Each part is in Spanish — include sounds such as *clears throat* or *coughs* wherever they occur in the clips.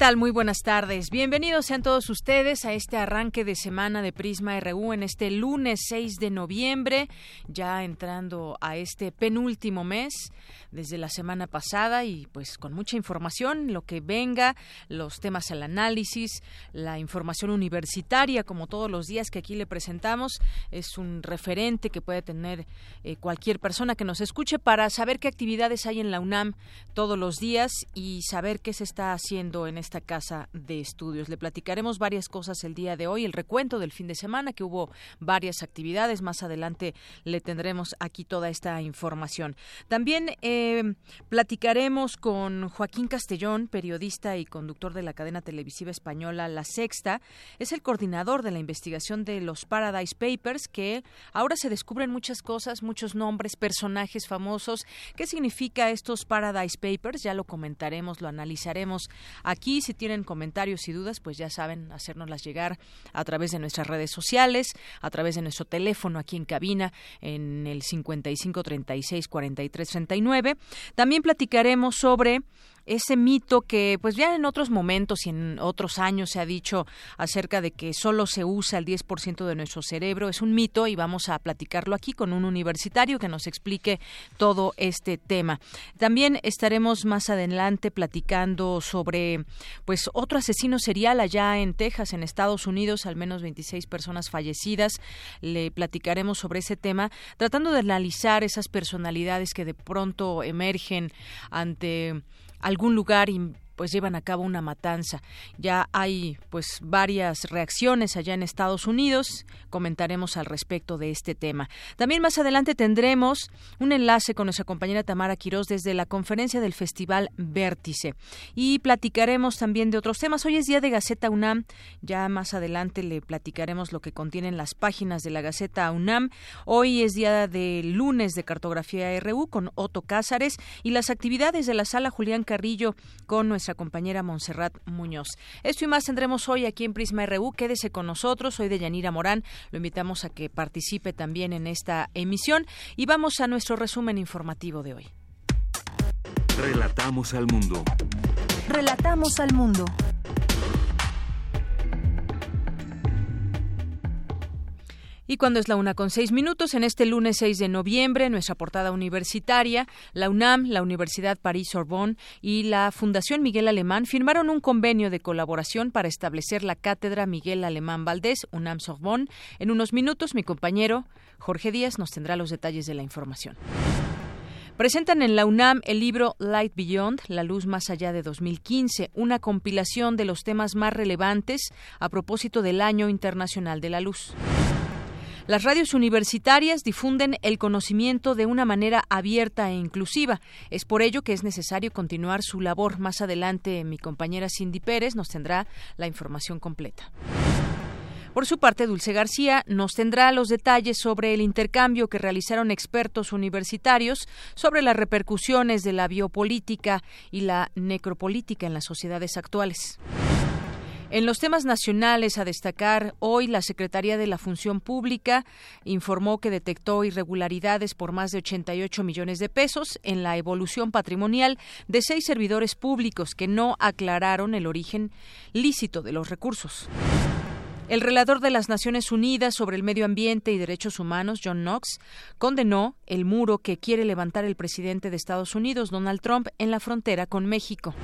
Tal? Muy buenas tardes. Bienvenidos sean todos ustedes a este arranque de semana de Prisma RU en este lunes 6 de noviembre, ya entrando a este penúltimo mes desde la semana pasada y pues con mucha información, lo que venga, los temas al análisis, la información universitaria, como todos los días que aquí le presentamos, es un referente que puede tener eh, cualquier persona que nos escuche para saber qué actividades hay en la UNAM todos los días y saber qué se está haciendo en esta casa de estudios. Le platicaremos varias cosas el día de hoy, el recuento del fin de semana, que hubo varias actividades. Más adelante le tendremos aquí toda esta información. También eh, platicaremos con Joaquín Castellón, periodista y conductor de la cadena televisiva española La Sexta. Es el coordinador de la investigación de los Paradise Papers, que ahora se descubren muchas cosas, muchos nombres, personajes famosos. ¿Qué significa estos Paradise Papers? Ya lo comentaremos, lo analizaremos aquí si tienen comentarios y dudas, pues ya saben, hacérnoslas llegar a través de nuestras redes sociales, a través de nuestro teléfono aquí en cabina en el 55 36 43 39. También platicaremos sobre ese mito que pues ya en otros momentos y en otros años se ha dicho acerca de que solo se usa el 10% de nuestro cerebro es un mito y vamos a platicarlo aquí con un universitario que nos explique todo este tema. También estaremos más adelante platicando sobre pues otro asesino serial allá en Texas, en Estados Unidos, al menos 26 personas fallecidas. Le platicaremos sobre ese tema, tratando de analizar esas personalidades que de pronto emergen ante algún lugar y pues llevan a cabo una matanza. Ya hay pues varias reacciones allá en Estados Unidos. Comentaremos al respecto de este tema. También más adelante tendremos un enlace con nuestra compañera Tamara Quirós desde la conferencia del Festival Vértice y platicaremos también de otros temas. Hoy es día de Gaceta UNAM. Ya más adelante le platicaremos lo que contienen las páginas de la Gaceta UNAM. Hoy es día de lunes de cartografía RU con Otto Cázares y las actividades de la sala Julián Carrillo con nuestra compañera Montserrat Muñoz. Esto y más tendremos hoy aquí en Prisma RU. Quédese con nosotros. Soy de Yanira Morán. Lo invitamos a que participe también en esta emisión. Y vamos a nuestro resumen informativo de hoy. Relatamos al mundo. Relatamos al mundo. Y cuando es la una con seis minutos, en este lunes 6 de noviembre, nuestra portada universitaria, la UNAM, la Universidad París-Sorbonne y la Fundación Miguel Alemán firmaron un convenio de colaboración para establecer la cátedra Miguel Alemán Valdés, UNAM-Sorbonne. En unos minutos, mi compañero Jorge Díaz nos tendrá los detalles de la información. Presentan en la UNAM el libro Light Beyond, La Luz Más Allá de 2015, una compilación de los temas más relevantes a propósito del Año Internacional de la Luz. Las radios universitarias difunden el conocimiento de una manera abierta e inclusiva. Es por ello que es necesario continuar su labor. Más adelante, mi compañera Cindy Pérez nos tendrá la información completa. Por su parte, Dulce García nos tendrá los detalles sobre el intercambio que realizaron expertos universitarios sobre las repercusiones de la biopolítica y la necropolítica en las sociedades actuales. En los temas nacionales a destacar, hoy la Secretaría de la Función Pública informó que detectó irregularidades por más de 88 millones de pesos en la evolución patrimonial de seis servidores públicos que no aclararon el origen lícito de los recursos. El relator de las Naciones Unidas sobre el Medio Ambiente y Derechos Humanos, John Knox, condenó el muro que quiere levantar el presidente de Estados Unidos, Donald Trump, en la frontera con México.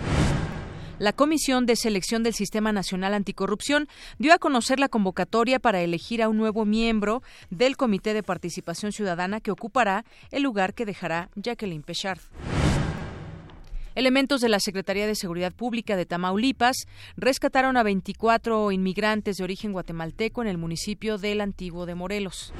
La Comisión de Selección del Sistema Nacional Anticorrupción dio a conocer la convocatoria para elegir a un nuevo miembro del Comité de Participación Ciudadana que ocupará el lugar que dejará Jacqueline Pechard. Elementos de la Secretaría de Seguridad Pública de Tamaulipas rescataron a 24 inmigrantes de origen guatemalteco en el municipio del Antiguo de Morelos.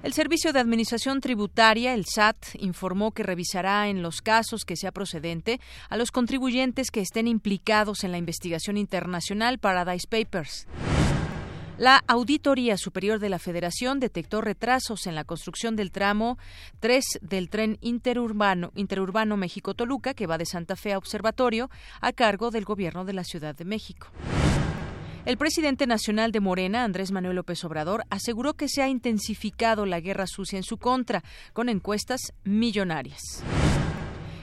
El Servicio de Administración Tributaria, el SAT, informó que revisará en los casos que sea procedente a los contribuyentes que estén implicados en la investigación internacional Paradise Papers. La Auditoría Superior de la Federación detectó retrasos en la construcción del tramo 3 del tren interurbano, interurbano México-Toluca, que va de Santa Fe a Observatorio, a cargo del Gobierno de la Ciudad de México. El presidente nacional de Morena, Andrés Manuel López Obrador, aseguró que se ha intensificado la guerra sucia en su contra, con encuestas millonarias.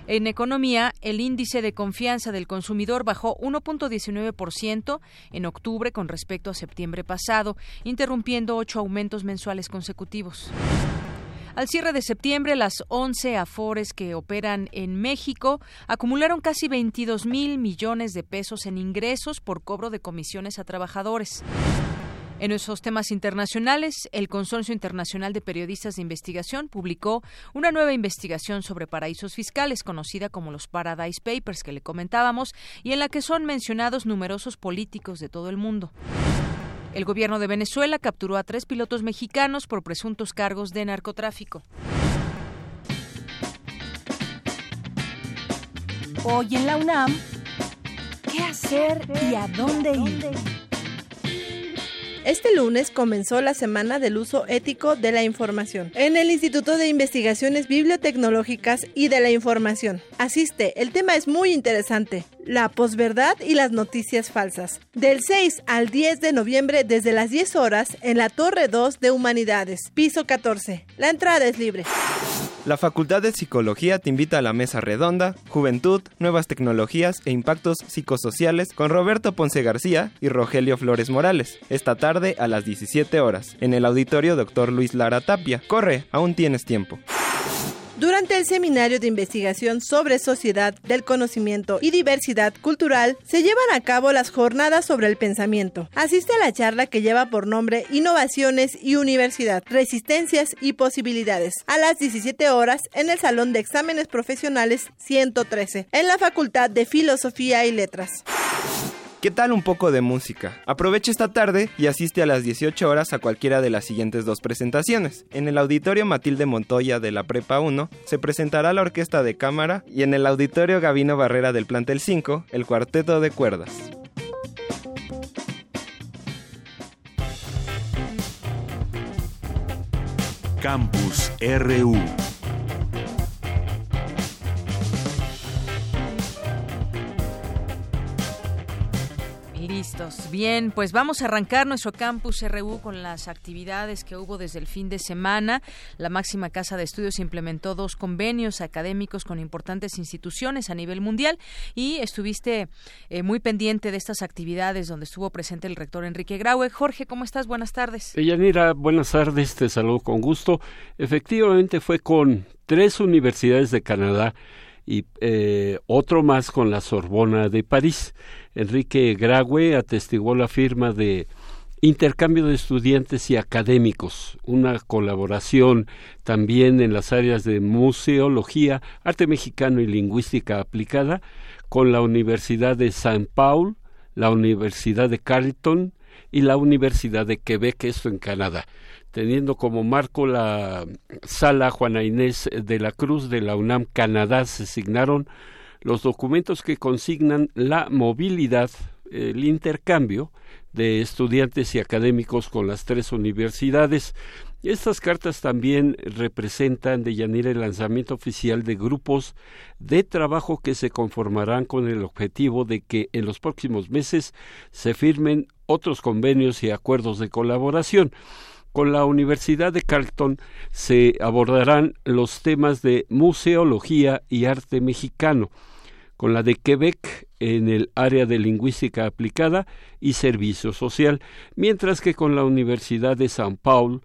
En economía, el índice de confianza del consumidor bajó 1.19% en octubre con respecto a septiembre pasado, interrumpiendo ocho aumentos mensuales consecutivos. Al cierre de septiembre, las 11 afores que operan en México acumularon casi 22 mil millones de pesos en ingresos por cobro de comisiones a trabajadores. En esos temas internacionales, el Consorcio Internacional de Periodistas de Investigación publicó una nueva investigación sobre paraísos fiscales, conocida como los Paradise Papers, que le comentábamos, y en la que son mencionados numerosos políticos de todo el mundo. El gobierno de Venezuela capturó a tres pilotos mexicanos por presuntos cargos de narcotráfico. Hoy en la UNAM, ¿qué hacer y a dónde ir? Este lunes comenzó la Semana del Uso Ético de la Información en el Instituto de Investigaciones Bibliotecnológicas y de la Información. Asiste, el tema es muy interesante, la posverdad y las noticias falsas. Del 6 al 10 de noviembre desde las 10 horas en la Torre 2 de Humanidades, piso 14. La entrada es libre. La Facultad de Psicología te invita a la mesa redonda, Juventud, Nuevas Tecnologías e Impactos Psicosociales con Roberto Ponce García y Rogelio Flores Morales, esta tarde a las 17 horas, en el auditorio Dr. Luis Lara Tapia. Corre, aún tienes tiempo. Durante el seminario de investigación sobre sociedad del conocimiento y diversidad cultural, se llevan a cabo las jornadas sobre el pensamiento. Asiste a la charla que lleva por nombre Innovaciones y Universidad, Resistencias y Posibilidades, a las 17 horas en el Salón de Exámenes Profesionales 113, en la Facultad de Filosofía y Letras. ¿Qué tal un poco de música? Aprovecha esta tarde y asiste a las 18 horas a cualquiera de las siguientes dos presentaciones. En el auditorio Matilde Montoya de la Prepa 1 se presentará la orquesta de cámara y en el auditorio Gavino Barrera del plantel 5 el cuarteto de cuerdas. Campus RU Listos. Bien, pues vamos a arrancar nuestro campus RU con las actividades que hubo desde el fin de semana. La máxima casa de estudios implementó dos convenios académicos con importantes instituciones a nivel mundial y estuviste eh, muy pendiente de estas actividades donde estuvo presente el rector Enrique Graue. Jorge, ¿cómo estás? Buenas tardes. Yanira, buenas tardes. Te saludo con gusto. Efectivamente fue con tres universidades de Canadá y eh, otro más con la Sorbona de París. Enrique Graue atestiguó la firma de intercambio de estudiantes y académicos, una colaboración también en las áreas de museología, arte mexicano y lingüística aplicada con la Universidad de Saint Paul, la Universidad de Carleton y la Universidad de Quebec, esto en Canadá, teniendo como marco la sala Juana Inés de la Cruz de la UNAM Canadá, se asignaron los documentos que consignan la movilidad, el intercambio de estudiantes y académicos con las tres universidades. Estas cartas también representan de el lanzamiento oficial de grupos de trabajo que se conformarán con el objetivo de que en los próximos meses se firmen otros convenios y acuerdos de colaboración. Con la Universidad de Carleton se abordarán los temas de museología y arte mexicano con la de Quebec en el área de lingüística aplicada y servicio social, mientras que con la Universidad de San Paulo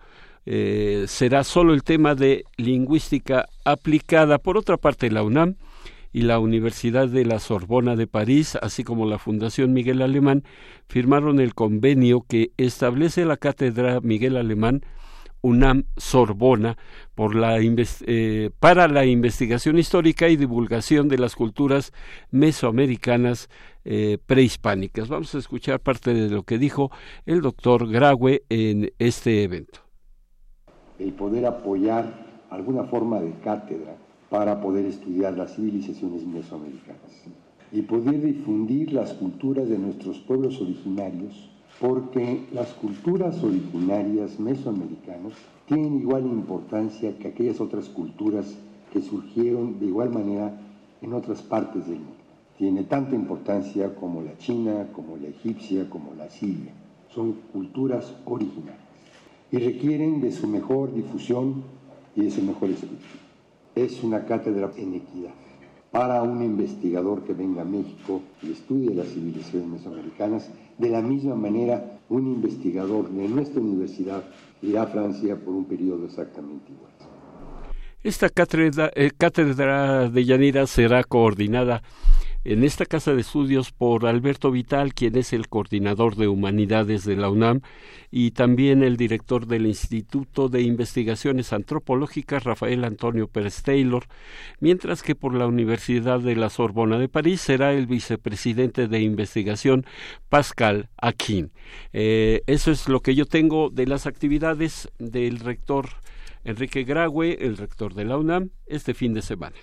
eh, será solo el tema de lingüística aplicada. Por otra parte, la UNAM y la Universidad de la Sorbona de París, así como la Fundación Miguel Alemán, firmaron el convenio que establece la cátedra Miguel Alemán UNAM Sorbona eh, para la investigación histórica y divulgación de las culturas mesoamericanas eh, prehispánicas. Vamos a escuchar parte de lo que dijo el doctor Graue en este evento. El poder apoyar alguna forma de cátedra para poder estudiar las civilizaciones mesoamericanas y poder difundir las culturas de nuestros pueblos originarios porque las culturas originarias mesoamericanas tienen igual importancia que aquellas otras culturas que surgieron de igual manera en otras partes del mundo. Tiene tanta importancia como la china, como la egipcia, como la siria. Son culturas originarias y requieren de su mejor difusión y de su mejor estudio. Es una cátedra en equidad para un investigador que venga a México y estudie las civilizaciones mesoamericanas. De la misma manera, un investigador de nuestra universidad irá a Francia por un periodo exactamente igual. Esta cátedra, eh, cátedra de Yanira será coordinada en esta casa de estudios por Alberto Vital, quien es el coordinador de humanidades de la UNAM, y también el director del Instituto de Investigaciones Antropológicas, Rafael Antonio Pérez Taylor, mientras que por la Universidad de la Sorbona de París será el vicepresidente de investigación, Pascal Aquin. Eh, eso es lo que yo tengo de las actividades del rector Enrique Graue, el rector de la UNAM, este fin de semana.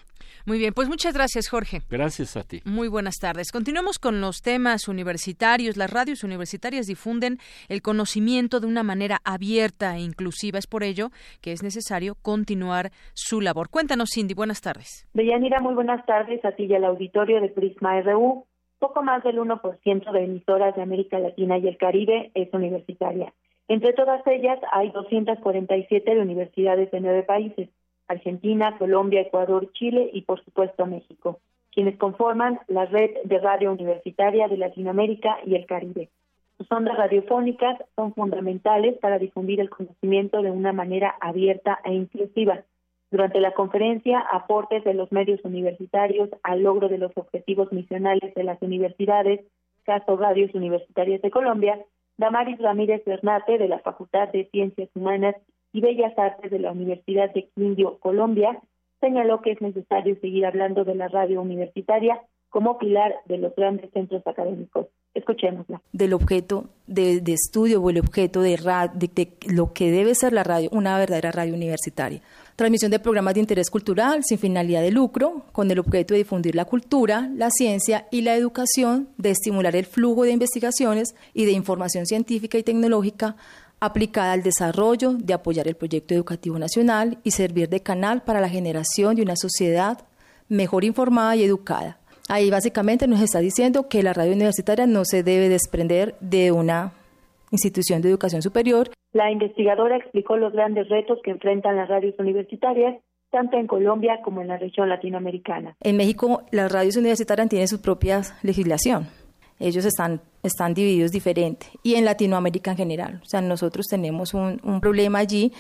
Muy bien, pues muchas gracias, Jorge. Gracias a ti. Muy buenas tardes. Continuamos con los temas universitarios. Las radios universitarias difunden el conocimiento de una manera abierta e inclusiva. Es por ello que es necesario continuar su labor. Cuéntanos, Cindy. Buenas tardes. Deyanira, muy buenas tardes a ti y al auditorio de Prisma RU. Poco más del 1% de emisoras de América Latina y el Caribe es universitaria. Entre todas ellas hay 247 de universidades de nueve países. Argentina, Colombia, Ecuador, Chile y por supuesto México, quienes conforman la red de radio universitaria de Latinoamérica y el Caribe. Sus ondas radiofónicas son fundamentales para difundir el conocimiento de una manera abierta e inclusiva. Durante la conferencia, aportes de los medios universitarios al logro de los objetivos misionales de las universidades, caso Radios Universitarias de Colombia, Damaris Ramírez Bernate de la Facultad de Ciencias Humanas y Bellas Artes de la Universidad de Quindio, Colombia, señaló que es necesario seguir hablando de la radio universitaria como pilar de los grandes centros académicos. Escuchémosla. Del objeto de, estudio o el objeto de, de, lo que debe ser la radio, una verdadera radio universitaria. Transmisión de programas de interés cultural sin finalidad de lucro, con el objeto de difundir la cultura, la ciencia y la educación, de estimular el flujo de investigaciones y de información científica y tecnológica aplicada al desarrollo, de apoyar el proyecto educativo nacional y servir de canal para la generación de una sociedad mejor informada y educada. Ahí básicamente nos está diciendo que la radio universitaria no se debe desprender de una institución de educación superior. La investigadora explicó los grandes retos que enfrentan las radios universitarias tanto en Colombia como en la región latinoamericana. En México, las radios universitarias tienen su propia legislación ellos están, están divididos diferente y en Latinoamérica en general. O sea, nosotros tenemos un, un problema allí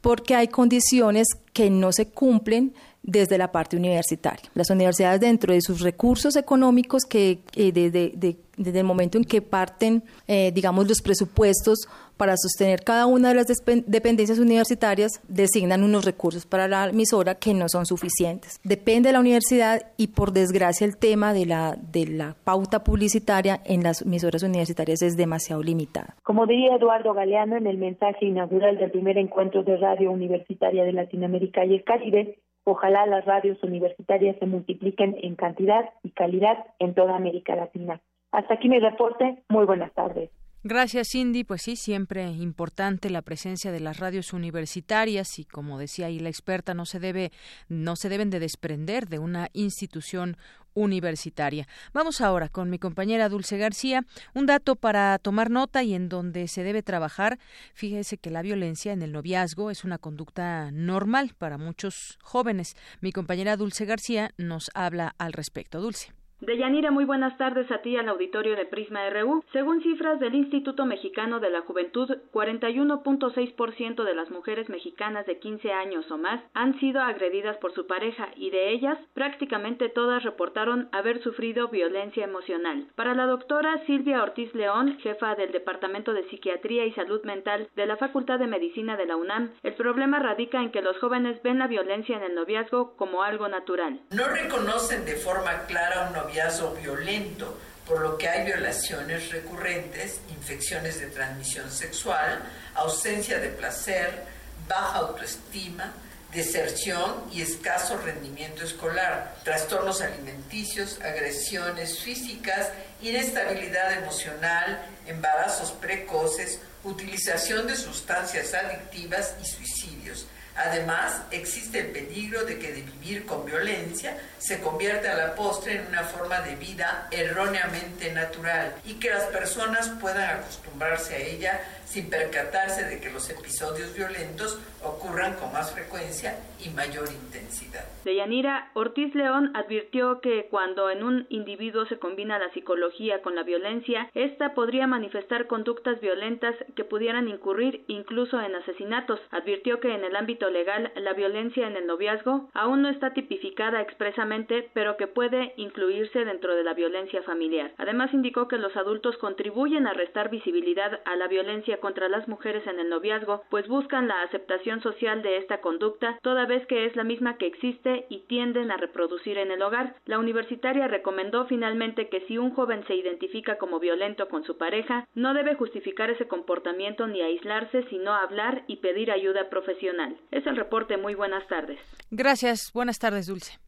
porque hay condiciones que no se cumplen desde la parte universitaria. Las universidades dentro de sus recursos económicos que eh, desde el momento en que parten, eh, digamos, los presupuestos para sostener cada una de las dependencias universitarias, designan unos recursos para la emisora que no son suficientes. Depende de la universidad y por desgracia el tema de la, de la pauta publicitaria en las emisoras universitarias es demasiado limitada. Como diría Eduardo Galeano en el mensaje inaugural del primer encuentro de radio universitaria de Latinoamérica y el Caribe, Ojalá las radios universitarias se multipliquen en cantidad y calidad en toda América Latina. Hasta aquí mi reporte. Muy buenas tardes. Gracias, Cindy. Pues sí, siempre importante la presencia de las radios universitarias y como decía ahí la experta, no se debe, no se deben de desprender de una institución universitaria. Vamos ahora con mi compañera Dulce García. Un dato para tomar nota y en donde se debe trabajar. Fíjese que la violencia en el noviazgo es una conducta normal para muchos jóvenes. Mi compañera Dulce García nos habla al respecto. Dulce. Deyanira, muy buenas tardes a ti al auditorio de Prisma RU. Según cifras del Instituto Mexicano de la Juventud, 41.6% de las mujeres mexicanas de 15 años o más han sido agredidas por su pareja y de ellas prácticamente todas reportaron haber sufrido violencia emocional. Para la doctora Silvia Ortiz León, jefa del Departamento de Psiquiatría y Salud Mental de la Facultad de Medicina de la UNAM, el problema radica en que los jóvenes ven la violencia en el noviazgo como algo natural. No reconocen de forma clara un violento, por lo que hay violaciones recurrentes, infecciones de transmisión sexual, ausencia de placer, baja autoestima, deserción y escaso rendimiento escolar, trastornos alimenticios, agresiones físicas, inestabilidad emocional, embarazos precoces, utilización de sustancias adictivas y suicidios. Además, existe el peligro de que de vivir con violencia se convierta a la postre en una forma de vida erróneamente natural y que las personas puedan acostumbrarse a ella sin percatarse de que los episodios violentos ocurran con más frecuencia y mayor intensidad. Deyanira Ortiz León advirtió que cuando en un individuo se combina la psicología con la violencia, esta podría manifestar conductas violentas que pudieran incurrir incluso en asesinatos. Advirtió que en el ámbito legal la violencia en el noviazgo aún no está tipificada expresamente, pero que puede incluirse dentro de la violencia familiar. Además indicó que los adultos contribuyen a restar visibilidad a la violencia contra las mujeres en el noviazgo, pues buscan la aceptación social de esta conducta, toda vez que es la misma que existe y tienden a reproducir en el hogar. La universitaria recomendó finalmente que si un joven se identifica como violento con su pareja, no debe justificar ese comportamiento ni aislarse, sino hablar y pedir ayuda profesional. Es el reporte. Muy buenas tardes. Gracias. Buenas tardes, Dulce.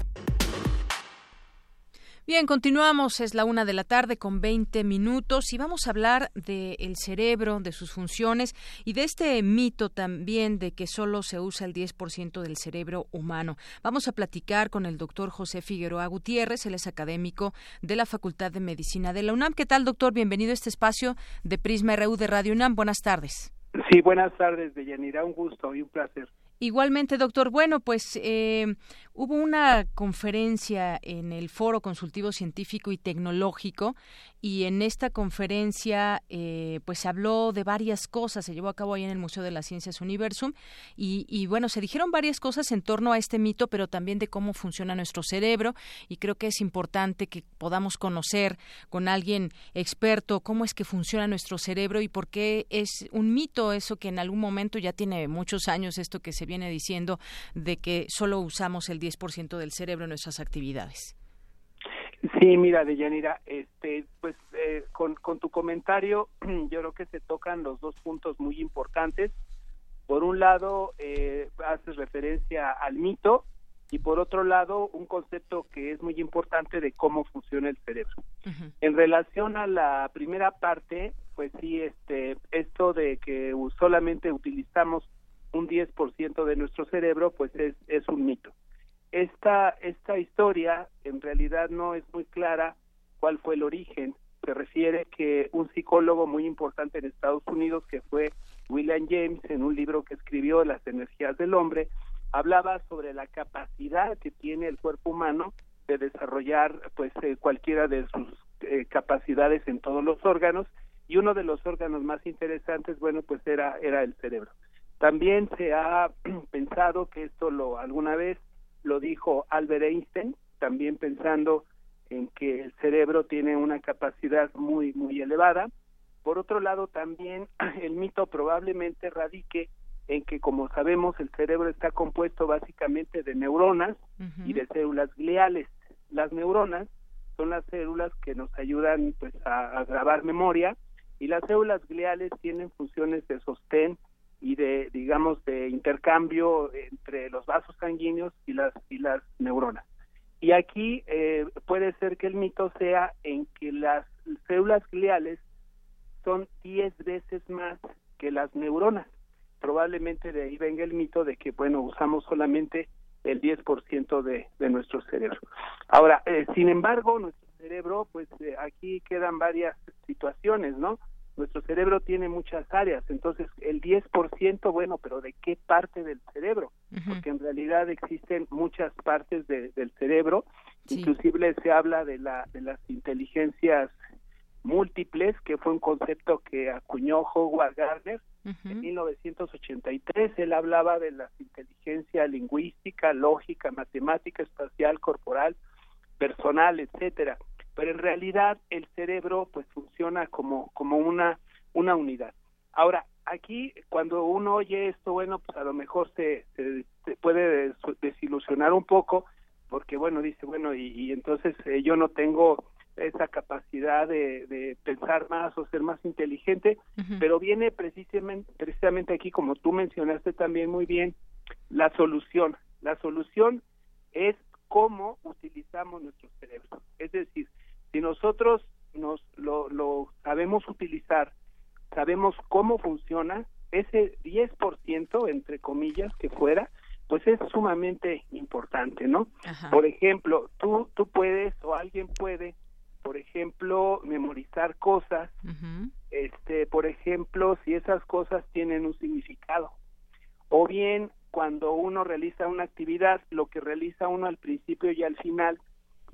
Bien, continuamos. Es la una de la tarde con 20 minutos y vamos a hablar del cerebro, de sus funciones y de este mito también de que solo se usa el 10% del cerebro humano. Vamos a platicar con el doctor José Figueroa Gutiérrez, él es académico de la Facultad de Medicina de la UNAM. ¿Qué tal, doctor? Bienvenido a este espacio de Prisma RU de Radio UNAM. Buenas tardes. Sí, buenas tardes, Deyanira. Un gusto y un placer. Igualmente, doctor. Bueno, pues eh, hubo una conferencia en el Foro Consultivo Científico y Tecnológico y en esta conferencia eh, pues se habló de varias cosas. Se llevó a cabo ahí en el Museo de las Ciencias Universum y, y bueno, se dijeron varias cosas en torno a este mito, pero también de cómo funciona nuestro cerebro y creo que es importante que podamos conocer con alguien experto cómo es que funciona nuestro cerebro y por qué es un mito eso que en algún momento ya tiene muchos años esto que se viene diciendo de que solo usamos el 10% del cerebro en nuestras actividades. Sí, mira, Deyanira, este, pues eh, con, con tu comentario *clears throat* yo creo que se tocan los dos puntos muy importantes. Por un lado, eh, haces referencia al mito y por otro lado, un concepto que es muy importante de cómo funciona el cerebro. En relación a la primera parte, pues sí, este, esto de que solamente utilizamos un 10% de nuestro cerebro, pues es, es un mito. Esta, esta historia en realidad no es muy clara cuál fue el origen. Se refiere que un psicólogo muy importante en Estados Unidos, que fue William James, en un libro que escribió Las energías del hombre, hablaba sobre la capacidad que tiene el cuerpo humano de desarrollar pues eh, cualquiera de sus eh, capacidades en todos los órganos y uno de los órganos más interesantes bueno pues era era el cerebro también se ha *clears throat* pensado que esto lo alguna vez lo dijo Albert Einstein, también pensando en que el cerebro tiene una capacidad muy muy elevada. Por otro lado, también *clears throat* el mito probablemente radique en que, como sabemos, el cerebro está compuesto básicamente de neuronas y de células gliales. Las neuronas son las células que nos ayudan pues a grabar memoria y las células gliales tienen funciones de sostén y de digamos de intercambio entre los vasos sanguíneos y las y las neuronas y aquí eh, puede ser que el mito sea en que las células gliales son 10 veces más que las neuronas. Probablemente de ahí venga el mito de que, bueno, usamos solamente el 10% de, de nuestro cerebro. Ahora, eh, sin embargo, nuestro cerebro, pues eh, aquí quedan varias situaciones, ¿no? Nuestro cerebro tiene muchas áreas, entonces el 10%, bueno, pero ¿de qué parte del cerebro? Porque en realidad existen muchas partes del cerebro, inclusive se habla de, la, de las inteligencias múltiples, que fue un concepto que acuñó Howard Gardner en 1983. Él hablaba de la inteligencia lingüística, lógica, matemática, espacial, corporal, personal, etcétera. Pero en realidad el cerebro pues funciona como como una una unidad. Ahora, aquí cuando uno oye esto, bueno, pues a lo mejor se, se, puede desilusionar un poco porque bueno, dice, bueno, y, entonces eh, yo no tengo esa capacidad de, pensar más o ser más inteligente, pero viene precisamente, precisamente aquí, como tú mencionaste también muy bien, la solución. La solución es cómo utilizamos nuestro cerebro. Es decir, si nosotros nos lo, lo sabemos utilizar, sabemos cómo funciona, ese 10%, entre comillas, que fuera, pues es sumamente importante, ¿no? Por ejemplo, tú, tú puedes o alguien puede por ejemplo, memorizar cosas, este, por ejemplo, si esas cosas tienen un significado. O bien, cuando uno realiza una actividad, lo que realiza uno al principio y al final,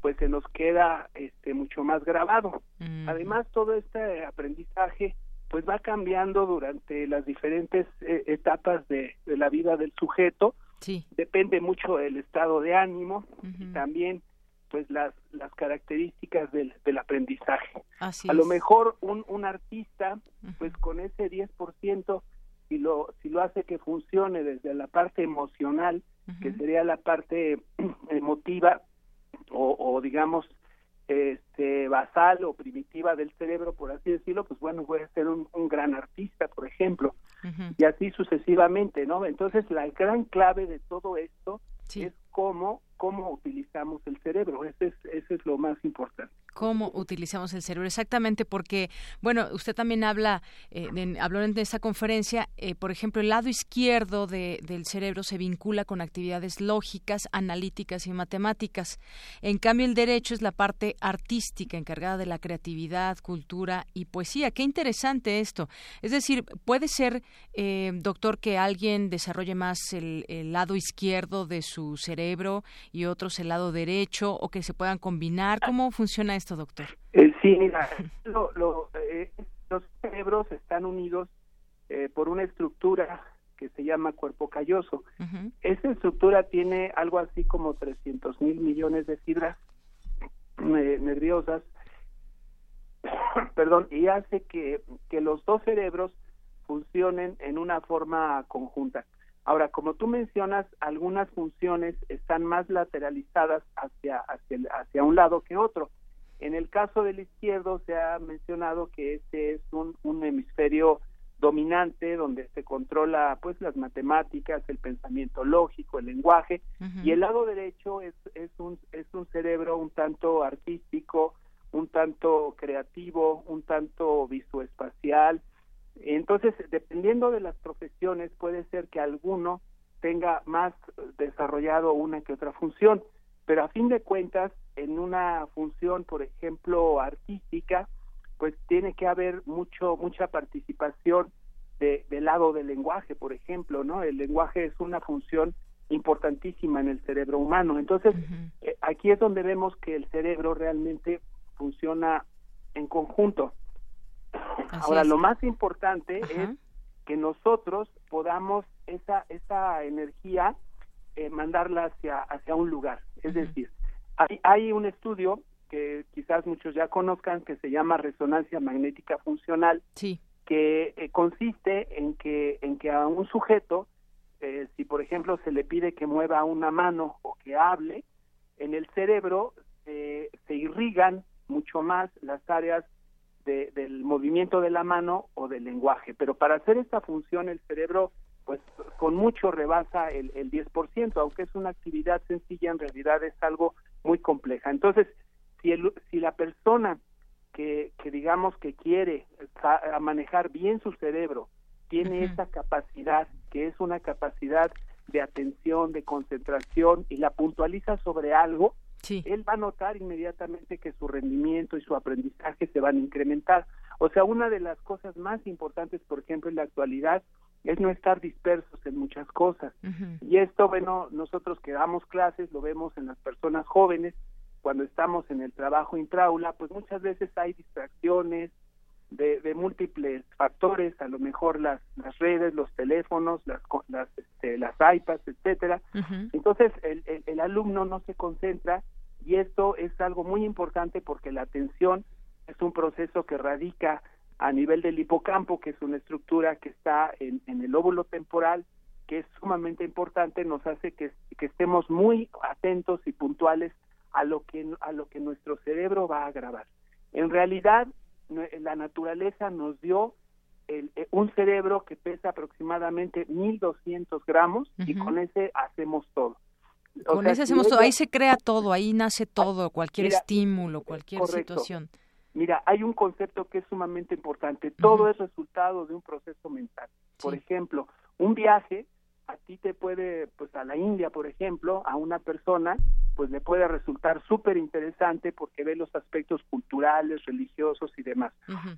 pues se nos queda este mucho más grabado. Además, todo este aprendizaje pues va cambiando durante las diferentes eh, etapas de, la vida del sujeto. Depende mucho del estado de ánimo y también pues las, las características del, del aprendizaje. a lo mejor un, un artista, pues con ese 10%, si lo, si lo hace que funcione desde la parte emocional, que sería la parte *clears throat* emotiva o, o digamos este basal o primitiva del cerebro, por así decirlo, pues bueno, puede ser un, un gran artista, por ejemplo, y así sucesivamente, ¿no? Entonces la gran clave de todo esto es cómo cómo utilizamos el cerebro. Ese es, ese es lo más importante cómo utilizamos el cerebro. Exactamente, porque, bueno, usted también habla, eh, habló en esta conferencia, eh, por ejemplo, el lado izquierdo de, del cerebro se vincula con actividades lógicas, analíticas y matemáticas. En cambio, el derecho es la parte artística, encargada de la creatividad, cultura y poesía. Qué interesante esto. Es decir, puede ser, eh, doctor, que alguien desarrolle más el, el lado izquierdo de su cerebro y otros el lado derecho, o que se puedan combinar. ¿Cómo funciona esto? Doctor? Eh, sí, mira, *laughs* eh, los cerebros están unidos eh, por una estructura que se llama cuerpo calloso. Esa estructura tiene algo así como 300 mil millones de fibras nerviosas, *coughs* perdón, y hace que, que los dos cerebros funcionen en una forma conjunta. Ahora, como tú mencionas, algunas funciones están más lateralizadas hacia, hacia, hacia un lado que otro. En el caso del izquierdo se ha mencionado que este es un, hemisferio dominante donde se controla pues las matemáticas, el pensamiento lógico, el lenguaje y el lado derecho es, es un es un cerebro un tanto artístico, un tanto creativo, un tanto visoespacial. Entonces, dependiendo de las profesiones puede ser que alguno tenga más desarrollado una que otra función, pero a fin de cuentas en una función, por ejemplo, artística, pues tiene que haber mucho mucha participación de, del lado del lenguaje, por ejemplo, ¿no? El lenguaje es una función importantísima en el cerebro humano. Entonces, eh, aquí es donde vemos que el cerebro realmente funciona en conjunto. Ahora, lo más importante es que nosotros podamos esa esa energía eh, mandarla hacia hacia un lugar. Es decir, hay, un estudio que quizás muchos ya conozcan que se llama resonancia magnética funcional, que eh, consiste en que en que a un sujeto, eh, si por ejemplo se le pide que mueva una mano o que hable, en el cerebro se irrigan mucho más las áreas del movimiento de la mano o del lenguaje. Pero para hacer esta función el cerebro pues con mucho rebasa el, el 10%, aunque es una actividad sencilla, en realidad es algo muy compleja. Entonces, si, el, si la persona que, que digamos que quiere manejar bien su cerebro, tiene esa capacidad, que es una capacidad de atención, de concentración, y la puntualiza sobre algo, él va a notar inmediatamente que su rendimiento y su aprendizaje se van a incrementar. O sea, una de las cosas más importantes, por ejemplo, en la actualidad, es no estar dispersos en muchas cosas. Y esto, bueno, nosotros que damos clases, lo vemos en las personas jóvenes, cuando estamos en el trabajo intraula, pues muchas veces hay distracciones, de, múltiples factores, a lo mejor las, las redes, los teléfonos, las, las, este, las iPads, etcétera. Entonces el, el, alumno no se concentra y esto es algo muy importante porque la atención es un proceso que radica a nivel del hipocampo, que es una estructura que está en, en el óvulo temporal, que es sumamente importante, nos hace que, que estemos muy atentos y puntuales a lo que a lo que nuestro cerebro va a grabar. En realidad, la naturaleza nos dio el, eh, un cerebro que pesa aproximadamente 1200 gramos y con ese hacemos todo. con ese hacemos todo, ahí se crea todo, ahí nace todo, cualquier estímulo, cualquier situación. Mira, hay un concepto que es sumamente importante, todo es resultado de un proceso mental. Por ejemplo, un viaje a ti te puede, pues a la India, por ejemplo, a una persona, pues le puede resultar súper interesante porque ve los aspectos culturales, religiosos y demás.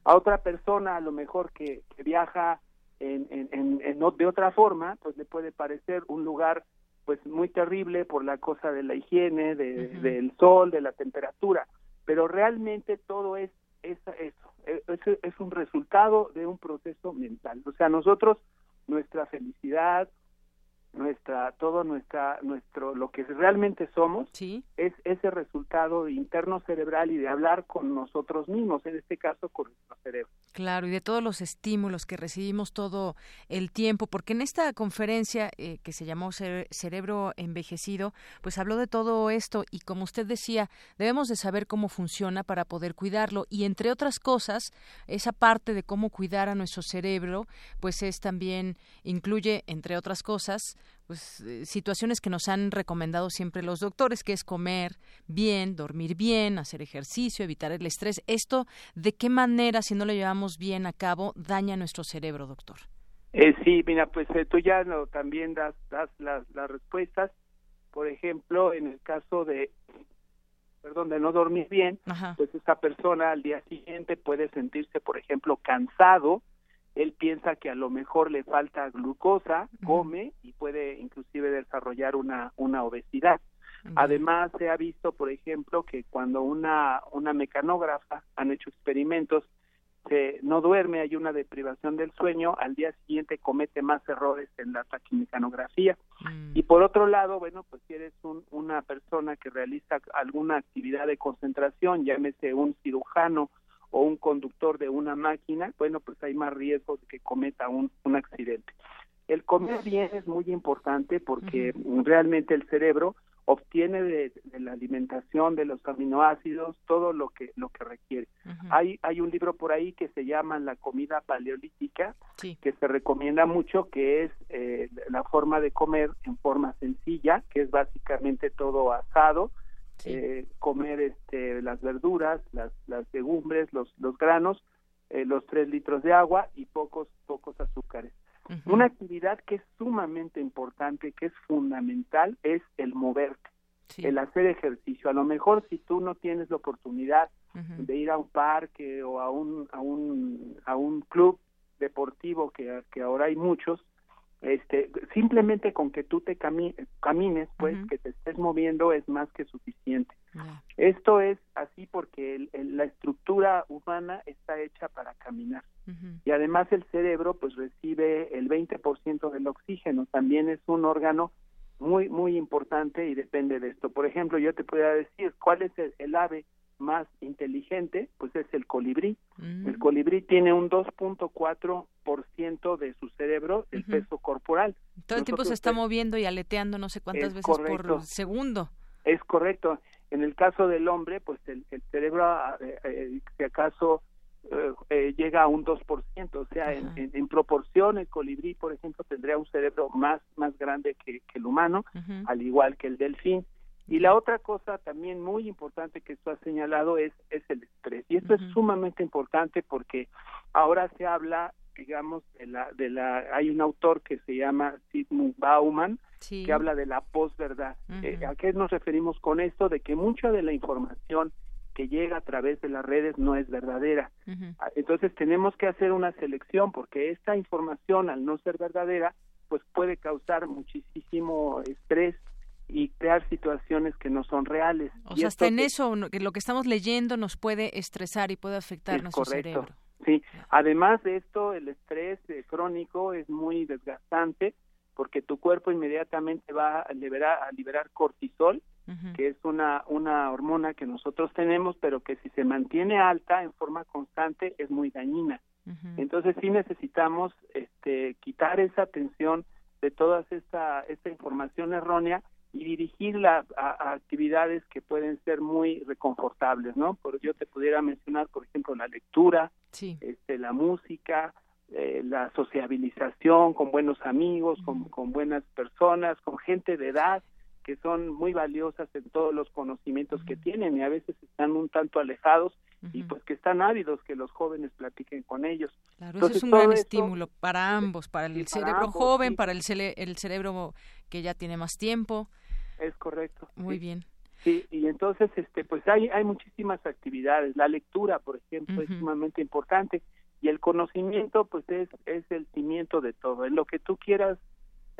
A otra persona, a lo mejor que, viaja en, en, en, de otra forma, pues le puede parecer un lugar pues muy terrible por la cosa de la higiene, de, del sol, de la temperatura, pero realmente todo es, es eso, e, es, es un resultado de un proceso mental. O sea, nosotros, nuestra felicidad, nuestra todo nuestra nuestro lo que realmente somos es ese resultado interno cerebral y de hablar con nosotros mismos en este caso con nuestro cerebro claro y de todos los estímulos que recibimos todo el tiempo porque en esta conferencia eh, que se llamó cerebro envejecido pues habló de todo esto y como usted decía debemos de saber cómo funciona para poder cuidarlo y entre otras cosas esa parte de cómo cuidar a nuestro cerebro pues es también incluye entre otras cosas pues eh, situaciones que nos han recomendado siempre los doctores, que es comer bien, dormir bien, hacer ejercicio, evitar el estrés. Esto, ¿de qué manera, si no lo llevamos bien a cabo, daña nuestro cerebro, doctor? Eh, sí, mira, pues eh, tú ya también das, das las, las respuestas. Por ejemplo, en el caso de, perdón, de no dormir bien, pues esa persona al día siguiente puede sentirse, por ejemplo, cansado, él piensa que a lo mejor le falta glucosa, come y puede inclusive desarrollar una, una obesidad. Además, se ha visto, por ejemplo, que cuando una, una mecanógrafa han hecho experimentos, se, no duerme, hay una deprivación del sueño, al día siguiente comete más errores en la taquimecanografía. Mm. Y por otro lado, bueno, pues si eres un, una persona que realiza alguna actividad de concentración, llámese un cirujano o un conductor de una máquina, bueno, pues hay más riesgo de que cometa un, un accidente. El comer bien es muy importante porque realmente el cerebro obtiene de, la alimentación de los aminoácidos todo lo que lo que requiere. Hay hay un libro por ahí que se llama La comida paleolítica que se recomienda mucho que es eh, la forma de comer en forma sencilla, que es básicamente todo asado, eh, comer este, las verduras, las, las legumbres, los, los granos, eh, los tres litros de agua y pocos, pocos azúcares. Una actividad que es sumamente importante, que es fundamental, es el moverte, el hacer ejercicio. A lo mejor si tú no tienes la oportunidad de ir a un parque o a un, a un, a un club deportivo, que, que ahora hay muchos, este simplemente con que tú te camines pues que te estés moviendo es más que suficiente. Esto es así porque la estructura humana está hecha para caminar. Y además el cerebro pues recibe el 20% del oxígeno. También es un órgano muy muy importante y depende de esto. Por ejemplo yo te podría decir cuál es el ave más inteligente, pues es el colibrí. Mm. El colibrí tiene un 2.4% de su cerebro, el peso corporal. Todo el tiempo se está moviendo y aleteando no sé cuántas veces por segundo. Es correcto. En el caso del hombre, pues el, cerebro, eh, eh, si acaso eh, llega a un 2%, o sea, en, proporción el colibrí, por ejemplo, tendría un cerebro más, más grande que, el humano, al igual que el delfín Y la otra cosa también muy importante que tú has señalado es, es el estrés. Y esto es sumamente importante porque ahora se habla, digamos, de la, de la, hay un autor que se llama Sigmund Bauman, que habla de la posverdad. Eh, ¿A qué nos referimos con esto? De que mucha de la información que llega a través de las redes no es verdadera. Ah, entonces tenemos que hacer una selección porque esta información, al no ser verdadera, pues puede causar muchísimo estrés y crear situaciones que no son reales. O sea, hasta en eso, que lo que estamos leyendo nos puede estresar y puede afectar nuestro cerebro. Sí, además de esto, el estrés eh, crónico es muy desgastante porque tu cuerpo inmediatamente va a liberar, a liberar cortisol, que es una, una hormona que nosotros tenemos, pero que si se mantiene alta en forma constante es muy dañina. Entonces sí necesitamos este, quitar esa tensión de toda esta, esta información errónea y dirigirla a, actividades que pueden ser muy reconfortables, ¿no? Por, yo te pudiera mencionar, por ejemplo, la lectura, este, la música, eh, la sociabilización con buenos amigos, con, con buenas personas, con gente de edad, que son muy valiosas en todos los conocimientos que tienen y a veces están un tanto alejados y pues que están ávidos que los jóvenes platiquen con ellos. Claro, eso es un gran estímulo para ambos, para el cerebro joven, para el, el cerebro que ya tiene más tiempo. Es correcto. Muy bien. Sí, y entonces este pues hay hay muchísimas actividades, la lectura, por ejemplo, es sumamente importante y el conocimiento pues es es el cimiento de todo. En lo que tú quieras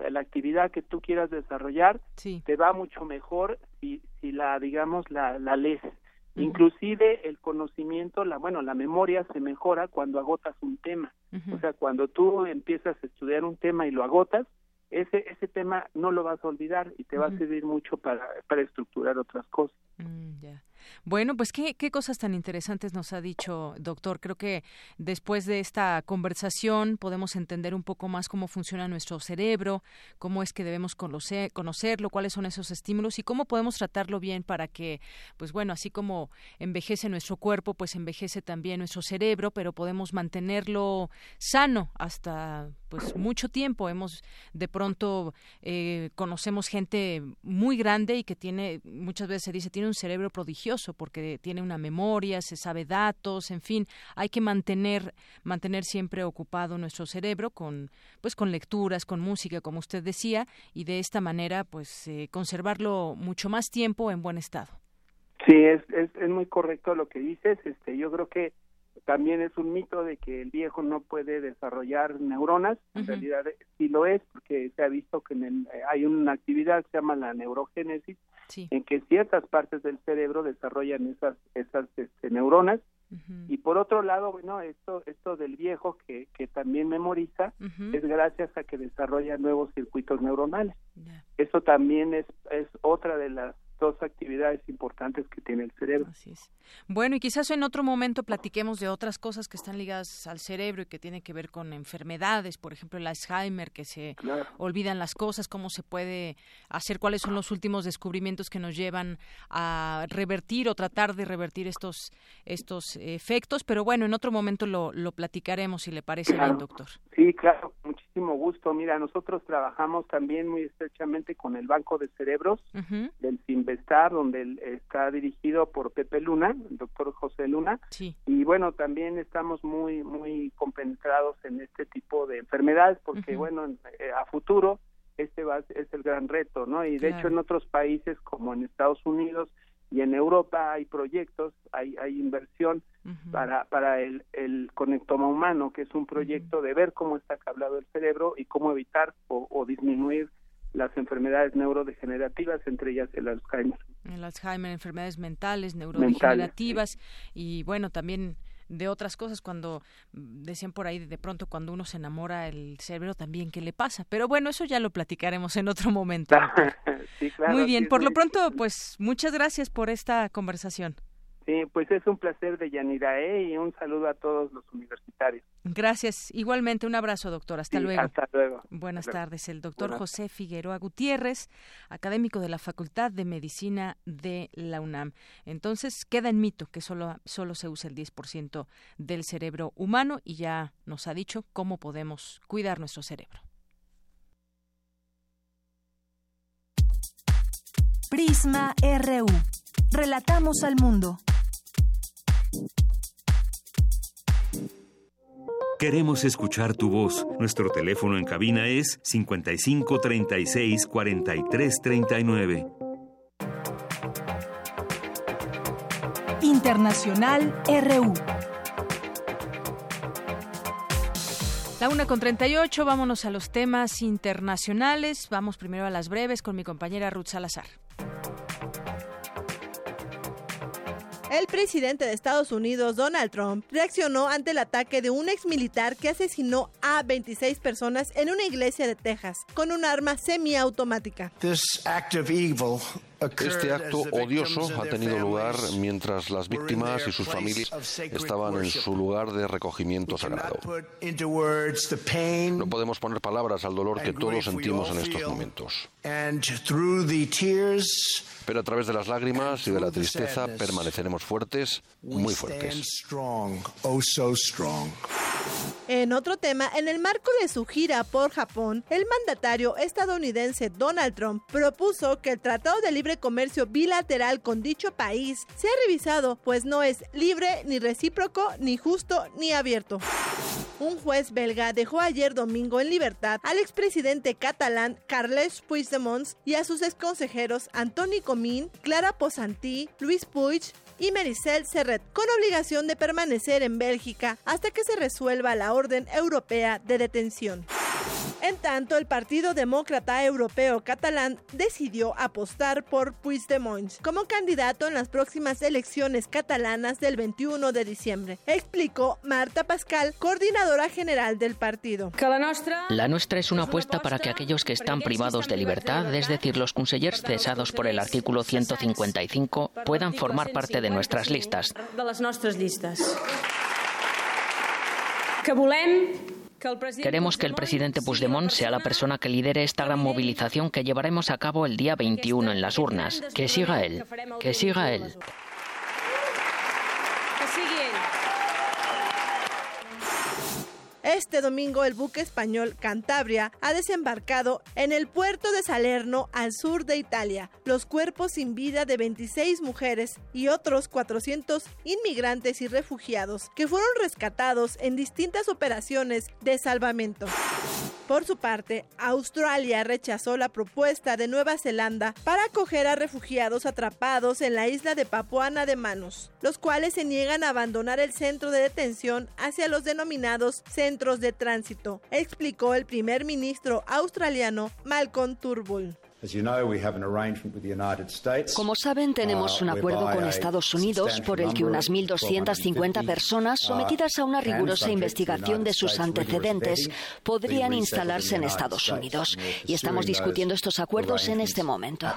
la actividad que tú quieras desarrollar te va mucho mejor si, si la digamos la, la lees inclusive el conocimiento la bueno la memoria se mejora cuando agotas un tema. O sea cuando tú empiezas a estudiar un tema y lo agotas ese ese tema no lo vas a olvidar y te va a servir mucho para para estructurar otras cosas. Mm, bueno, pues ¿qué, qué cosas tan interesantes nos ha dicho, doctor. Creo que después de esta conversación podemos entender un poco más cómo funciona nuestro cerebro, cómo es que debemos conocer, conocerlo, cuáles son esos estímulos y cómo podemos tratarlo bien para que, pues bueno, así como envejece nuestro cuerpo, pues envejece también nuestro cerebro, pero podemos mantenerlo sano hasta pues mucho tiempo. Hemos de pronto eh, conocemos gente muy grande y que tiene, muchas veces se dice, tiene un cerebro prodigioso porque tiene una memoria, se sabe datos, en fin, hay que mantener mantener siempre ocupado nuestro cerebro con pues con lecturas, con música, como usted decía, y de esta manera pues eh, conservarlo mucho más tiempo en buen estado. Sí, es, es, es muy correcto lo que dices. Este, yo creo que también es un mito de que el viejo no puede desarrollar neuronas. En realidad sí lo es, porque se ha visto que en hay una actividad que se llama la neurogénesis, en que ciertas partes del cerebro desarrollan esas esas este, neuronas. Y por otro lado bueno esto esto del viejo que, que también memoriza es gracias a que desarrolla nuevos circuitos neuronales. Eso también es es otra de las dos actividades importantes que tiene el cerebro. Así es. Bueno, y quizás en otro momento platiquemos de otras cosas que están ligadas al cerebro y que tienen que ver con enfermedades, por ejemplo, el Alzheimer, que se olvidan las cosas, cómo se puede hacer, cuáles son los últimos descubrimientos que nos llevan a revertir o tratar de revertir estos estos efectos, pero bueno, en otro momento lo, lo platicaremos si le parece bien, doctor. Sí, claro, muchísimo gusto. Mira, nosotros trabajamos también muy estrechamente con el Banco de Cerebros del Donde está dirigido por Pepe Luna, el doctor José Luna. Y bueno, también estamos muy, muy compenetrados en este tipo de enfermedades, porque bueno, eh, a futuro este va, es el gran reto, ¿no? Y de hecho en otros países como en Estados Unidos y en Europa hay proyectos, hay, hay inversión para, para el, el conectoma humano, que es un proyecto de ver cómo está cablado el cerebro y cómo evitar o, disminuir las enfermedades neurodegenerativas, entre ellas el Alzheimer. El Alzheimer, enfermedades mentales, neurodegenerativas y bueno, también de otras cosas cuando mm, decían por ahí de pronto cuando uno se enamora el cerebro también qué le pasa pero bueno eso ya lo platicaremos en otro momento. *laughs* Muy bien por lo pronto pues muchas gracias por esta conversación Sí, pues es un placer de Yanirae y un saludo a todos los universitarios. Gracias. Igualmente, un abrazo, doctor. Hasta luego. Hasta luego. Buenas tardes. El doctor José Figueroa Gutiérrez, académico de la Facultad de Medicina de la UNAM. Entonces, queda en mito que solo, solo se usa el 10% del cerebro humano y ya nos ha dicho cómo podemos cuidar nuestro cerebro. Prisma RU. Relatamos al mundo. Queremos escuchar tu voz. Nuestro teléfono en cabina es 55 36 43 39. Internacional RU. La una con 38, vámonos a los temas internacionales. Vamos primero a las breves con mi compañera Ruth Salazar. El presidente de Estados Unidos, Donald Trump, reaccionó ante el ataque de un ex militar que asesinó a 26 personas en una iglesia de Texas con un arma semiautomática. Este acto odioso ha tenido lugar mientras las víctimas y sus familias estaban en su lugar de recogimiento sagrado. No podemos poner palabras al dolor que todos sentimos en estos momentos. Pero a través de las lágrimas y de la tristeza permaneceremos fuertes, muy fuertes. En otro tema, en el marco de su gira por Japón, el mandatario estadounidense Donald Trump propuso que el Tratado de Libre Comercio bilateral con dicho país sea revisado, pues no es libre, ni recíproco, ni justo, ni abierto. Un juez belga dejó ayer domingo en libertad al expresidente catalán Carles Puigdemont y a sus exconsejeros Antoni Comín, Clara Posantí, Luis Puig, y Maricel Serret, con obligación de permanecer en Bélgica hasta que se resuelva la orden europea de detención. En tanto, el Partido Demócrata Europeo Catalán decidió apostar por Puigdemont como candidato en las próximas elecciones catalanas del 21 de diciembre, explicó Marta Pascal, coordinadora general del partido. La nuestra es una apuesta para que aquellos que están privados de libertad, es decir, los consellers cesados por el artículo 155, puedan formar parte de nuestras listas. Queremos que el presidente Puigdemont sea la persona que lidere esta gran movilización que llevaremos a cabo el día 21 en las urnas. Que siga él, que siga él. Este domingo el buque español Cantabria ha desembarcado en el puerto de Salerno al sur de Italia. Los cuerpos sin vida de 26 mujeres y otros 400 inmigrantes y refugiados que fueron rescatados en distintas operaciones de salvamento. Por su parte, Australia rechazó la propuesta de Nueva Zelanda para acoger a refugiados atrapados en la isla de Papuana de Manos, los cuales se niegan a abandonar el centro de detención hacia los denominados centros de tránsito, explicó el primer ministro australiano Malcolm Turnbull. Como saben, tenemos un acuerdo con Estados Unidos por el que unas 1.250 personas sometidas a una rigurosa investigación de sus antecedentes podrían instalarse en Estados Unidos. Y estamos discutiendo estos acuerdos en este momento.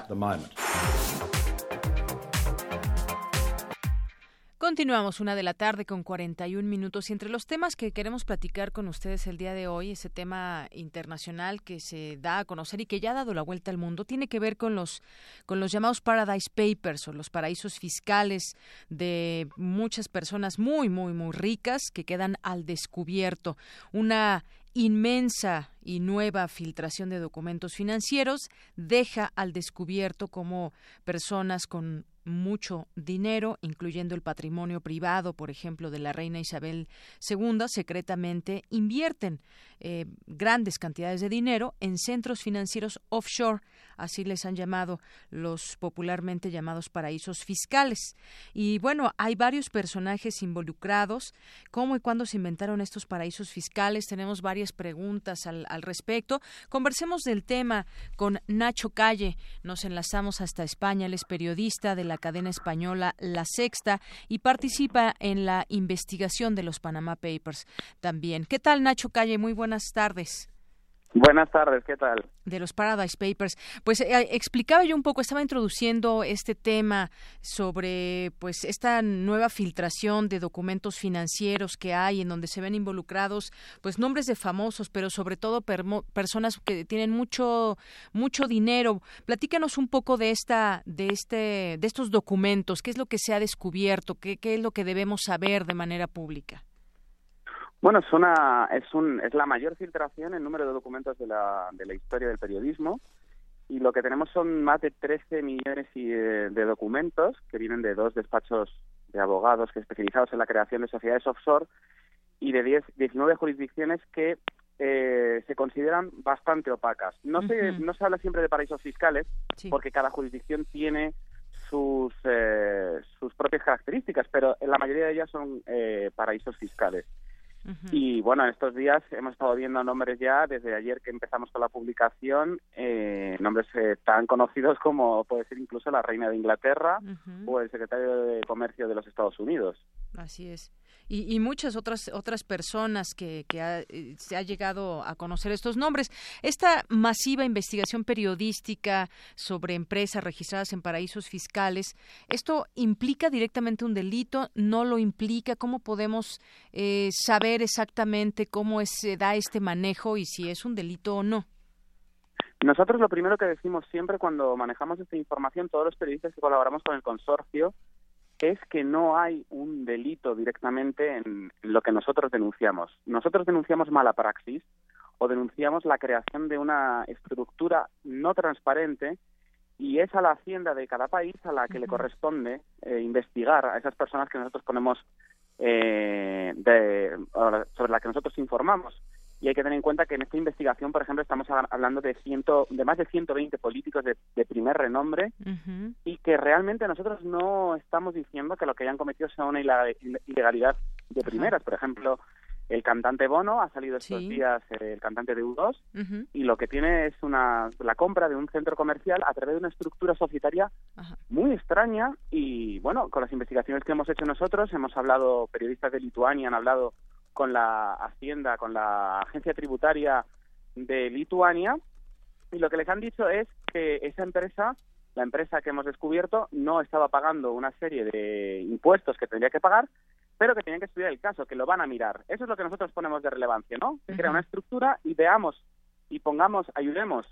Continuamos una de la tarde con 41 minutos y entre los temas que queremos platicar con ustedes el día de hoy, ese tema internacional que se da a conocer y que ya ha dado la vuelta al mundo, tiene que ver con los con los llamados Paradise Papers o los paraísos fiscales de muchas personas muy muy muy ricas que quedan al descubierto. Una inmensa y nueva filtración de documentos financieros deja al descubierto como personas con mucho dinero, incluyendo el patrimonio privado, por ejemplo, de la reina Isabel II, secretamente invierten eh, grandes cantidades de dinero en centros financieros offshore, así les han llamado los popularmente llamados paraísos fiscales. Y bueno, hay varios personajes involucrados. ¿Cómo y cuándo se inventaron estos paraísos fiscales? Tenemos varias preguntas al, al respecto. Conversemos del tema con Nacho Calle. Nos enlazamos hasta España. Él es periodista de la cadena española La Sexta y participa en la investigación de los Panama Papers también. ¿Qué tal, Nacho Calle? Muy buenas tardes. Buenas tardes, ¿qué tal? De los Paradise Papers. Pues eh, explicaba yo un poco, estaba introduciendo este tema sobre pues esta nueva filtración de documentos financieros que hay en donde se ven involucrados pues nombres de famosos, pero sobre todo personas que tienen mucho mucho dinero. Platícanos un poco de esta de este de estos documentos, qué es lo que se ha descubierto, qué, qué es lo que debemos saber de manera pública. Bueno, es, una, es, un, es la mayor filtración en número de documentos de la, de la historia del periodismo y lo que tenemos son más de 13 millones de documentos que vienen de dos despachos de abogados que especializados en la creación de sociedades offshore y de 10, 19 jurisdicciones que eh, se consideran bastante opacas. No, se, no se habla siempre de paraísos fiscales porque cada jurisdicción tiene sus, eh, sus propias características, pero en la mayoría de ellas son eh, paraísos fiscales. Y bueno, en estos días hemos estado viendo nombres ya, desde ayer que empezamos con la publicación, eh, nombres eh, tan conocidos como puede ser incluso la reina de Inglaterra o el secretario de Comercio de los Estados Unidos. Así es y, muchas otras otras personas que, eh, se ha llegado a conocer estos nombres. Esta masiva investigación periodística sobre empresas registradas en paraísos fiscales, ¿esto implica directamente un delito? ¿No lo implica? ¿Cómo podemos eh, saber exactamente cómo se da este manejo y si es un delito o no? Nosotros lo primero que decimos siempre cuando manejamos esta información, todos los periodistas que colaboramos con el consorcio, es que no hay un delito directamente en lo que nosotros denunciamos. Nosotros denunciamos mala praxis o denunciamos la creación de una estructura no transparente y es a la hacienda de cada país a la que le corresponde eh, investigar a esas personas que nosotros ponemos eh, de, sobre las que nosotros informamos y hay que tener en cuenta que en esta investigación, por ejemplo, estamos hablando de ciento, de más de 120 políticos de, primer renombre y que realmente nosotros no estamos diciendo que lo que hayan cometido sea una ilegalidad de primeras. Por ejemplo, el cantante Bono ha salido estos días, el cantante de U2, y lo que tiene es una, la compra de un centro comercial a través de una estructura societaria muy extraña y, bueno, con las investigaciones que hemos hecho nosotros, hemos hablado, periodistas de Lituania han hablado con la Hacienda, con la agencia tributaria de Lituania, y lo que les han dicho es que esa empresa, la empresa que hemos descubierto, no estaba pagando una serie de impuestos que tendría que pagar, pero que tenían que estudiar el caso, que lo van a mirar. Eso es lo que nosotros ponemos de relevancia, ¿no? Que crea una estructura y veamos y pongamos, ayudemos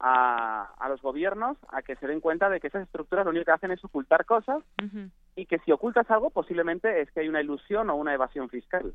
a, a, los gobiernos a que se den cuenta de que esas estructuras lo único que hacen es ocultar cosas y que si ocultas algo posiblemente es que hay una ilusión o una evasión fiscal.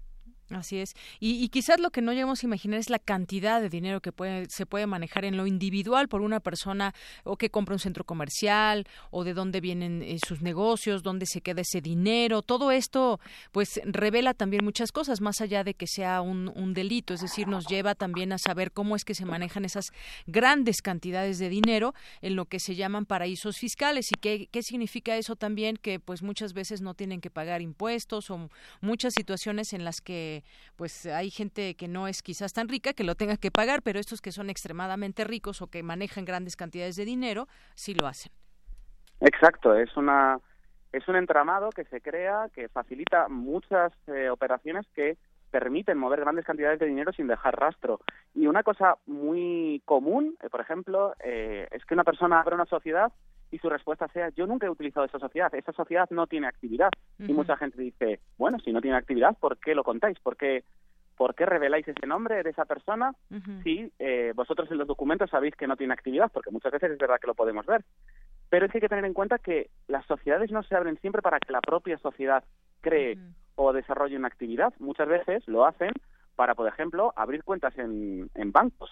Así es. Y, quizás lo que no llegamos a imaginar es la cantidad de dinero que puede, se puede manejar en lo individual por una persona o que compra un centro comercial o de dónde vienen eh, sus negocios, dónde se queda ese dinero. Todo esto pues revela también muchas cosas más allá de que sea un, un delito. Es decir, nos lleva también a saber cómo es que se manejan esas grandes cantidades de dinero en lo que se llaman paraísos fiscales y qué, qué significa eso también que pues muchas veces no tienen que pagar impuestos o muchas situaciones en las que pues hay gente que no es quizás tan rica que lo tenga que pagar, pero estos que son extremadamente ricos o que manejan grandes cantidades de dinero, sí lo hacen. Exacto, es una es un entramado que se crea que facilita muchas eh, operaciones que permiten mover grandes cantidades de dinero sin dejar rastro. Y una cosa muy común, eh, por ejemplo, eh, es que una persona abre una sociedad y su respuesta sea yo nunca he utilizado esa sociedad, esa sociedad no tiene actividad. Y mucha gente dice, bueno, si no tiene actividad, ¿por qué lo contáis? ¿Por qué, por qué reveláis ese nombre de esa persona si eh, vosotros en los documentos sabéis que no tiene actividad? Porque muchas veces es verdad que lo podemos ver. Pero es que hay que tener en cuenta que las sociedades no se abren siempre para que la propia sociedad cree o desarrolle una actividad. Muchas veces lo hacen para, por ejemplo, abrir cuentas en, en bancos.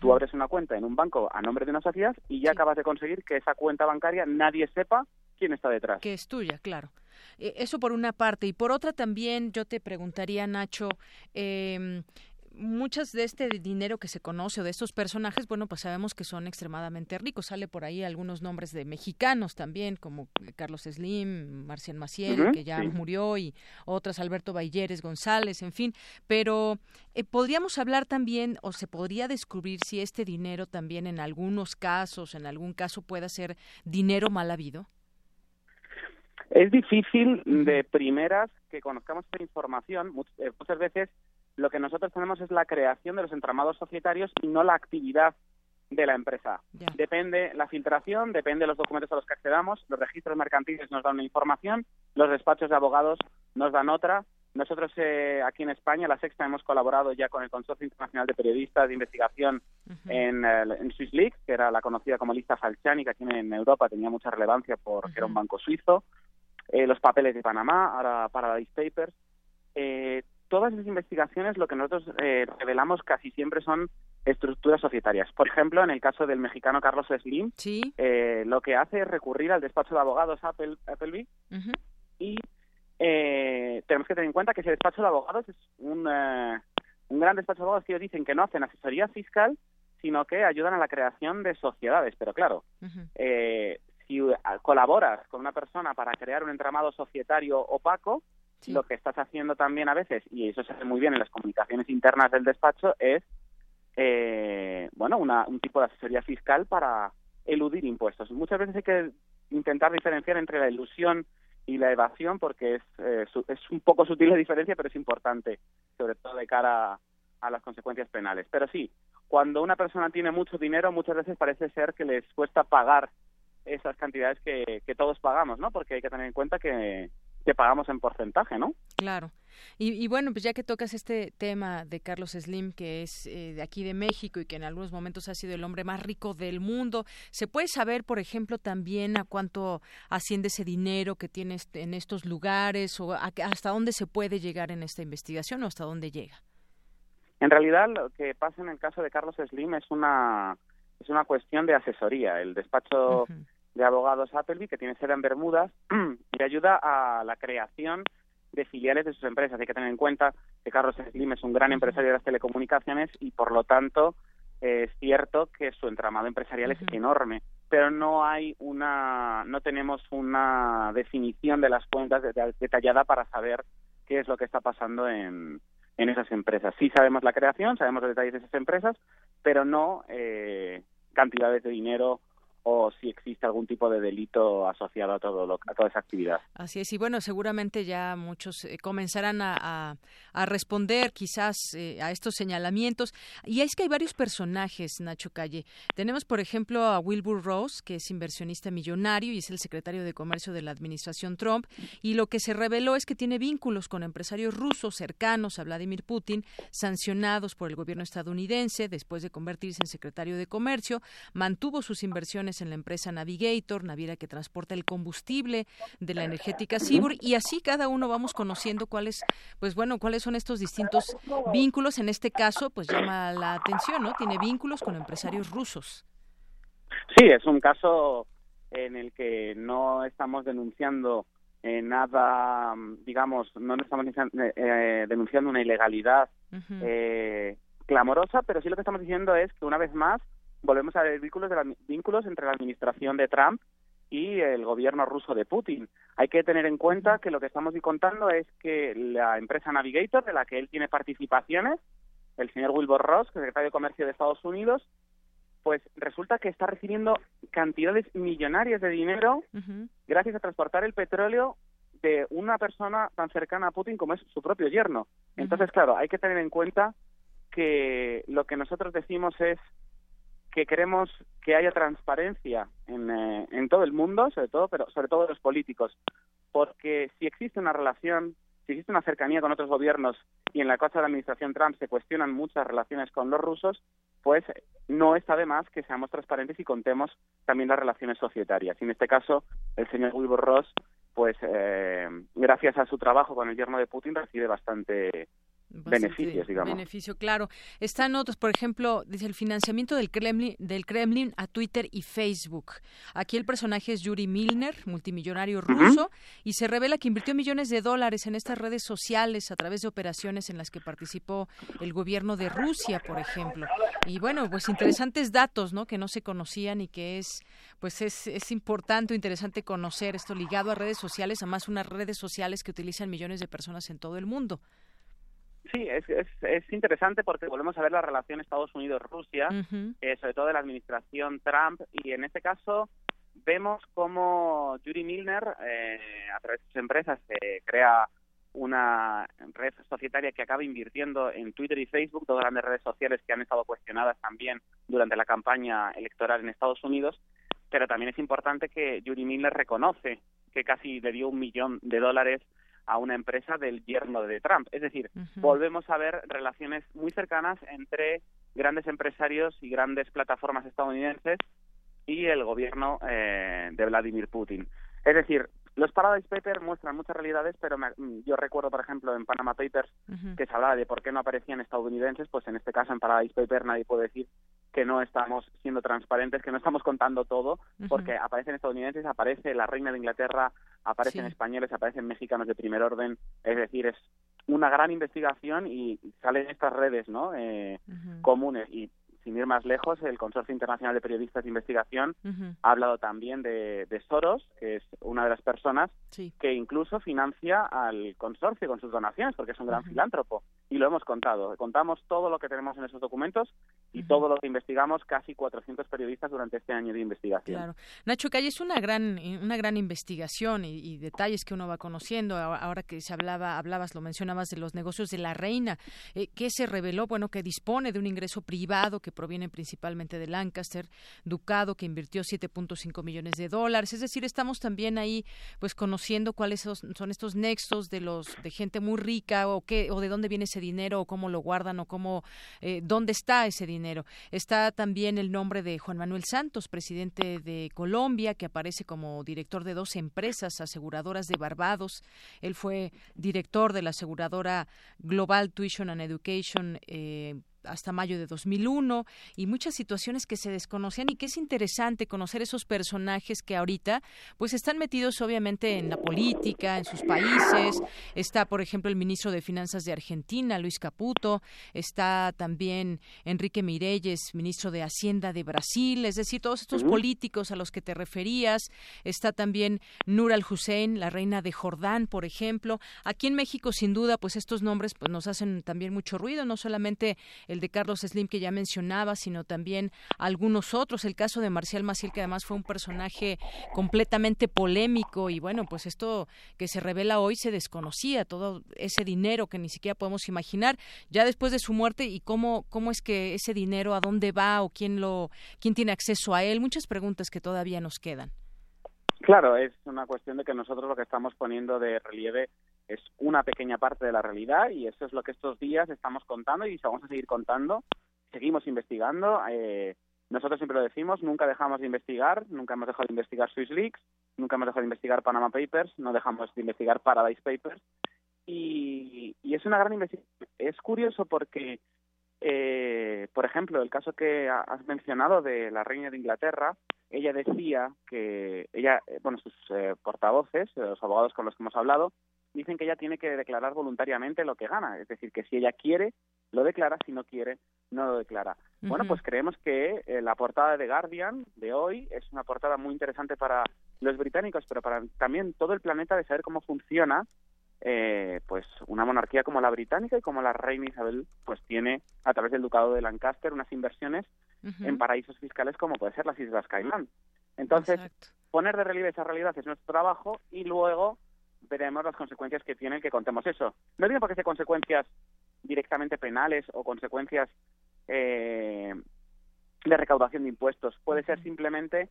Tú abres una cuenta en un banco a nombre de una sociedad y ya acabas de conseguir que esa cuenta bancaria nadie sepa quién está detrás. Que es tuya, claro. Eh, eso por una parte. Y por otra también yo te preguntaría, Nacho, eh, muchas de este dinero que se conoce o de estos personajes, bueno, pues sabemos que son extremadamente ricos. Sale por ahí algunos nombres de mexicanos también, como Carlos Slim, Marcial Maciel, que ya murió, y otras, Alberto Balleres González, en fin. Pero eh, podríamos hablar también, o se podría descubrir si este dinero también en algunos casos, en algún caso, pueda ser dinero mal habido. Es difícil de primeras que conozcamos esta información. Eh, muchas veces lo que nosotros tenemos es la creación de los entramados societarios y no la actividad de la empresa. Depende la filtración, depende los documentos a los que accedamos, los registros mercantiles nos dan una información, los despachos de abogados nos dan otra. Nosotros eh, aquí en España, la Sexta, hemos colaborado ya con el Consorcio Internacional de Periodistas de Investigación en, en Swiss Leaks, que era la conocida como lista Falciani, que aquí en Europa tenía mucha relevancia porque era un banco suizo. Eh, los papeles de Panamá, ahora Paradise Papers. Todas esas investigaciones lo que nosotros eh, revelamos casi siempre son estructuras societarias. Por ejemplo, en el caso del mexicano Carlos Slim, eh, lo que hace es recurrir al despacho de abogados Apple, Appleby y eh, tenemos que tener en cuenta que ese despacho de abogados es un, eh, un gran despacho de abogados que ellos dicen que no hacen asesoría fiscal, sino que ayudan a la creación de sociedades. Pero claro, eh, si colaboras con una persona para crear un entramado societario opaco, lo que estás haciendo también a veces, y eso se hace muy bien en las comunicaciones internas del despacho, es eh, bueno una, un tipo de asesoría fiscal para eludir impuestos. Muchas veces hay que intentar diferenciar entre la ilusión y la evasión porque es, eh, es un poco sutil la diferencia, pero es importante, sobre todo de cara a, las consecuencias penales. Pero sí, cuando una persona tiene mucho dinero, muchas veces parece ser que les cuesta pagar esas cantidades que, que todos pagamos, ¿no? Porque hay que tener en cuenta que, que pagamos en porcentaje, ¿no? Claro. Y, bueno, pues ya que tocas este tema de Carlos Slim, que es eh, de aquí de México y que en algunos momentos ha sido el hombre más rico del mundo, ¿se puede saber, por ejemplo, también a cuánto asciende ese dinero que tiene en estos lugares o hasta dónde se puede llegar en esta investigación o hasta dónde llega? En realidad, lo que pasa en el caso de Carlos Slim es una es una cuestión de asesoría. El despacho de abogados Appleby, que tiene sede en Bermudas, *clears throat* y ayuda a la creación de filiales de sus empresas. Hay que tener en cuenta que Carlos Slim es un gran empresario de las telecomunicaciones y, por lo tanto, es cierto que su entramado empresarial es enorme, pero no hay una, no tenemos una definición de las cuentas detallada para saber qué es lo que está pasando en, en esas empresas. Sí sabemos la creación, sabemos los detalles de esas empresas, pero no eh, cantidades de dinero o si existe algún tipo de delito asociado a todo a toda esa actividad. Así es y bueno seguramente ya muchos eh, comenzarán a, a, responder quizás eh, a estos señalamientos. Y es que hay varios personajes Nacho Calle. Tenemos por ejemplo a Wilbur Ross que es inversionista millonario y es el secretario de comercio de la administración Trump. Y lo que se reveló es que tiene vínculos con empresarios rusos cercanos a Vladimir Putin sancionados por el gobierno estadounidense después de convertirse en secretario de comercio mantuvo sus inversiones en la empresa Navigator, naviera que transporta el combustible de la energética Sibur y así cada uno vamos conociendo cuáles, pues bueno, cuáles son estos distintos vínculos. En este caso, pues llama la atención, ¿no? Tiene vínculos con empresarios rusos. Sí, es un caso en el que no estamos denunciando eh, nada, digamos, no estamos eh, eh, denunciando una ilegalidad clamorosa, pero sí lo que estamos diciendo es que una vez más volvemos a ver vínculos, de vínculos entre la administración de Trump y el gobierno ruso de Putin. Hay que tener en cuenta que lo que estamos contando es que la empresa Navigator, de la que él tiene participaciones, el señor Wilbur Ross, secretario de Comercio de Estados Unidos, pues resulta que está recibiendo cantidades millonarias de dinero gracias a transportar el petróleo de una persona tan cercana a Putin como es su propio yerno. Entonces, claro, hay que tener en cuenta que lo que nosotros decimos es que queremos que haya transparencia en, eh, todo el mundo, sobre todo, pero sobre todo los políticos, porque si existe una relación, si existe una cercanía con otros gobiernos y en la cosa de la administración Trump se cuestionan muchas relaciones con los rusos, pues no está de más que seamos transparentes y contemos también las relaciones societarias. Y en este caso, el señor Wilbur Ross, pues eh, gracias a su trabajo con el yerno de Putin, recibe bastante beneficios, digamos. Beneficio, claro. Están otros, por ejemplo, dice el financiamiento del Kremlin, del Kremlin a Twitter y Facebook. Aquí el personaje es Yuri Milner, multimillonario ruso, y se revela que invirtió millones de dólares en estas redes sociales a través de operaciones en las que participó el gobierno de Rusia, por ejemplo. Y bueno, pues interesantes datos, ¿no? Que no se conocían y que es, pues es, es importante o interesante conocer esto ligado a redes sociales, además unas redes sociales que utilizan millones de personas en todo el mundo. Sí, es, es, interesante porque volvemos a ver la relación Estados Unidos-Rusia, eh, sobre todo de la administración Trump, y en este caso vemos cómo Yuri Milner, eh, a través de sus empresas, se crea una red societaria que acaba invirtiendo en Twitter y Facebook, dos grandes redes sociales que han estado cuestionadas también durante la campaña electoral en Estados Unidos, pero también es importante que Yuri Milner reconoce que casi le dio un millón de dólares a una empresa del yerno de Trump. Es decir, volvemos a ver relaciones muy cercanas entre grandes empresarios y grandes plataformas estadounidenses y el gobierno eh, de Vladimir Putin. Es decir, los Paradise Papers muestran muchas realidades, pero yo recuerdo, por ejemplo, en Panama Papers que se hablaba de por qué no aparecían estadounidenses, pues en este caso en Paradise Papers nadie puede decir que no estamos siendo transparentes, que no estamos contando todo, porque aparecen estadounidenses, aparece la reina de Inglaterra, aparecen españoles, aparecen mexicanos de primer orden, es decir, es una gran investigación y salen estas redes no eh, comunes. Y sin ir más lejos, el Consorcio Internacional de Periodistas de Investigación ha hablado también de, Soros, que es una de las personas que incluso financia al consorcio con sus donaciones, porque es un gran filántropo. Y lo hemos contado. Contamos todo lo que tenemos en esos documentos y todo lo que investigamos, casi 400 periodistas durante este año de investigación. Claro. Nacho Calle, es una gran, una gran investigación y, detalles que uno va conociendo. Ahora que se hablaba, hablabas, lo mencionabas de los negocios de la reina, eh, que se reveló, bueno, que dispone de un ingreso privado que provienen principalmente de Lancaster, Ducado, que invirtió 7.5 millones de dólares. Es decir, estamos también ahí pues conociendo cuáles son estos nexos de los de gente muy rica o qué o de dónde viene ese dinero o cómo lo guardan o cómo eh, dónde está ese dinero. Está también el nombre de Juan Manuel Santos, presidente de Colombia, que aparece como director de dos empresas aseguradoras de Barbados. Él fue director de la aseguradora Global Tuition and Education eh, hasta mayo de 2001 y muchas situaciones que se desconocían y que es interesante conocer esos personajes que ahorita pues están metidos obviamente en la política, en sus países. Está, por ejemplo, el ministro de Finanzas de Argentina, Luis Caputo, está también Enrique Mireyes, ministro de Hacienda de Brasil, es decir, todos estos políticos a los que te referías. Está también Nur al-Hussein, la reina de Jordán, por ejemplo. Aquí en México, sin duda, pues estos nombres pues nos hacen también mucho ruido, no solamente el de Carlos Slim que ya mencionaba, sino también algunos otros. El caso de Marcial Maciel, que además fue un personaje completamente polémico y bueno, pues esto que se revela hoy se desconocía, todo ese dinero que ni siquiera podemos imaginar ya después de su muerte y cómo, cómo es que ese dinero, a dónde va o quién, lo, quién tiene acceso a él. Muchas preguntas que todavía nos quedan. Claro, es una cuestión de que nosotros lo que estamos poniendo de relieve es una pequeña parte de la realidad y eso es lo que estos días estamos contando y vamos a seguir contando. Seguimos investigando. Eh, nosotros siempre lo decimos, nunca dejamos de investigar, nunca hemos dejado de investigar Swiss Leaks, nunca hemos dejado de investigar Panama Papers, no dejamos de investigar Paradise Papers. Y, es una gran investigación. Es curioso porque, eh, por ejemplo, el caso que has mencionado de la reina de Inglaterra, ella decía que ella, eh, bueno, sus portavoces, los abogados con los que hemos hablado, dicen que ella tiene que declarar voluntariamente lo que gana, es decir, que si ella quiere, lo declara, si no quiere, no lo declara. Bueno, pues creemos que eh, la portada de Guardian de hoy es una portada muy interesante para los británicos, pero para también todo el planeta de saber cómo funciona eh, pues una monarquía como la británica y como la reina Isabel pues tiene a través del ducado de Lancaster unas inversiones en paraísos fiscales como puede ser las Islas Caimán. Entonces, poner de relieve esa realidad es nuestro trabajo y luego veremos las consecuencias que tienen que contemos eso. No digo porque sean consecuencias directamente penales o consecuencias eh, de recaudación de impuestos. Puede ser simplemente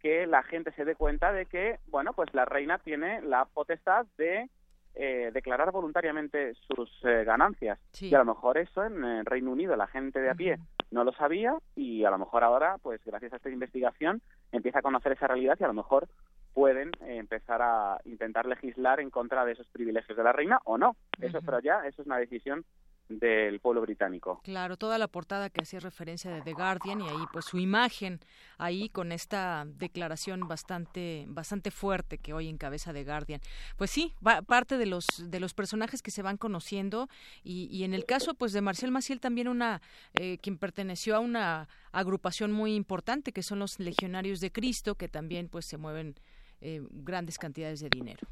que la gente se dé cuenta de que, bueno, pues la reina tiene la potestad de eh, declarar voluntariamente sus eh, ganancias. Y a lo mejor eso en el Reino Unido la gente de a pie no lo sabía y a lo mejor ahora, pues gracias a esta investigación, empieza a conocer esa realidad y a lo mejor pueden eh, empezar a intentar legislar en contra de esos privilegios de la reina o no. Eso, pero ya, eso es una decisión del pueblo británico. Claro, toda la portada que hacía referencia de The Guardian y ahí pues su imagen ahí con esta declaración bastante bastante fuerte que hoy encabeza The Guardian. Pues sí, va, parte de los de los personajes que se van conociendo y, y en el caso pues de Marcel Maciel también una eh, quien perteneció a una agrupación muy importante que son los Legionarios de Cristo que también pues se mueven eh, grandes cantidades de dinero.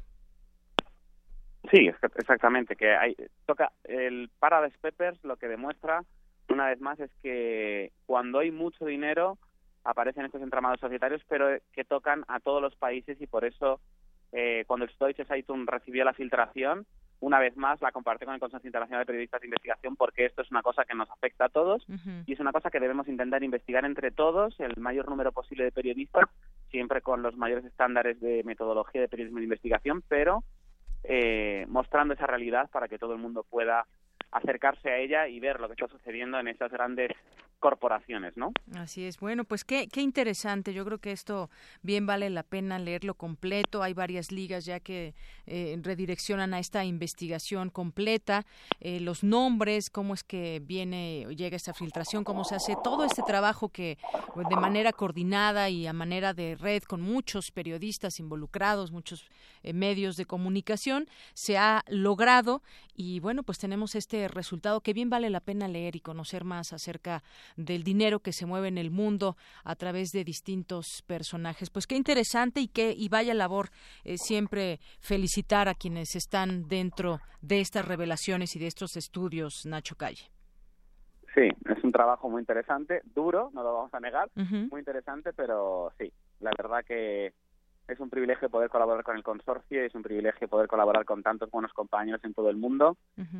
Sí, exactamente, que hay, toca el Paradise Peppers lo que demuestra una vez más es que cuando hay mucho dinero aparecen estos entramados societarios, pero que tocan a todos los países y por eso eh, cuando el Deutsche Zeitung recibió la filtración, una vez más la compartió con el Consejo Internacional de Periodistas de Investigación porque esto es una cosa que nos afecta a todos y es una cosa que debemos intentar investigar entre todos, el mayor número posible de periodistas, siempre con los mayores estándares de metodología de periodismo de investigación, pero eh, mostrando esa realidad para que todo el mundo pueda acercarse a ella y ver lo que está sucediendo en esas grandes corporaciones, ¿no? Así es. Bueno, pues qué, qué interesante. Yo creo que esto bien vale la pena leerlo completo. Hay varias ligas ya que eh, redireccionan a esta investigación completa, eh, los nombres, cómo es que viene, llega esta filtración, cómo se hace todo este trabajo que de manera coordinada y a manera de red con muchos periodistas involucrados, muchos eh, medios de comunicación, se ha logrado y bueno, pues tenemos este resultado que bien vale la pena leer y conocer más acerca del dinero que se mueve en el mundo a través de distintos personajes. Pues qué interesante y qué y vaya labor eh, siempre felicitar a quienes están dentro de estas revelaciones y de estos estudios, Nacho Calle. Sí, es un trabajo muy interesante, duro, no lo vamos a negar, muy interesante, pero sí, la verdad que es un privilegio poder colaborar con el consorcio, es un privilegio poder colaborar con tantos buenos compañeros en todo el mundo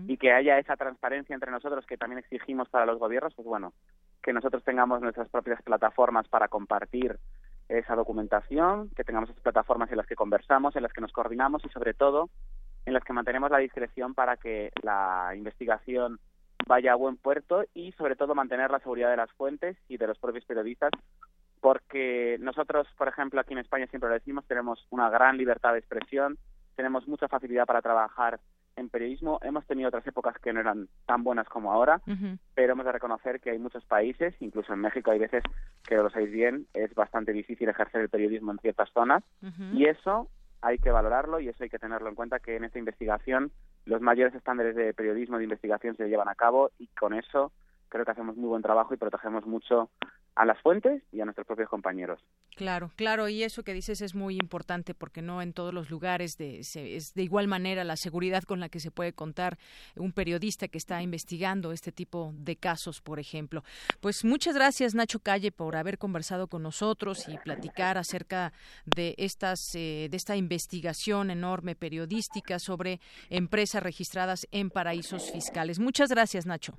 y que haya esa transparencia entre nosotros que también exigimos para los gobiernos, pues bueno, que nosotros tengamos nuestras propias plataformas para compartir esa documentación, que tengamos esas plataformas en las que conversamos, en las que nos coordinamos y sobre todo en las que mantenemos la discreción para que la investigación vaya a buen puerto y sobre todo mantener la seguridad de las fuentes y de los propios periodistas porque nosotros, por ejemplo, aquí en España siempre lo decimos, tenemos una gran libertad de expresión, tenemos mucha facilidad para trabajar en periodismo. Hemos tenido otras épocas que no eran tan buenas como ahora, pero hemos de reconocer que hay muchos países, incluso en México hay veces que lo sabéis bien, es bastante difícil ejercer el periodismo en ciertas zonas y eso hay que valorarlo y eso hay que tenerlo en cuenta que en esta investigación los mayores estándares de periodismo de investigación se llevan a cabo y con eso creo que hacemos muy buen trabajo y protegemos mucho a las fuentes y a nuestros propios compañeros. Claro, claro, y eso que dices es muy importante porque no en todos los lugares de, es de igual manera la seguridad con la que se puede contar un periodista que está investigando este tipo de casos, por ejemplo. Pues muchas gracias Nacho Calle por haber conversado con nosotros y platicar acerca de estas eh, de esta investigación enorme periodística sobre empresas registradas en paraísos fiscales. Muchas gracias Nacho.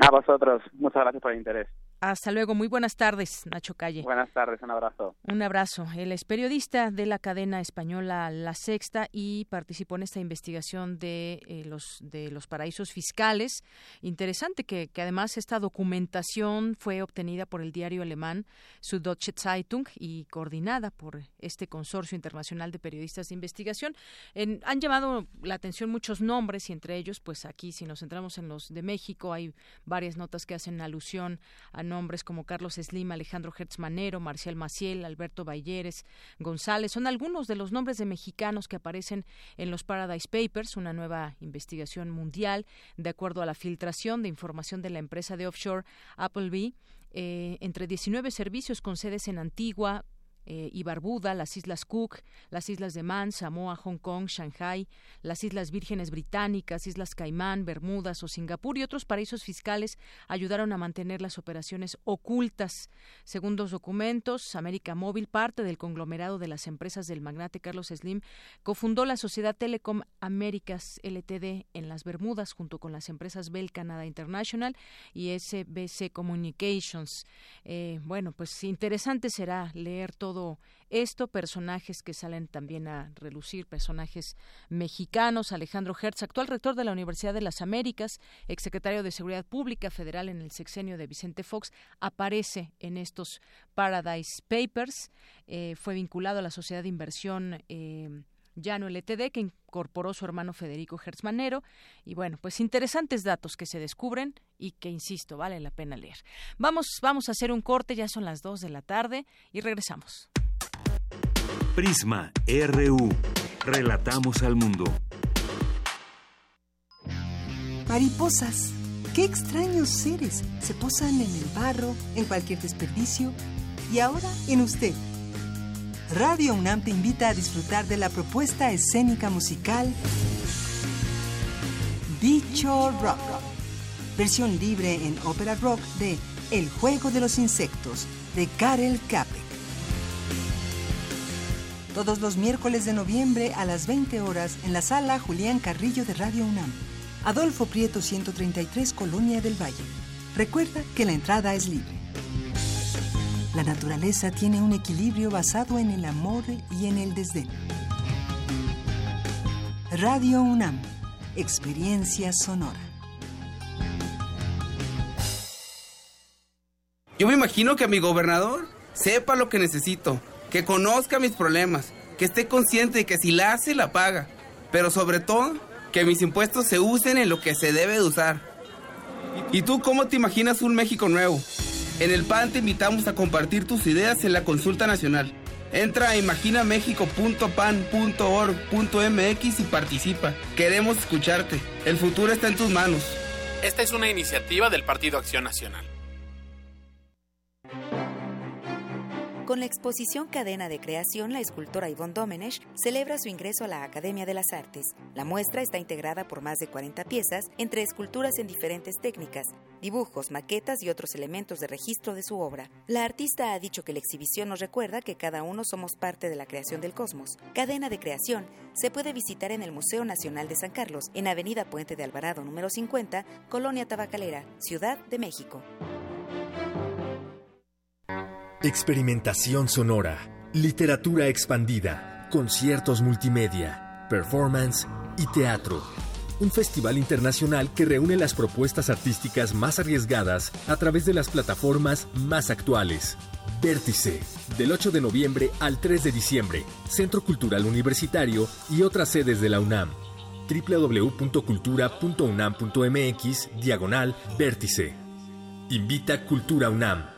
A vosotros, muchas gracias por el interés. Hasta luego. Muy buenas tardes, Nacho Calle. Buenas tardes, un abrazo. Un abrazo. Él es periodista de la cadena española La Sexta y participó en esta investigación de eh, los de los paraísos fiscales. Interesante que, que, además esta documentación fue obtenida por el diario alemán Süddeutsche Zeitung y coordinada por este consorcio internacional de periodistas de investigación. En, han llamado la atención muchos nombres y entre ellos, pues aquí si nos centramos en los de México hay varias notas que hacen alusión a nombres como Carlos Slim, Alejandro Hertzmanero, Marcial Maciel, Alberto Balleres, González. Son algunos de los nombres de mexicanos que aparecen en los Paradise Papers, una nueva investigación mundial de acuerdo a la filtración de información de la empresa de offshore Appleby. Eh, entre 19 servicios con sedes en Antigua, eh, y Barbuda, las Islas Cook, las Islas de Man, Samoa, Hong Kong, Shanghai, las Islas Vírgenes Británicas, Islas Caimán, Bermudas o Singapur y otros paraísos fiscales ayudaron a mantener las operaciones ocultas. Según los documentos, América Móvil, parte del conglomerado de las empresas del magnate Carlos Slim, cofundó la sociedad Telecom Américas LTD en las Bermudas junto con las empresas Bell Canada International y SBC Communications. Eh, bueno, pues interesante será leer todo esto, personajes que salen también a relucir, personajes mexicanos, Alejandro Hertz, actual rector de la Universidad de las Américas, exsecretario de Seguridad Pública Federal en el sexenio de Vicente Fox, aparece en estos Paradise Papers, eh, fue vinculado a la sociedad de inversión eh, Llano LTD, que incorporó su hermano Federico Hertzmanero. Y bueno, pues interesantes datos que se descubren y que, insisto, vale la pena leer. Vamos, vamos a hacer un corte, ya son las 2 de la tarde y regresamos. Prisma RU. Relatamos al mundo. Mariposas. Qué extraños seres. Se posan en el barro, en cualquier desperdicio y ahora en usted. Radio UNAM te invita a disfrutar de la propuesta escénica musical Bicho Rock, versión libre en ópera rock de El juego de los insectos de Karel Capek. Todos los miércoles de noviembre a las 20 horas en la sala Julián Carrillo de Radio UNAM. Adolfo Prieto 133 Colonia del Valle. Recuerda que la entrada es libre. La naturaleza tiene un equilibrio basado en el amor y en el desdén. Radio UNAM, experiencia sonora. Yo me imagino que mi gobernador sepa lo que necesito, que conozca mis problemas, que esté consciente de que si la hace, la paga. Pero sobre todo, que mis impuestos se usen en lo que se debe de usar. ¿Y tú cómo te imaginas un México nuevo? En el PAN te invitamos a compartir tus ideas en la consulta nacional. Entra a imaginamexico.pan.org.mx y participa. Queremos escucharte. El futuro está en tus manos. Esta es una iniciativa del Partido Acción Nacional. Con la exposición Cadena de Creación, la escultora Yvonne Domenech celebra su ingreso a la Academia de las Artes. La muestra está integrada por más de 40 piezas, entre esculturas en diferentes técnicas, dibujos, maquetas y otros elementos de registro de su obra. La artista ha dicho que la exhibición nos recuerda que cada uno somos parte de la creación del cosmos. Cadena de Creación se puede visitar en el Museo Nacional de San Carlos, en Avenida Puente de Alvarado número 50, Colonia Tabacalera, Ciudad de México. Experimentación sonora, literatura expandida, conciertos multimedia, performance y teatro. Un festival internacional que reúne las propuestas artísticas más arriesgadas a través de las plataformas más actuales. Vértice, del 8 de noviembre al 3 de diciembre, Centro Cultural Universitario y otras sedes de la UNAM. www.cultura.unam.mx, diagonal, Vértice. Invita Cultura UNAM.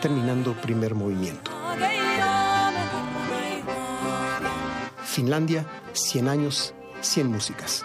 terminando primer movimiento. Finlandia, 100 años, 100 músicas.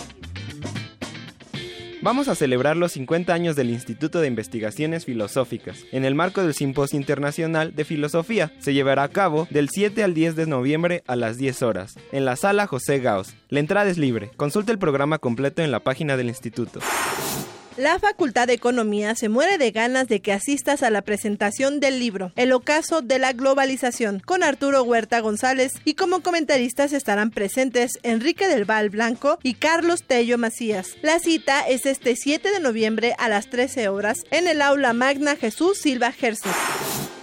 Vamos a celebrar los 50 años del Instituto de Investigaciones Filosóficas. En el marco del Simposio Internacional de Filosofía, se llevará a cabo del 7 al 10 de noviembre a las 10 horas, en la sala José Gauss. La entrada es libre. Consulta el programa completo en la página del instituto. La Facultad de Economía se muere de ganas de que asistas a la presentación del libro El ocaso de la globalización con Arturo Huerta González y como comentaristas estarán presentes Enrique del Val Blanco y Carlos Tello Macías. La cita es este 7 de noviembre a las 13 horas en el aula Magna Jesús Silva Herzog.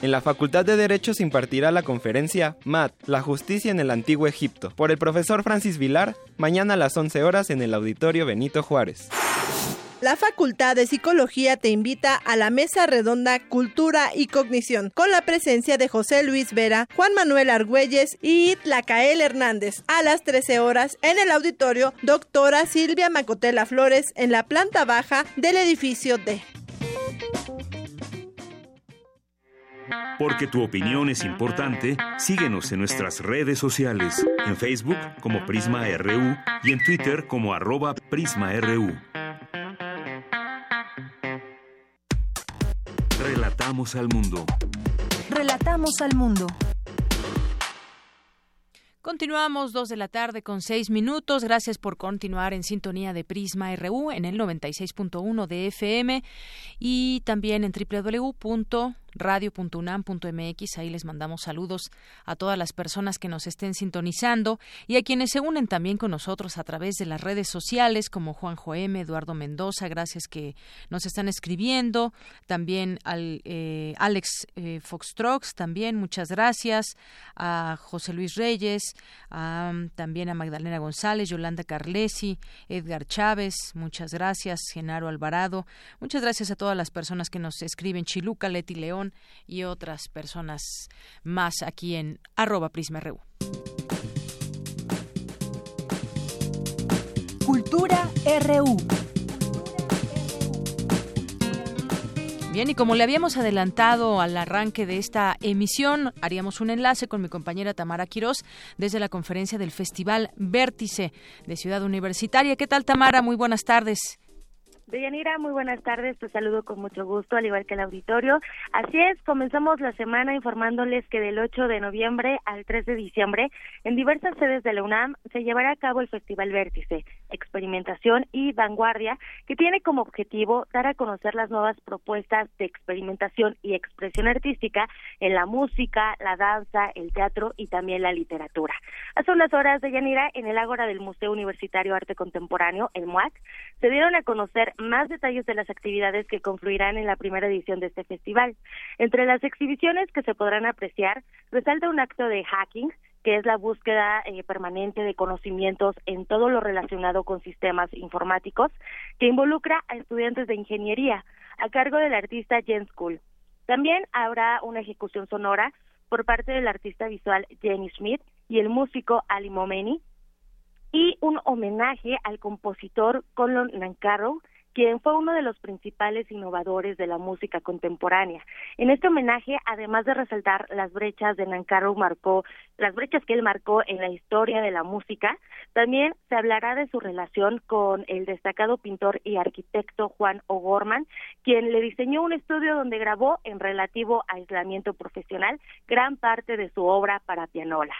En la Facultad de Derecho se impartirá la conferencia MAT, la justicia en el antiguo Egipto, por el profesor Francis Vilar, mañana a las 11 horas en el auditorio Benito Juárez. La Facultad de Psicología te invita a la mesa redonda Cultura y Cognición, con la presencia de José Luis Vera, Juan Manuel Argüelles y Tlacael Hernández, a las 13 horas en el auditorio Doctora Silvia Macotela Flores, en la planta baja del edificio D. Porque tu opinión es importante, síguenos en nuestras redes sociales, en Facebook como Prisma RU y en Twitter como arroba PrismaRU. Relatamos al mundo. Relatamos al mundo. Continuamos dos de la tarde con seis minutos. Gracias por continuar en sintonía de Prisma RU en el 96.1 de FM y también en www radio.unam.mx. Ahí les mandamos saludos a todas las personas que nos estén sintonizando y a quienes se unen también con nosotros a través de las redes sociales como Juanjo M, Eduardo Mendoza, gracias que nos están escribiendo. También al eh, Alex eh, Foxtrox, también muchas gracias. A José Luis Reyes, también a Magdalena González, Yolanda Carlesi, Edgar Chávez, muchas gracias. Genaro Alvarado, muchas gracias a todas las personas que nos escriben. Chiluca, Leti León, y otras personas más aquí en arroba PrismaRU. Cultura RU. Bien, y como le habíamos adelantado al arranque de esta emisión, haríamos un enlace con mi compañera Tamara Quirós desde la conferencia del Festival Vértice de Ciudad Universitaria. ¿Qué tal, Tamara? Muy buenas tardes. Deyanira, muy buenas tardes, te saludo con mucho gusto, al igual que el auditorio. Así es, comenzamos la semana informándoles que del 8 de noviembre al 3 de diciembre, en diversas sedes de la UNAM, se llevará a cabo el Festival Vértice, Experimentación y Vanguardia, que tiene como objetivo dar a conocer las nuevas propuestas de experimentación y expresión artística en la música, la danza, el teatro y también la literatura. Hace unas horas, Deyanira, en el Ágora del Museo Universitario Arte Contemporáneo, el MUAC, se dieron a conocer más detalles de las actividades que confluirán en la primera edición de este festival. Entre las exhibiciones que se podrán apreciar, resalta un acto de hacking, que es la búsqueda eh, permanente de conocimientos en todo lo relacionado con sistemas informáticos, que involucra a estudiantes de ingeniería, a cargo del artista Jens Kuhl. También habrá una ejecución sonora por parte del artista visual Jenny Schmidt y el músico Ali Momeni, y un homenaje al compositor Colin Nancarrow, quien fue uno de los principales innovadores de la música contemporánea. En este homenaje, además de resaltar las brechas de Nancarrow marcó, las brechas que él marcó en la historia de la música, también se hablará de su relación con el destacado pintor y arquitecto Juan O'Gorman, quien le diseñó un estudio donde grabó en relativo aislamiento profesional gran parte de su obra para pianola.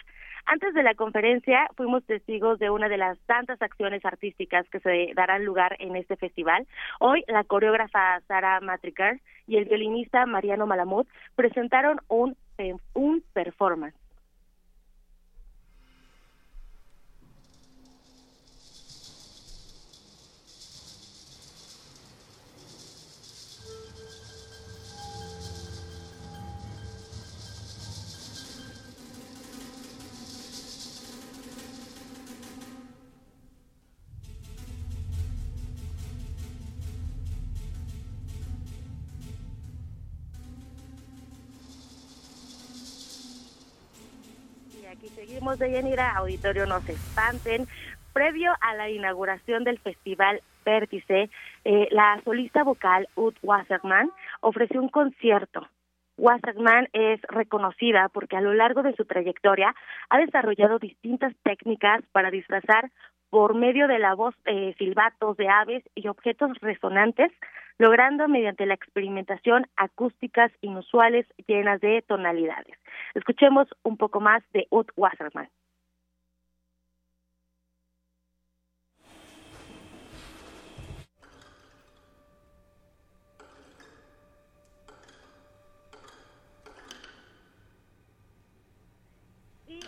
Antes de la conferencia fuimos testigos de una de las tantas acciones artísticas que se darán lugar en este festival. Hoy la coreógrafa Sara Matricar y el violinista Mariano Malamud presentaron un, eh, un performance. De Yanira, auditorio no espanten. Previo a la inauguración del festival Vértice, eh, la solista vocal Ud Wasserman ofreció un concierto. Wasserman es reconocida porque a lo largo de su trayectoria ha desarrollado distintas técnicas para disfrazar por medio de la voz eh, silbatos de aves y objetos resonantes, logrando mediante la experimentación acústicas inusuales llenas de tonalidades. Escuchemos un poco más de Ut Wasserman. Y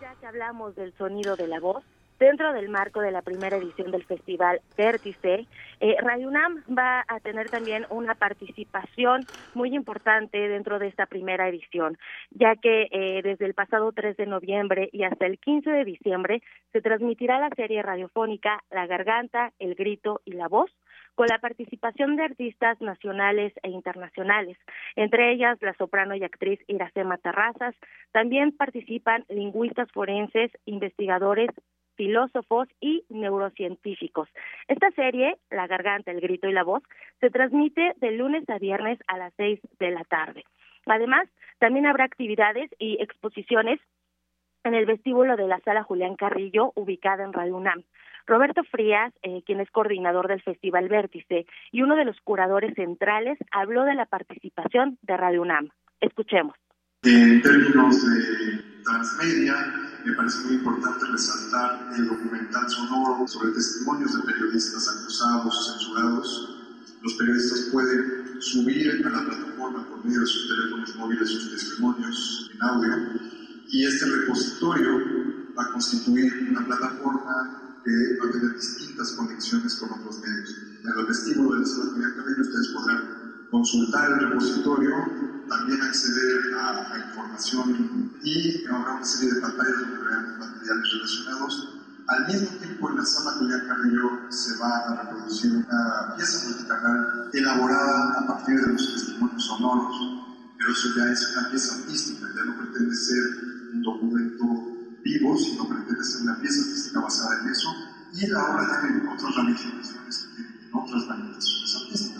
ya que hablamos del sonido de la voz, Dentro del marco de la primera edición del festival Vértice, eh, Radio UNAM va a tener también una participación muy importante dentro de esta primera edición, ya que eh, desde el pasado 3 de noviembre y hasta el 15 de diciembre se transmitirá la serie radiofónica La Garganta, El Grito y la Voz, con la participación de artistas nacionales e internacionales, entre ellas la soprano y actriz Iracema Terrazas. También participan lingüistas forenses, investigadores, filósofos y neurocientíficos. Esta serie, La Garganta, el Grito y la Voz, se transmite de lunes a viernes a las seis de la tarde. Además, también habrá actividades y exposiciones en el vestíbulo de la sala Julián Carrillo, ubicada en Radio UNAM. Roberto Frías, eh, quien es coordinador del Festival Vértice y uno de los curadores centrales, habló de la participación de Radio UNAM. Escuchemos. En términos de transmedia, me parece muy importante resaltar el documental sonoro sobre testimonios de periodistas acusados censurados Los periodistas pueden subir a la plataforma por medio de sus teléfonos móviles sus testimonios en audio y este repositorio va a constituir una plataforma que va a tener distintas conexiones con otros medios. En el vestíbulo del Estado de ustedes podrán consultar el repositorio, también acceder a, a información y habrá una serie de pantallas donde verán materiales relacionados al mismo tiempo, en la sala Julián Carrillo se va a reproducir una pieza multicanal elaborada a partir de los testimonios sonoros, pero eso ya es una pieza artística, ya no pretende ser un documento vivo, sino pretende ser una pieza artística basada en eso, y la obra tiene otras ramificaciones, en otras manifestaciones artísticas.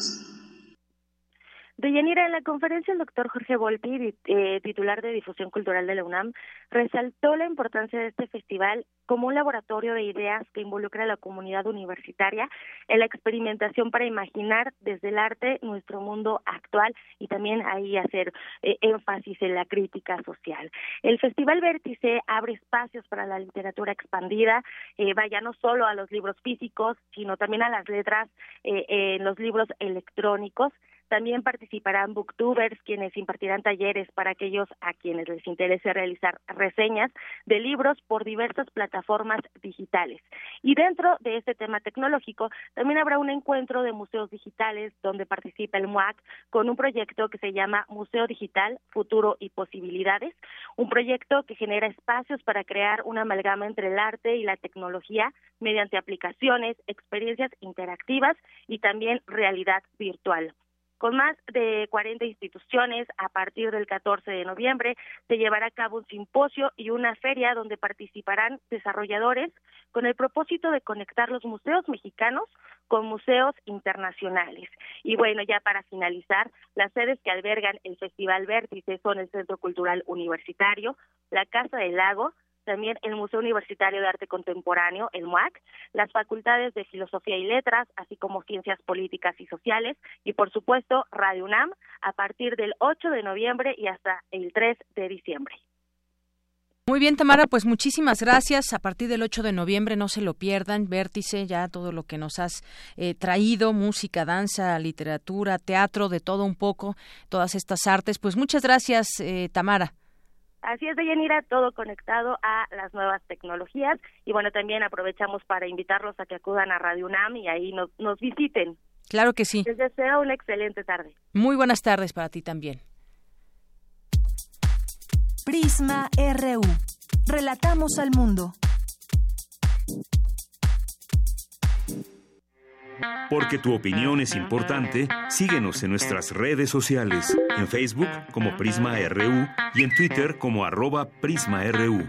Deyanira, en la conferencia el doctor Jorge Volpi, eh, titular de Difusión Cultural de la UNAM, resaltó la importancia de este festival como un laboratorio de ideas que involucra a la comunidad universitaria en la experimentación para imaginar desde el arte nuestro mundo actual y también ahí hacer eh, énfasis en la crítica social. El Festival Vértice abre espacios para la literatura expandida, eh, vaya no solo a los libros físicos, sino también a las letras en los libros electrónicos también participarán booktubers, quienes impartirán talleres para aquellos a quienes les interese realizar reseñas de libros por diversas plataformas digitales. Y dentro de este tema tecnológico, también habrá un encuentro de museos digitales donde participa el MUAC con un proyecto que se llama Museo Digital, Futuro y Posibilidades, un proyecto que genera espacios para crear una amalgama entre el arte y la tecnología mediante aplicaciones, experiencias interactivas y también realidad virtual. Con más de 40 instituciones, a partir del 14 de noviembre se llevará a cabo un simposio y una feria donde participarán desarrolladores con el propósito de conectar los museos mexicanos con museos internacionales. Y bueno, ya para finalizar, las sedes que albergan el Festival Vértice son el Centro Cultural Universitario, la Casa del Lago, también el Museo Universitario de Arte Contemporáneo, el MUAC, las facultades de Filosofía y Letras, así como Ciencias Políticas y Sociales, y por supuesto Radio UNAM, a partir del 8 de noviembre y hasta el 3 de diciembre. Muy bien, Tamara, pues muchísimas gracias. A partir del 8 de noviembre no se lo pierdan. Vértice, ya todo lo que nos has eh, traído, música, danza, literatura, teatro, de todo un poco, todas estas artes. Pues muchas gracias, eh, Tamara. Así es, Deyanira, todo conectado a las nuevas tecnologías y bueno, también aprovechamos para invitarlos a que acudan a Radio UNAM y ahí nos, nos visiten. Claro que sí. Les deseo una excelente tarde. Muy buenas tardes para ti también. Prisma RU. Relatamos al mundo. Porque tu opinión es importante, síguenos en nuestras redes sociales, en Facebook como Prisma RU y en Twitter como arroba PrismaRU.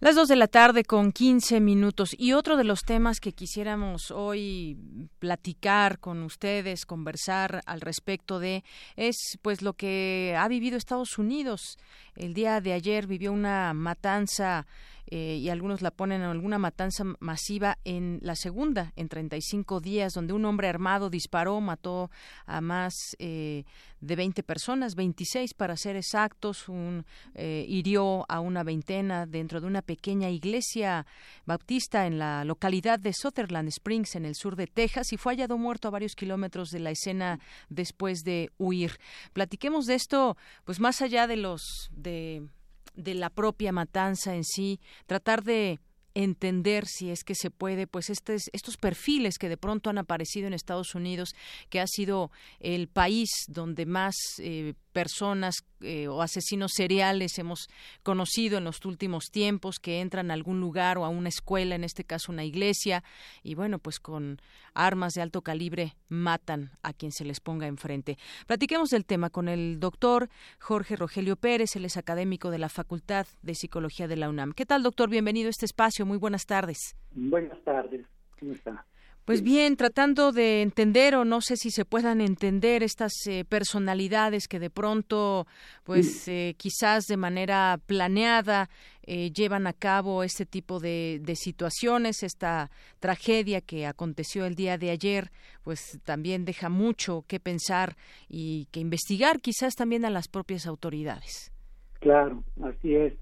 Las dos de la tarde con 15 minutos. Y otro de los temas que quisiéramos hoy platicar con ustedes, conversar al respecto de, es pues lo que ha vivido Estados Unidos. El día de ayer vivió una matanza eh, y algunos la ponen en alguna matanza masiva en la segunda, en 35 días, donde un hombre armado disparó, mató a más eh, de 20 personas, 26 para ser exactos, un, eh, hirió a una veintena dentro de una pequeña iglesia bautista en la localidad de Sutherland Springs, en el sur de Texas, y fue hallado muerto a varios kilómetros de la escena después de huir. Platiquemos de esto, pues más allá de los de de la propia matanza en sí, tratar de entender si es que se puede, pues estos perfiles que de pronto han aparecido en Estados Unidos, que ha sido el país donde más eh, personas eh, o asesinos seriales hemos conocido en los últimos tiempos que entran a algún lugar o a una escuela, en este caso una iglesia, y bueno, pues con armas de alto calibre matan a quien se les ponga enfrente. Platiquemos del tema con el doctor Jorge Rogelio Pérez, él es académico de la Facultad de Psicología de la UNAM. ¿Qué tal, doctor? Bienvenido a este espacio. Muy buenas tardes. Buenas tardes. ¿Cómo está? Pues bien, tratando de entender o no sé si se puedan entender estas eh, personalidades que de pronto, pues eh, quizás de manera planeada eh, llevan a cabo este tipo de, de, situaciones. Esta tragedia que aconteció el día de ayer, pues también deja mucho que pensar y que investigar, quizás también a las propias autoridades. Claro, así es.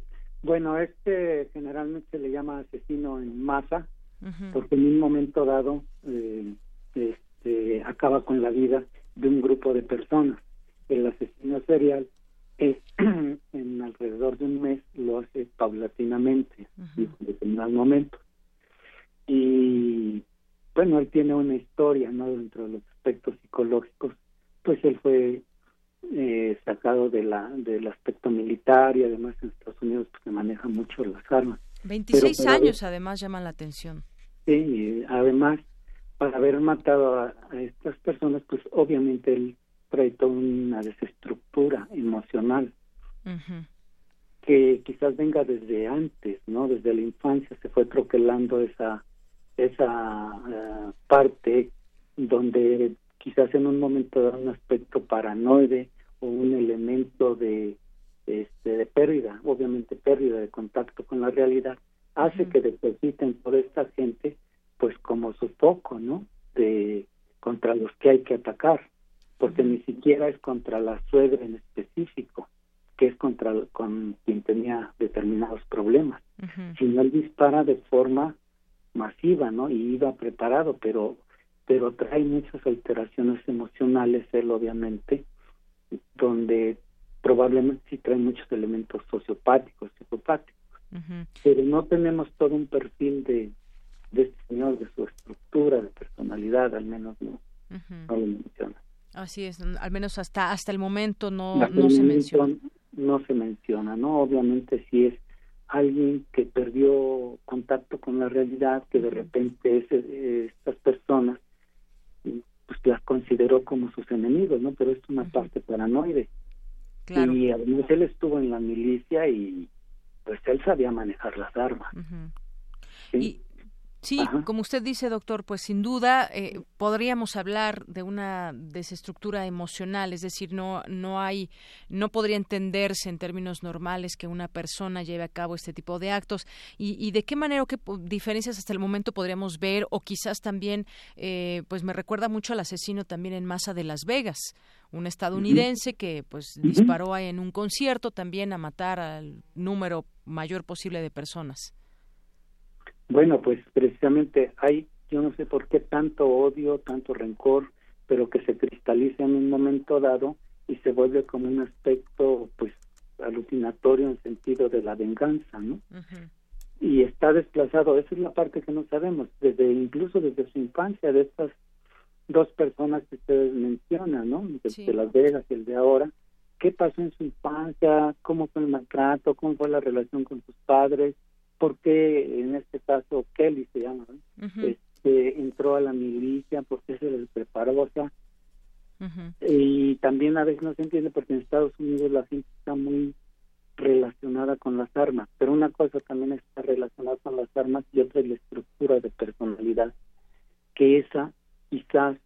Bueno, este generalmente se le llama asesino en masa porque en un momento dado eh, este, acaba con la vida de un grupo de personas. El asesino serial es, *clears throat* en alrededor de un mes lo hace paulatinamente, en determinados momentos. Y bueno, él tiene una historia, ¿no? Dentro de los aspectos psicológicos, pues él fue eh, sacado de la del aspecto militar y además en Estados Unidos pues, se maneja mucho las armas. 26 años además llaman la atención. Sí, además para haber matado a, estas personas, pues obviamente él trae toda una desestructura emocional que quizás venga desde antes, ¿no? Desde la infancia se fue troquelando esa esa eh, parte donde quizás en un momento da un aspecto paranoide o un elemento de este, de pérdida, obviamente pérdida de contacto con la realidad, hace que depositen por esta gente pues como su foco, ¿no? De contra los que hay que atacar, porque ni siquiera es contra la suegra en específico, que es contra con quien tenía determinados problemas, sino él dispara de forma masiva, ¿no? Y iba preparado, pero pero trae muchas alteraciones emocionales él obviamente, donde probablemente sí trae muchos elementos sociopáticos, psicopáticos, pero no tenemos todo un perfil de de este señor, de su estructura, de personalidad, al menos no, no lo menciona. Así es, al menos hasta hasta el momento no, no se menciona. No se menciona, ¿no? Obviamente si es alguien que perdió contacto con la realidad, que de repente es, eh, estas personas pues las consideró como sus enemigos, ¿no? Pero es una parte paranoide. Claro. Y además él estuvo en la milicia y pues él sabía manejar las armas. ¿Sí? Sí, como usted dice, doctor, pues sin duda eh, podríamos hablar de una desestructura emocional, es decir, no no hay no podría entenderse en términos normales que una persona lleve a cabo este tipo de actos y, de qué manera o qué diferencias hasta el momento podríamos ver o quizás también eh, pues me recuerda mucho al asesino también en masa de Las Vegas, un estadounidense que pues disparó en un concierto también a matar al número mayor posible de personas. Bueno, pues precisamente hay, yo no sé por qué tanto odio, tanto rencor, pero que se cristaliza en un momento dado y se vuelve como un aspecto, pues, alucinatorio en sentido de la venganza, ¿no? Y está desplazado, esa es la parte que no sabemos, desde incluso desde su infancia, de estas dos personas que ustedes mencionan, ¿no? De, Las Vegas y el de ahora, ¿qué pasó en su infancia? ¿Cómo fue el maltrato? ¿Cómo fue la relación con sus padres? porque en este caso Kelly se llama, este, entró a la milicia, porque se les preparó, o sea, y también a veces no se entiende porque en Estados Unidos la gente está muy relacionada con las armas, pero una cosa también está relacionada con las armas y otra es la estructura de personalidad, que esa quizás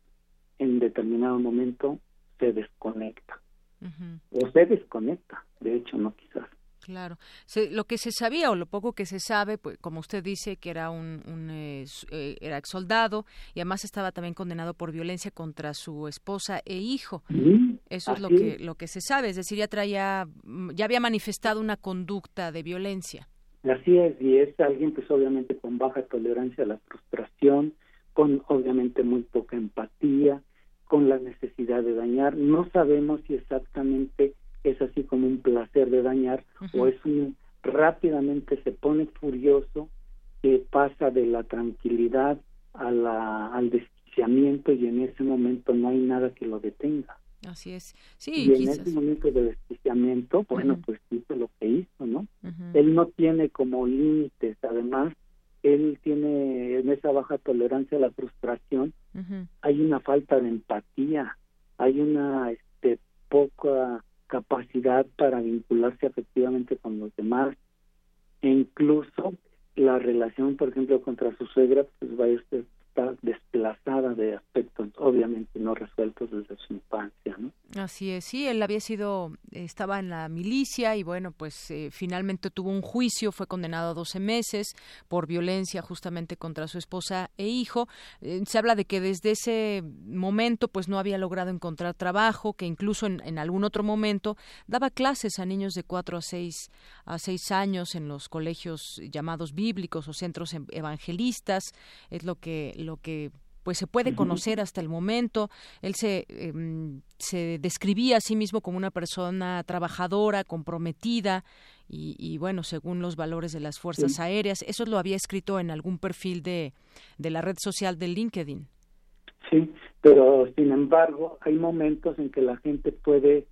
en determinado momento se desconecta, o se desconecta, de hecho no quizás. Claro. lo que se sabía o lo poco que se sabe, pues como usted dice, que era un, un eh, eh, era ex soldado y además estaba también condenado por violencia contra su esposa e hijo. Eso es lo que lo que se sabe, es decir, ya traía mm, ya había manifestado una conducta de violencia. Así es, y es alguien pues obviamente con baja tolerancia a la frustración, con obviamente muy poca empatía, con la necesidad de dañar. No sabemos si exactamente es así como un placer de dañar o es un rápidamente se pone furioso que pasa de la tranquilidad a la, al desquiciamiento y en ese momento no hay nada que lo detenga. Así es. Sí, y en ese momento de desquiciamiento, bueno, pues hizo lo que hizo, ¿no? Él no tiene como límites, además, él tiene en esa baja tolerancia a la frustración, hay una falta de empatía, hay una este, poca capacidad para vincularse efectivamente con los demás. E incluso la relación por ejemplo contra su suegra pues va a estar desplazada de aspectos obviamente no resueltos desde su infancia no Así es, sí, él había sido, estaba en la milicia y bueno, pues eh, finalmente tuvo un juicio, fue condenado a 12 meses por violencia justamente contra su esposa e hijo. Eh, se habla de que desde ese momento pues no había logrado encontrar trabajo, que incluso en, en, algún otro momento daba clases a niños de 4 a 6, a 6 años en los colegios llamados bíblicos o centros em, evangelistas, es lo que, lo que pues se puede conocer hasta el momento. Él se, em, se describía a sí mismo como una persona trabajadora, comprometida y, bueno, según los valores de las fuerzas aéreas. Eso lo había escrito en algún perfil de, de la red social de LinkedIn. Sí, pero sin embargo hay momentos en que la gente puede,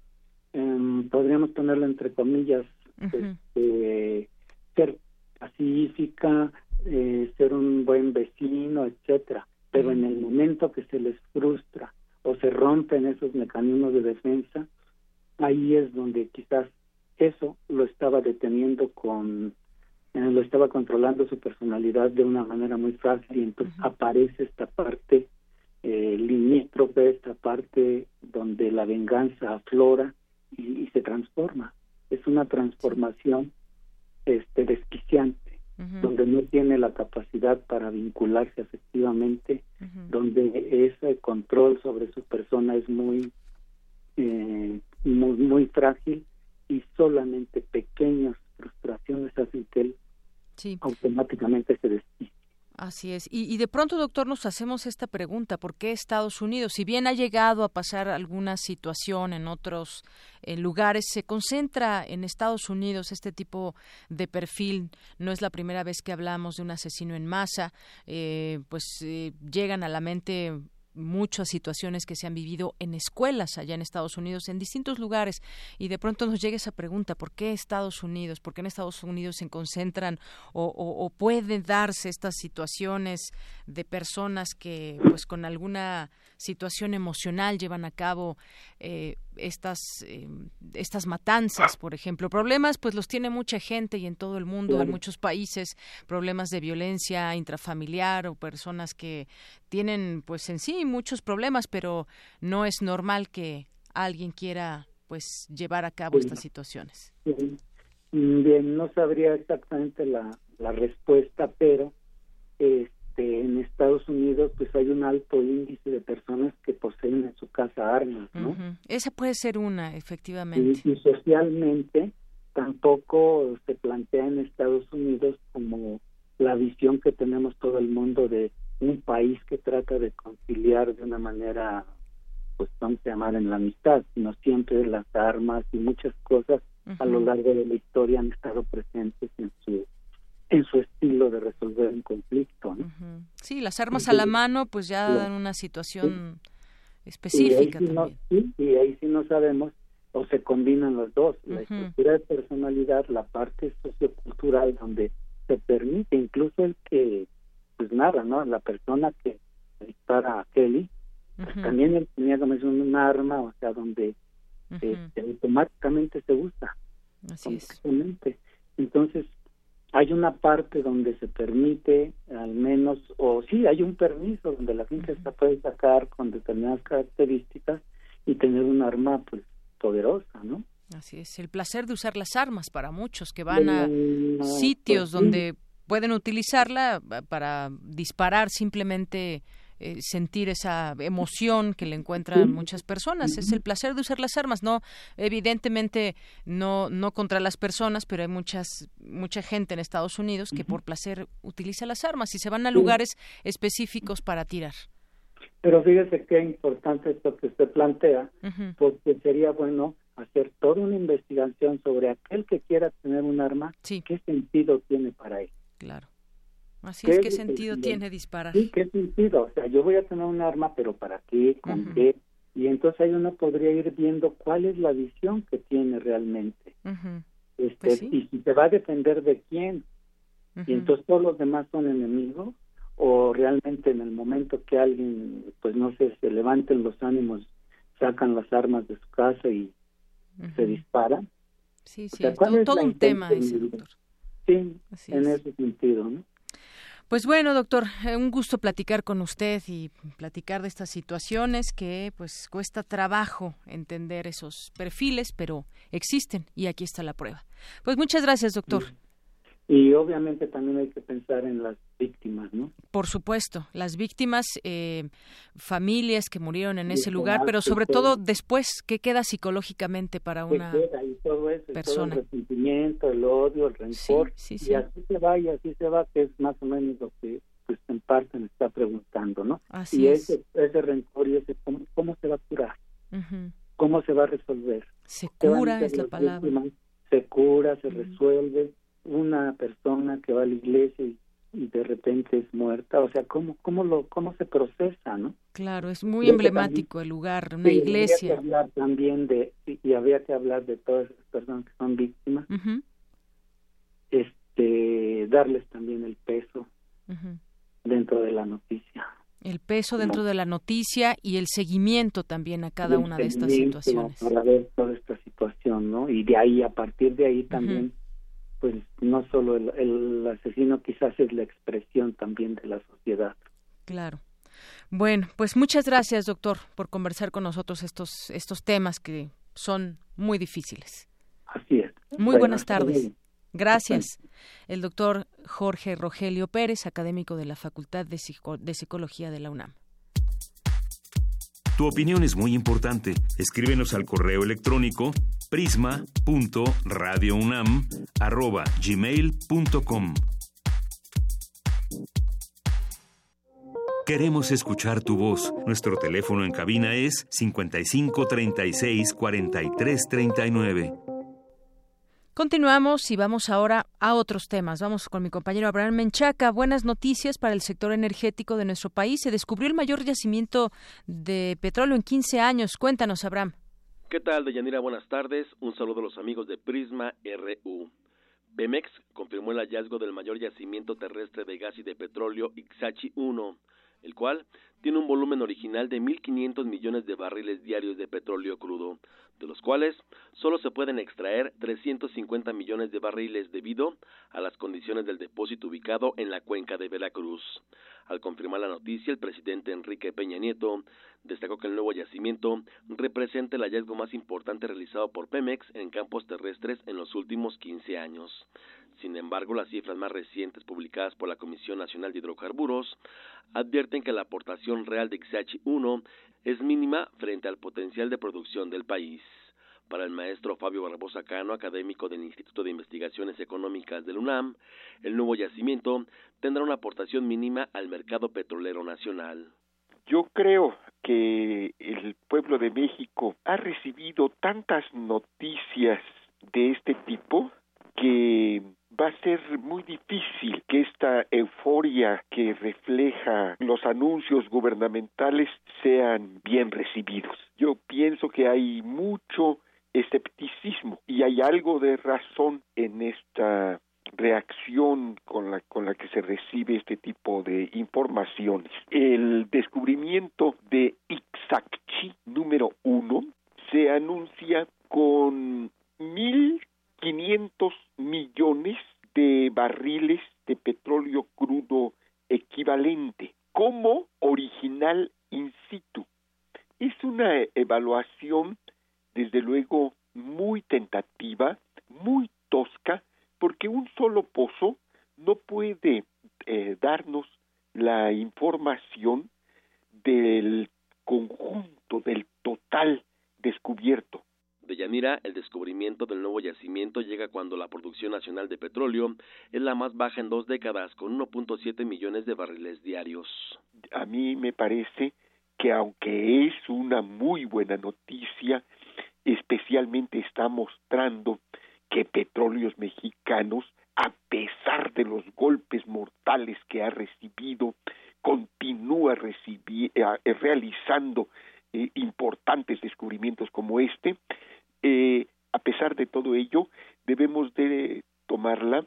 em, podríamos ponerlo entre comillas, este, ser pacífica, eh, ser un buen vecino, etcétera pero en el momento que se les frustra o se rompen esos mecanismos de defensa, ahí es donde quizás eso lo estaba deteniendo con, eh, lo estaba controlando su personalidad de una manera muy fácil y entonces aparece esta parte eh, limítrofe, esta parte donde la venganza aflora y, y se transforma. Es una transformación este desquiciante donde no tiene la capacidad para vincularse efectivamente, donde ese control sobre su persona es muy, eh, muy, muy frágil y solamente pequeñas frustraciones hacen que él automáticamente se desquite. Así es. Y, de pronto, doctor, nos hacemos esta pregunta, ¿por qué Estados Unidos, si bien ha llegado a pasar alguna situación en otros lugares, se concentra en Estados Unidos este tipo de perfil? No es la primera vez que hablamos de un asesino en masa, eh, pues eh, llegan a la mente muchas situaciones que se han vivido en escuelas allá en Estados Unidos, en distintos lugares, y de pronto nos llega esa pregunta, ¿por qué Estados Unidos? ¿Por qué en Estados Unidos se concentran o, pueden darse estas situaciones de personas que pues con alguna situación emocional llevan a cabo eh, estas eh, estas matanzas por ejemplo. Problemas pues los tiene mucha gente y en todo el mundo en muchos países. Problemas de violencia intrafamiliar o personas que tienen pues en sí muchos problemas pero no es normal que alguien quiera pues llevar a cabo estas situaciones. Bien no sabría exactamente la, la respuesta pero este este, en Estados Unidos pues hay un alto índice de personas que poseen en su casa armas, ¿no? Esa puede ser una, efectivamente. Y, socialmente tampoco se plantea en Estados Unidos como la visión que tenemos todo el mundo de un país que trata de conciliar de una manera, pues vamos a llamar en la amistad, sino siempre las armas y muchas cosas a lo largo de la historia han estado presentes en su en su estilo de resolver un conflicto. ¿No? Sí, las armas a la mano pues ya dan una situación específica. Y ahí, también. Sí, y ahí sí no sabemos o se combinan los dos, la estructura de personalidad, la parte sociocultural donde se permite incluso el que pues nada, ¿no? La persona que dispara a Kelly, pues también él tenía como es un arma, o sea, donde este, automáticamente se usa. Así es. Entonces, hay una parte donde se permite al menos o sí hay un permiso donde la gente se puede sacar con determinadas características y tener un arma pues poderosa no así es el placer de usar las armas para muchos que van a sitios pues donde pueden utilizarla para disparar simplemente eh, sentir esa emoción que le encuentran muchas personas. Es el placer de usar las armas, no evidentemente no no contra las personas, pero hay muchas mucha gente en Estados Unidos que por placer utiliza las armas y se van a lugares específicos para tirar. Pero fíjese qué importante esto que usted plantea, porque sería bueno hacer toda una investigación sobre aquel que quiera tener un arma, qué sentido tiene para él. Claro. Así es, ¿qué sentido tiene disparar? Sí, ¿qué sentido? O sea, yo voy a tener un arma, pero ¿para qué? ¿Con qué? Y entonces ahí uno podría ir viendo cuál es la visión que tiene realmente. este, pues Y si se va a defender de quién. Y entonces todos los demás son enemigos. O realmente en el momento que alguien, pues no sé, se levanten los ánimos, sacan las armas de su casa y se disparan. Sí, sí, todo, un tema ese, doctor. Sí, en ese sentido, ¿no? Pues bueno, doctor, eh, un gusto platicar con usted y platicar de estas situaciones que pues cuesta trabajo entender esos perfiles, pero existen y aquí está la prueba. Pues muchas gracias, doctor. Y obviamente también hay que pensar en las víctimas, ¿no? Por supuesto, las víctimas, eh, familias que murieron en ese lugar, pero sobre todo después, ¿qué queda psicológicamente para una y todo eso, persona? el resentimiento, el odio, el rencor, Sí, sí, sí. y así se va y así se va, que es más o menos lo que pues en parte me está preguntando, ¿no? Así y es. ese, ese rencor y ese cómo, cómo se va a curar, Ujú. cómo se va a resolver. Se ¿Qué van a cura es la palabra. víctimas? Se cura, se resuelve. Una persona que va a la iglesia y, y de repente es muerta, o sea, ¿cómo, cómo, lo, cómo se procesa, no? Claro, es muy que emblemático el lugar, una Sí, iglesia. Que hablar también de, y, y habría que hablar de todas esas personas que son víctimas, este, darles también el peso dentro de la noticia. El peso dentro de la noticia y el seguimiento también a cada una de estas situaciones. Para ver toda esta situación, ¿no? Y de ahí, a partir de ahí también, pues no solo el, el asesino quizás es la expresión también de la sociedad. Claro. Bueno, pues muchas gracias, doctor, por conversar con nosotros estos estos temas que son muy difíciles. Así es. Muy Bueno, buenas tardes. Gracias. El doctor Jorge Rogelio Pérez, académico de la Facultad de, Psico- de Psicología de la UNAM. Tu opinión es muy importante. Escríbenos al correo electrónico prisma.radiounam@gmail.com. Queremos escuchar tu voz. Nuestro teléfono en cabina es 55 36 43 39. Continuamos y vamos ahora a otros temas. Vamos con mi compañero Abraham Menchaca. Buenas noticias para el sector energético de nuestro país. Se descubrió el mayor yacimiento de petróleo en 15 años. Cuéntanos, Abraham. ¿Qué tal, Deyanira? Buenas tardes. Un saludo a los amigos de Prisma RU. Pemex confirmó el hallazgo del mayor yacimiento terrestre de gas y de petróleo Ixachi 1, el cual tiene un volumen original de 1.500 millones de barriles diarios de petróleo crudo, de los cuales solo se pueden extraer 350 millones de barriles debido a las condiciones del depósito ubicado en la cuenca de Veracruz. Al confirmar la noticia, el presidente Enrique Peña Nieto destacó que el nuevo yacimiento representa el hallazgo más importante realizado por Pemex en campos terrestres en los últimos 15 años. Sin embargo, las cifras más recientes publicadas por la Comisión Nacional de Hidrocarburos advierten que la aportación real de Ixachi 1 es mínima frente al potencial de producción del país. Para el maestro Fabio Barbosa Cano, académico del Instituto de Investigaciones Económicas del UNAM, el nuevo yacimiento tendrá una aportación mínima al mercado petrolero nacional. Yo creo que el pueblo de México ha recibido tantas noticias de este tipo que va a ser muy difícil que esta euforia que refleja los anuncios gubernamentales sean bien recibidos. Yo pienso que hay mucho escepticismo y hay algo de razón en esta reacción con la, con la que se recibe este tipo de informaciones. El descubrimiento de Ixacchi número uno se anuncia con mil quinientos millones de barriles de petróleo crudo equivalente como original in situ. Es una evaluación desde luego muy tentativa, muy tosca, porque un solo pozo no puede eh, darnos la información del conjunto, del total descubierto. De Yanira, el descubrimiento del nuevo yacimiento llega cuando la producción nacional de petróleo es la más baja en dos décadas, con 1.7 millones de barriles diarios. A mí me parece que aunque es una muy buena noticia, especialmente está mostrando que petróleos mexicanos, a pesar de los golpes mortales que ha recibido, continúa eh, realizando eh, importantes descubrimientos como este. Eh, a pesar de todo ello, debemos de tomarla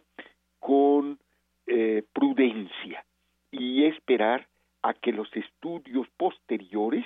con eh, prudencia y esperar a que los estudios posteriores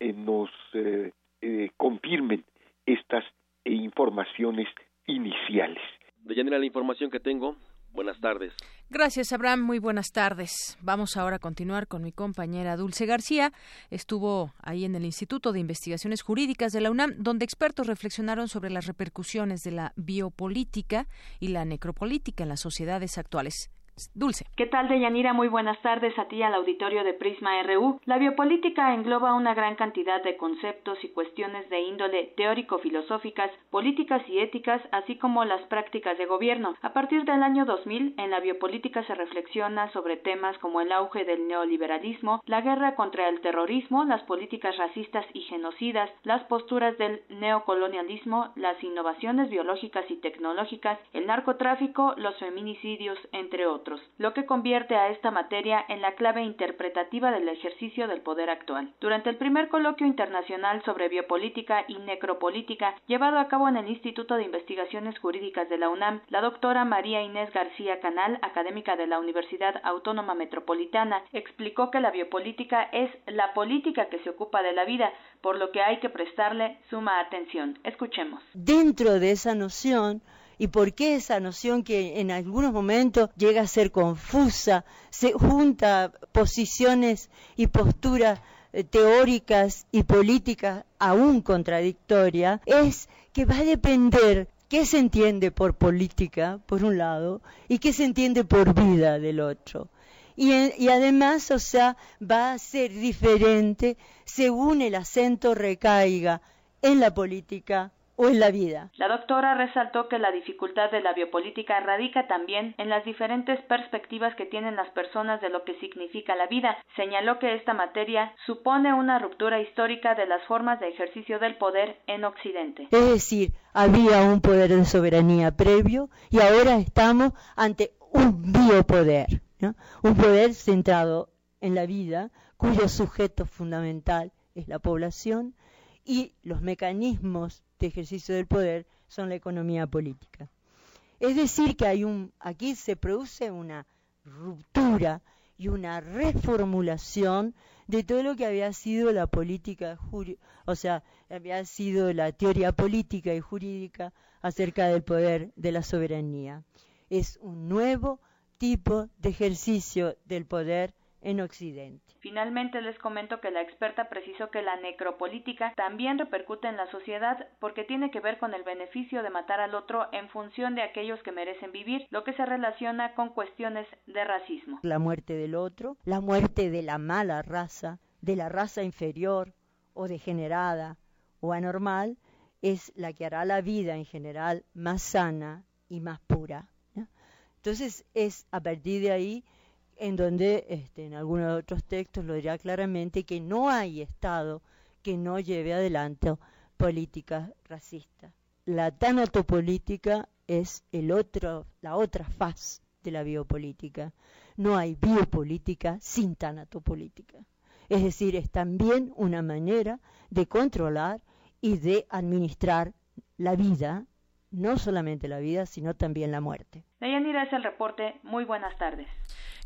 eh, nos eh, eh, confirmen estas informaciones iniciales. De Yanira, la información que tengo. Buenas tardes. Gracias, Abraham. Muy buenas tardes. Vamos ahora a continuar con mi compañera Dulce García. Estuvo ahí en el Instituto de Investigaciones Jurídicas de la UNAM, donde expertos reflexionaron sobre las repercusiones de la biopolítica y la necropolítica en las sociedades actuales. Dulce. ¿Qué tal, Deyanira? Muy buenas tardes a ti al auditorio de Prisma RU. La biopolítica engloba una gran cantidad de conceptos y cuestiones de índole teórico-filosóficas, políticas y éticas, así como las prácticas de gobierno. A partir del año 2000, en la biopolítica se reflexiona sobre temas como el auge del neoliberalismo, la guerra contra el terrorismo, las políticas racistas y genocidas, las posturas del neocolonialismo, las innovaciones biológicas y tecnológicas, el narcotráfico, los feminicidios, entre otros lo que convierte a esta materia en la clave interpretativa del ejercicio del poder actual. Durante el primer coloquio internacional sobre biopolítica y necropolítica llevado a cabo en el Instituto de Investigaciones Jurídicas de la UNAM, la doctora María Inés García Canal, académica de la Universidad Autónoma Metropolitana, explicó que la biopolítica es la política que se ocupa de la vida, por lo que hay que prestarle suma atención. Escuchemos. Dentro de esa noción, y por qué esa noción que en algunos momentos llega a ser confusa, se junta posiciones y posturas eh, teóricas y políticas aún contradictorias, es que va a depender qué se entiende por política, por un lado, y qué se entiende por vida del otro. Y, y, además, o sea, va a ser diferente según el acento recaiga en la política o en la vida. La doctora resaltó que la dificultad de la biopolítica radica también en las diferentes perspectivas que tienen las personas de lo que significa la vida. Señaló que esta materia supone una ruptura histórica de las formas de ejercicio del poder en Occidente. Es decir, había un poder de soberanía previo y ahora estamos ante un biopoder, ¿no? un poder centrado en la vida cuyo sujeto fundamental es la población y los mecanismos de ejercicio del poder son la economía política. Es decir, que hay un, aquí se produce una ruptura y una reformulación de todo lo que había sido la política, o sea, había sido la teoría política y jurídica acerca del poder de la soberanía. Es un nuevo tipo de ejercicio del poder en Occidente. Finalmente les comento que la experta precisó que la necropolítica también repercute en la sociedad porque tiene que ver con el beneficio de matar al otro en función de aquellos que merecen vivir, lo que se relaciona con cuestiones de racismo. La muerte del otro, la muerte de la mala raza, de la raza inferior o degenerada o anormal, es la que hará la vida en general más sana y más pura. Entonces es a partir de ahí en donde este, en algunos otros textos lo dirá claramente que no hay Estado que no lleve adelante políticas racistas. La tanatopolítica es el otro, la otra faz de la biopolítica. No hay biopolítica sin tanatopolítica. Es decir, es también una manera de controlar y de administrar la vida, no solamente la vida, sino también la muerte. Deyanira es el reporte. Muy buenas tardes.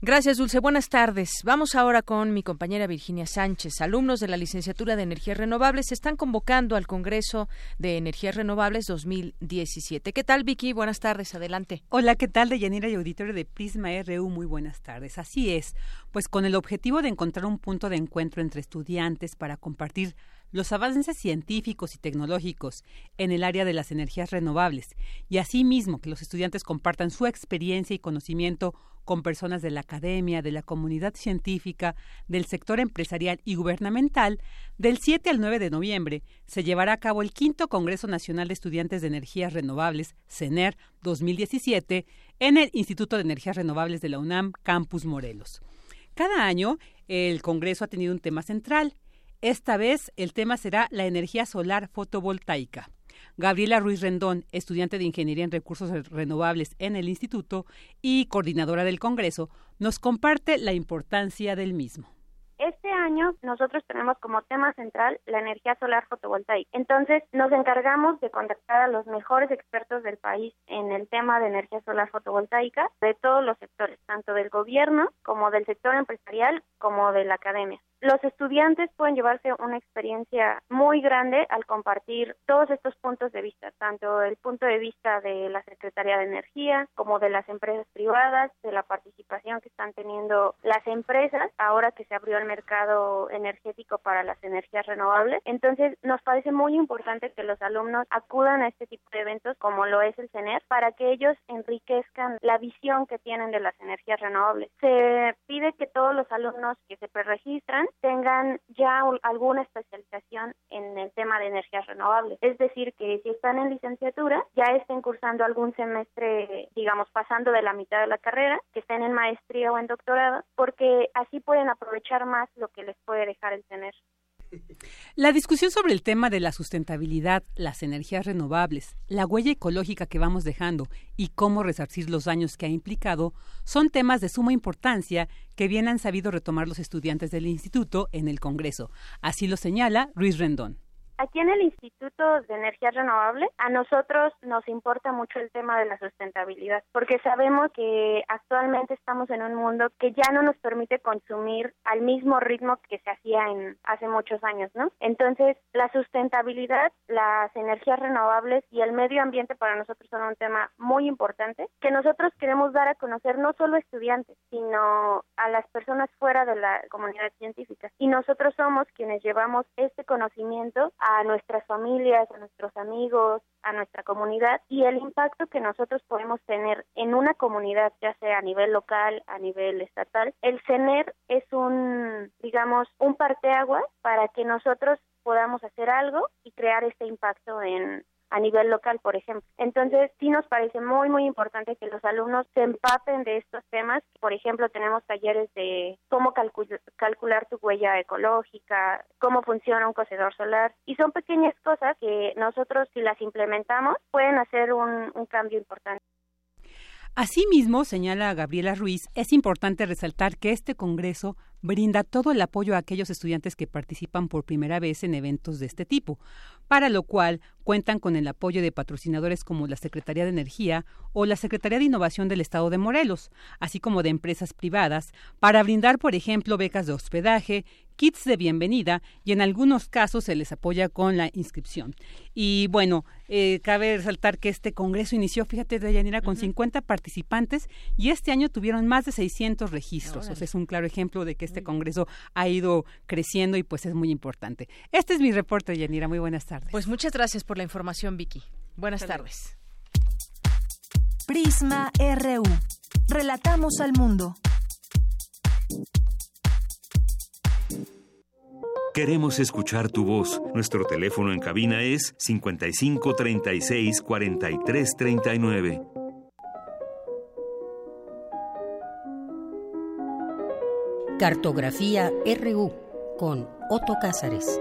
Gracias, Dulce. Buenas tardes. Vamos ahora con mi compañera Virginia Sánchez. Alumnos de la licenciatura de Energías Renovables se están convocando al Congreso de Energías Renovables 2017. ¿Qué tal, Vicky? Buenas tardes. Adelante. Hola, ¿qué tal, Deyanira y auditorio de Prisma RU? Muy buenas tardes. Así es, pues con el objetivo de encontrar un punto de encuentro entre estudiantes para compartir los avances científicos y tecnológicos en el área de las energías renovables y asimismo que los estudiantes compartan su experiencia y conocimiento con personas de la academia, de la comunidad científica, del sector empresarial y gubernamental, del 7 al 9 de noviembre se llevará a cabo el quinto Congreso Nacional de Estudiantes de Energías Renovables, CENER 2017, en el Instituto de Energías Renovables de la UNAM, Campus Morelos. Cada año, el Congreso ha tenido un tema central. Esta vez el tema será la energía solar fotovoltaica. Gabriela Ruiz Rendón, estudiante de Ingeniería en Recursos Renovables en el Instituto y coordinadora del Congreso, nos comparte la importancia del mismo. Este año nosotros tenemos como tema central la energía solar fotovoltaica. Entonces nos encargamos de contactar a los mejores expertos del país en el tema de energía solar fotovoltaica de todos los sectores, tanto del gobierno como del sector empresarial como de la academia. Los estudiantes pueden llevarse una experiencia muy grande al compartir todos estos puntos de vista, tanto el punto de vista de la Secretaría de Energía como de las empresas privadas, de la participación que están teniendo las empresas ahora que se abrió el mercado energético para las energías renovables. Entonces, nos parece muy importante que los alumnos acudan a este tipo de eventos como lo es el CENER para que ellos enriquezcan la visión que tienen de las energías renovables. Se pide que todos los alumnos que se preregistran tengan ya alguna especialización en el tema de energías renovables. Es decir, que si están en licenciatura, ya estén cursando algún semestre, digamos, pasando de la mitad de la carrera, que estén en maestría o en doctorado, porque así pueden aprovechar más lo que les puede dejar el tener. La discusión sobre el tema de la sustentabilidad, las energías renovables, la huella ecológica que vamos dejando y cómo resarcir los daños que ha implicado son temas de suma importancia que bien han sabido retomar los estudiantes del instituto en el Congreso. Así lo señala Luis Rendón. Aquí en el Instituto de Energía Renovable, a nosotros nos importa mucho el tema de la sustentabilidad, porque sabemos que actualmente estamos en un mundo que ya no nos permite consumir al mismo ritmo que se hacía en hace muchos años, ¿no? Entonces, la sustentabilidad, las energías renovables y el medio ambiente para nosotros son un tema muy importante que nosotros queremos dar a conocer no solo a estudiantes, sino a las personas fuera de la comunidad científica. Y nosotros somos quienes llevamos este conocimiento nuestras familias, a nuestros amigos, a nuestra comunidad y el impacto que nosotros podemos tener en una comunidad, ya sea a nivel local, a nivel estatal. El CENER es un, digamos, un parteaguas para que nosotros podamos hacer algo y crear este impacto en, a nivel local, por ejemplo. Entonces, sí nos parece muy, muy importante que los alumnos se empapen de estos temas. Por ejemplo, tenemos talleres de cómo calcular tu huella ecológica, cómo funciona un cocedor solar, y son pequeñas cosas que nosotros, si las implementamos, pueden hacer un, un cambio importante. Asimismo, señala Gabriela Ruiz, es importante resaltar que este Congreso brinda todo el apoyo a aquellos estudiantes que participan por primera vez en eventos de este tipo, para lo cual cuentan con el apoyo de patrocinadores como la Secretaría de Energía o la Secretaría de Innovación del Estado de Morelos, así como de empresas privadas, para brindar, por ejemplo, becas de hospedaje, kits de bienvenida y en algunos casos se les apoya con la inscripción. Y bueno, eh, cabe resaltar que este congreso inició, fíjate, Dayanira, con 50 participantes y este año tuvieron más de 600 registros. O sea, es un claro ejemplo de que este congreso ha ido creciendo y pues es muy importante. Este es mi reporte, Dayanira. Muy buenas tardes. Pues muchas gracias por la información, Vicky. Buenas tardes. Prisma RU. Relatamos al mundo. Queremos escuchar tu voz. Nuestro teléfono en cabina es 55 36 Cartografía RU con Otto Cázares.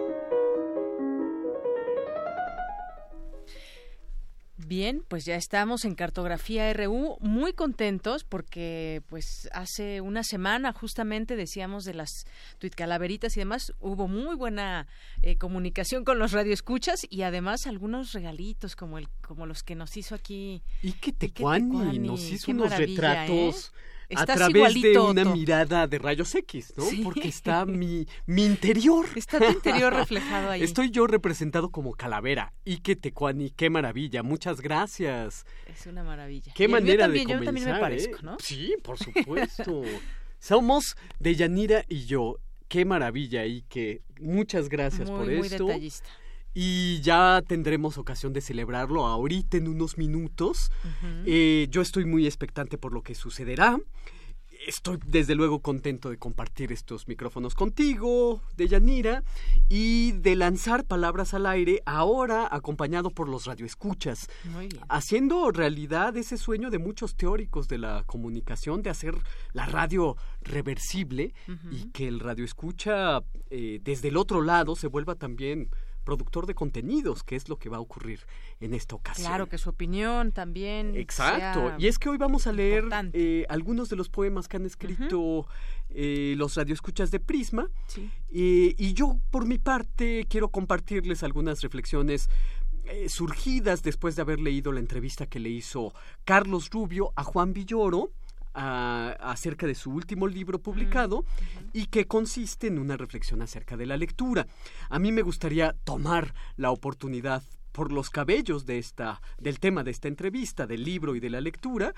Bien, pues ya estamos en Cartografía RU, muy contentos porque pues hace una semana justamente decíamos de las calaveritas y demás, hubo muy buena eh, comunicación con los radioescuchas y además algunos regalitos como el como los que nos hizo aquí. Y que Tecuani, nos hizo unos ¿eh? A través de una mirada de rayos X, ¿no? Porque está *laughs* mi, mi interior. Está tu interior reflejado ahí. Estoy yo representado como calavera. Y que tecuani, qué maravilla. Muchas gracias. Es una maravilla. Qué manera de comenzar, Yo también me parezco, ¿eh? ¿no? Sí, por supuesto. *laughs* Somos de Yanira y yo. Qué maravilla y que muchas gracias por muy esto. Detallista. Y ya tendremos ocasión de celebrarlo ahorita en unos minutos. eh, yo estoy muy expectante por lo que sucederá. Estoy desde luego contento de compartir estos micrófonos contigo, de Yanira, y de lanzar palabras al aire, ahora acompañado por los radioescuchas, Muy bien. haciendo realidad ese sueño de muchos teóricos de la comunicación de hacer la radio reversible y que el radioescucha eh, desde el otro lado se vuelva también productor de contenidos, que es lo que va a ocurrir en esta ocasión. Claro, que su opinión también. Exacto. Y es que hoy vamos a leer eh, algunos de los poemas que han escrito eh, los radioescuchas de Prisma. y yo, por mi parte, quiero compartirles algunas reflexiones eh, surgidas después de haber leído la entrevista que le hizo Carlos Rubio a Juan Villoro acerca de su último libro publicado y que consiste en una reflexión acerca de la lectura. A mí me gustaría tomar la oportunidad por los cabellos de esta, del tema de esta entrevista, del libro y de la lectura,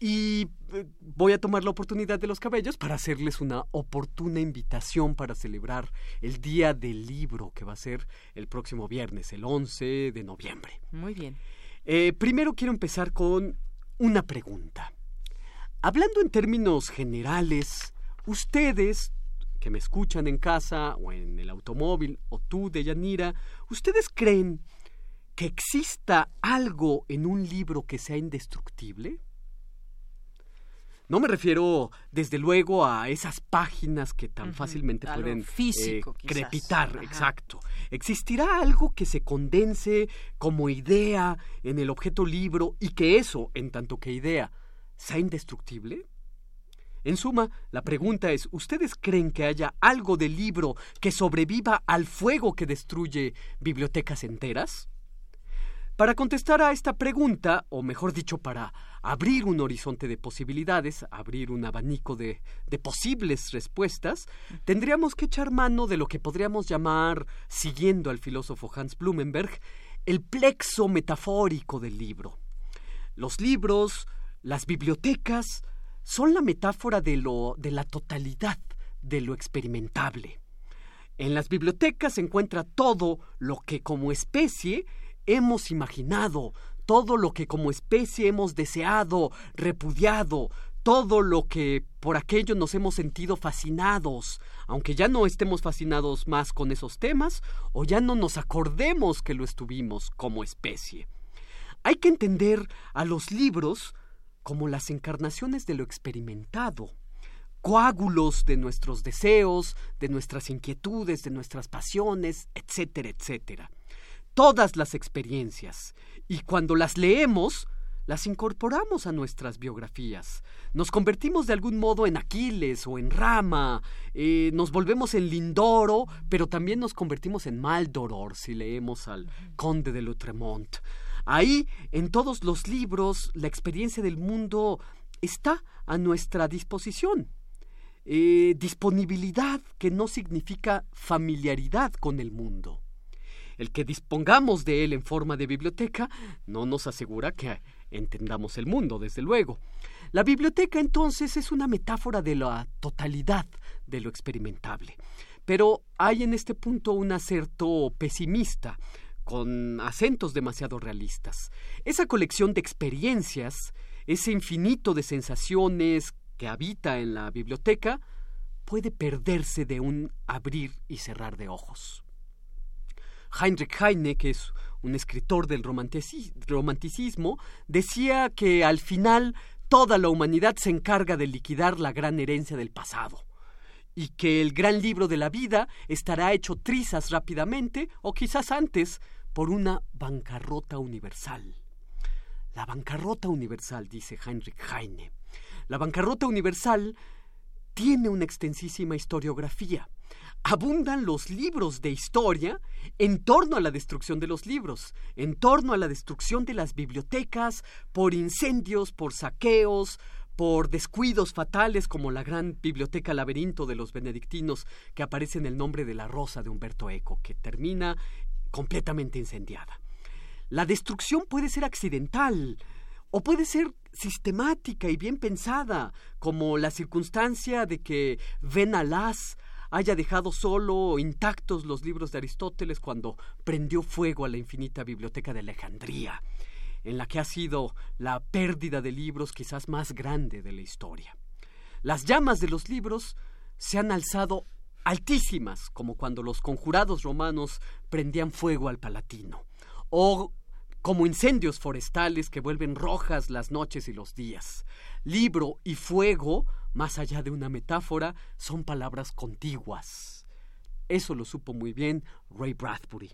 y eh, voy a tomar la oportunidad de los cabellos para hacerles una oportuna invitación para celebrar el Día del Libro, que va a ser el próximo viernes, el 11 de noviembre. Muy bien. Eh, primero quiero empezar con una pregunta. Hablando en términos generales, ustedes que me escuchan en casa o en el automóvil, o tú, Deyanira, ¿ustedes creen que exista algo en un libro que sea indestructible? No me refiero, desde luego, a esas páginas que tan fácilmente pueden eh, crepitar. Exacto. ¿Existirá algo que se condense como idea en el objeto libro y que eso, en tanto que idea, sea indestructible? En suma, la pregunta es, ¿ustedes creen que haya algo del libro que sobreviva al fuego que destruye bibliotecas enteras? Para contestar a esta pregunta, o mejor dicho, para abrir un horizonte de posibilidades, abrir un abanico de, de, posibles respuestas, tendríamos que echar mano de lo que podríamos llamar, siguiendo al filósofo Hans Blumenberg, el plexo metafórico del libro. Los libros, las bibliotecas, son la metáfora de, lo, de la totalidad de lo experimentable. En las bibliotecas se encuentra todo lo que como especie hemos imaginado, todo lo que como especie hemos deseado, repudiado, todo lo que por aquello nos hemos sentido fascinados, aunque ya no estemos fascinados más con esos temas o ya no nos acordemos que lo estuvimos como especie. Hay que entender a los libros como las encarnaciones de lo experimentado, coágulos de nuestros deseos, de nuestras inquietudes, de nuestras pasiones, etcétera, etcétera todas las experiencias y cuando las leemos, las incorporamos a nuestras biografías. Nos convertimos de algún modo en Aquiles o en Rama, eh, nos volvemos en Lindoro, pero también nos convertimos en Maldoror si leemos al Conde de Lutremont. Ahí, en todos los libros, la experiencia del mundo está a nuestra disposición. Eh, disponibilidad que no significa familiaridad con el mundo. El que dispongamos de él en forma de biblioteca no nos asegura que entendamos el mundo, desde luego. La biblioteca entonces es una metáfora de la totalidad de lo experimentable. Pero hay en este punto un acerto pesimista, con acentos demasiado realistas. Esa colección de experiencias, ese infinito de sensaciones que habita en la biblioteca, puede perderse de un abrir y cerrar de ojos. Heinrich Heine, que es un escritor del romanticismo, decía que al final toda la humanidad se encarga de liquidar la gran herencia del pasado y que el gran libro de la vida estará hecho trizas rápidamente o quizás antes por una bancarrota universal. La bancarrota universal, dice Heinrich Heine. La bancarrota universal tiene una extensísima historiografía abundan los libros de historia en torno a la destrucción de los libros, en torno a la destrucción de las bibliotecas, por incendios, por saqueos, por descuidos fatales como la gran biblioteca laberinto de los benedictinos que aparece en el nombre de la rosa de Humberto Eco, que termina completamente incendiada. La destrucción puede ser accidental o puede ser sistemática y bien pensada, como la circunstancia de que Ben Alas haya dejado solo intactos los libros de Aristóteles cuando prendió fuego a la infinita biblioteca de Alejandría, en la que ha sido la pérdida de libros quizás más grande de la historia. Las llamas de los libros se han alzado altísimas, como cuando los conjurados romanos prendían fuego al Palatino, o como incendios forestales que vuelven rojas las noches y los días. Libro y fuego más allá de una metáfora, son palabras contiguas. Eso lo supo muy bien Ray Bradbury.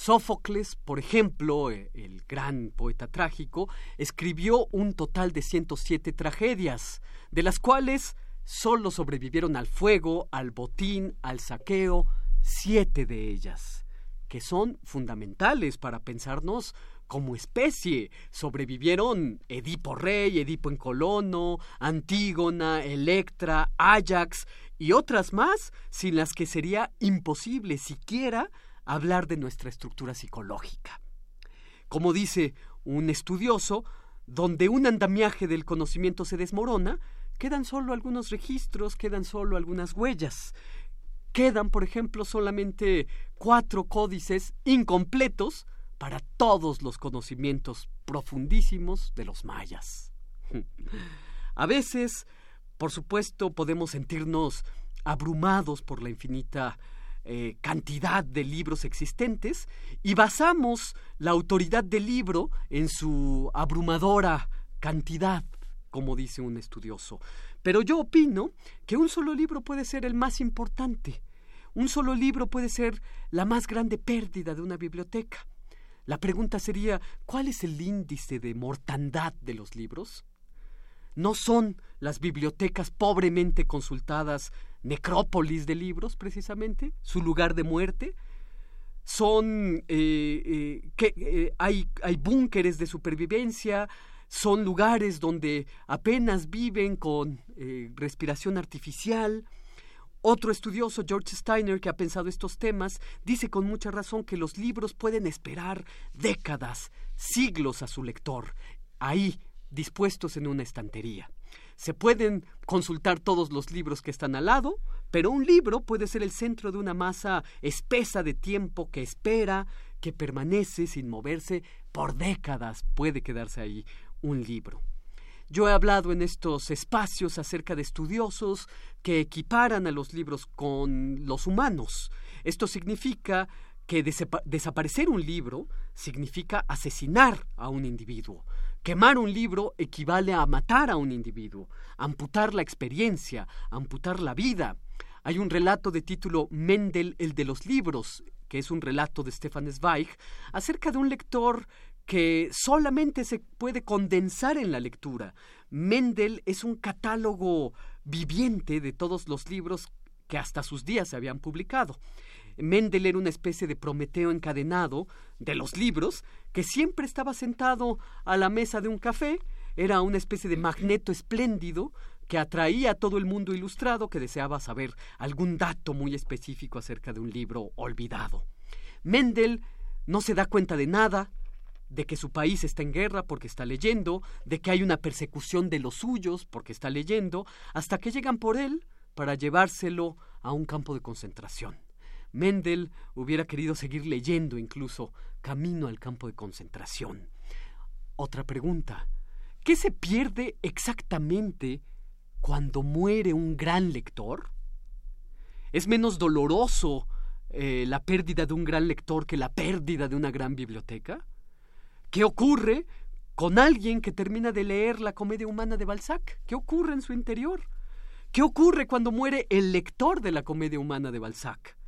Sófocles, por ejemplo, eh, el gran poeta trágico, escribió un total de 107 tragedias, de las cuales solo sobrevivieron al fuego, al botín, al saqueo, siete de ellas, que son fundamentales para pensarnos como especie. Sobrevivieron Edipo Rey, Edipo en Colono, Antígona, Electra, Ajax y otras más, sin las que sería imposible siquiera hablar de nuestra estructura psicológica. Como dice un estudioso, donde un andamiaje del conocimiento se desmorona, quedan solo algunos registros, quedan solo algunas huellas. Quedan, por ejemplo, solamente cuatro códices incompletos para todos los conocimientos profundísimos de los mayas. A veces, por supuesto, podemos sentirnos abrumados por la infinita eh, cantidad de libros existentes y basamos la autoridad del libro en su abrumadora cantidad, como dice un estudioso. Pero yo opino que un solo libro puede ser el más importante. Un solo libro puede ser la más grande pérdida de una biblioteca. La pregunta sería, ¿cuál es el índice de mortandad de los libros? ¿No son las bibliotecas pobremente consultadas necrópolis de libros, precisamente, su lugar de muerte. Son eh, eh, que eh, hay, hay búnkeres de supervivencia, son lugares donde apenas viven con respiración artificial. Otro estudioso, George Steiner, que ha pensado estos temas, dice con mucha razón que los libros pueden esperar décadas, siglos a su lector, ahí, dispuestos en una estantería. Se pueden consultar todos los libros que están al lado, pero un libro puede ser el centro de una masa espesa de tiempo que espera, que permanece sin moverse por décadas. Puede quedarse ahí un libro. Yo he hablado en estos espacios acerca de estudiosos que equiparan a los libros con los humanos. Esto significa que desaparecer un libro significa asesinar a un individuo. Quemar un libro equivale a matar a un individuo, amputar la experiencia, amputar la vida. Hay un relato de título Mendel, el de los libros, que es un relato de Stefan Zweig, acerca de un lector que solamente se puede condensar en la lectura. Mendel es un catálogo viviente de todos los libros que hasta sus días se habían publicado. Mendel era una especie de Prometeo encadenado de los libros, que siempre estaba sentado a la mesa de un café, era una especie de magneto espléndido que atraía a todo el mundo ilustrado que deseaba saber algún dato muy específico acerca de un libro olvidado. Mendel no se da cuenta de nada, de que su país está en guerra porque está leyendo, de que hay una persecución de los suyos porque está leyendo, hasta que llegan por él para llevárselo a un campo de concentración. Mendel hubiera querido seguir leyendo incluso camino al campo de concentración. Otra pregunta. ¿Qué se pierde exactamente cuando muere un gran lector? ¿Es menos doloroso eh, la pérdida de un gran lector que la pérdida de una gran biblioteca? ¿Qué ocurre con alguien que termina de leer la comedia humana de Balzac? ¿Qué ocurre en su interior? ¿Qué ocurre cuando muere el lector de la comedia humana de Balzac?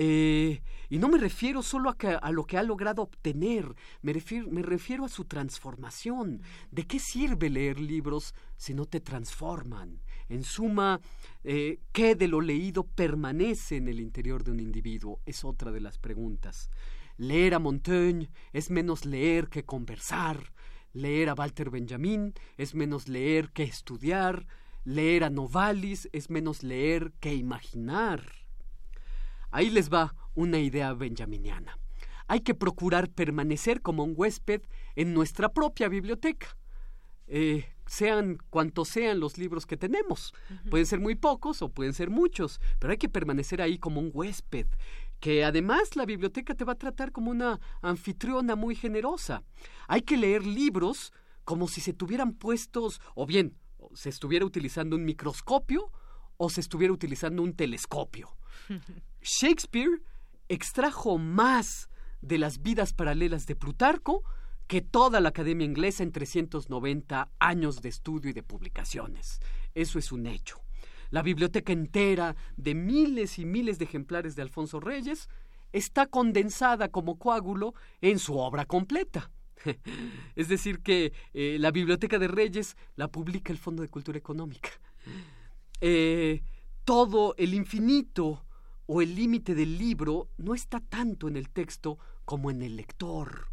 Eh, y no me refiero solo a, a, lo que ha logrado obtener, me refiero, me refiero, a su transformación. ¿De qué sirve leer libros si no te transforman? En suma, eh, ¿qué de lo leído permanece en el interior de un individuo? Es otra de las preguntas. Leer a Montaigne es menos leer que conversar. Leer a Walter Benjamin es menos leer que estudiar. Leer a Novalis es menos leer que imaginar. Ahí les va una idea benjaminiana. Hay que procurar permanecer como un huésped en nuestra propia biblioteca. Eh, sean cuantos sean los libros que tenemos. Pueden ser muy pocos o pueden ser muchos, pero hay que permanecer ahí como un huésped, que además la biblioteca te va a tratar como una anfitriona muy generosa. Hay que leer libros como si se tuvieran puestos, o bien, se estuviera utilizando un microscopio o se estuviera utilizando un telescopio. *laughs* Shakespeare extrajo más de las vidas paralelas de Plutarco que toda la Academia Inglesa en 390 años de estudio y de publicaciones. Eso es un hecho. La biblioteca entera de miles y miles de ejemplares de Alfonso Reyes está condensada como coágulo en su obra completa. *laughs* Es decir, que eh, la Biblioteca de Reyes la publica el Fondo de Cultura Económica. Eh, todo el infinito o el límite del libro no está tanto en el texto como en el lector.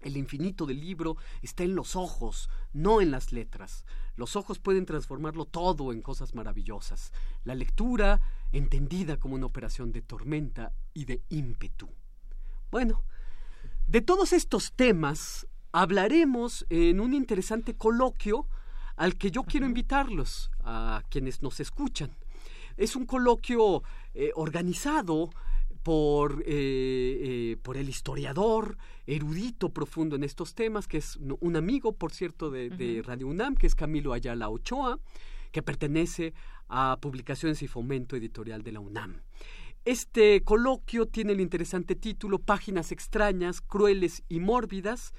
El infinito del libro está en los ojos, no en las letras. Los ojos pueden transformarlo todo en cosas maravillosas. La lectura, entendida como una operación de tormenta y de ímpetu. Bueno, de todos estos temas hablaremos en un interesante coloquio al que yo quiero invitarlos a quienes nos escuchan. Es un coloquio eh, organizado por, eh, eh, por el historiador, erudito profundo en estos temas, que es un amigo, por cierto, de, de Radio UNAM, que es Camilo Ayala Ochoa, que pertenece a Publicaciones y Fomento Editorial de la UNAM. Este coloquio tiene el interesante título Páginas extrañas, crueles y mórbidas,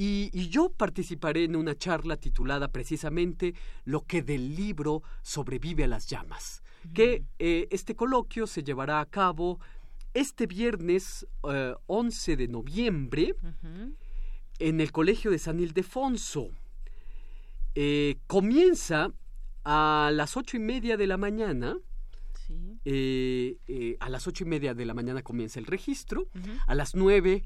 y, yo participaré en una charla titulada precisamente Lo que del libro sobrevive a las llamas, que eh, este coloquio se llevará a cabo este viernes 11 eh, de noviembre en el Colegio de San Ildefonso. Eh, comienza a las ocho y media de la mañana. Eh, a las ocho y media de la mañana comienza el registro. A las nueve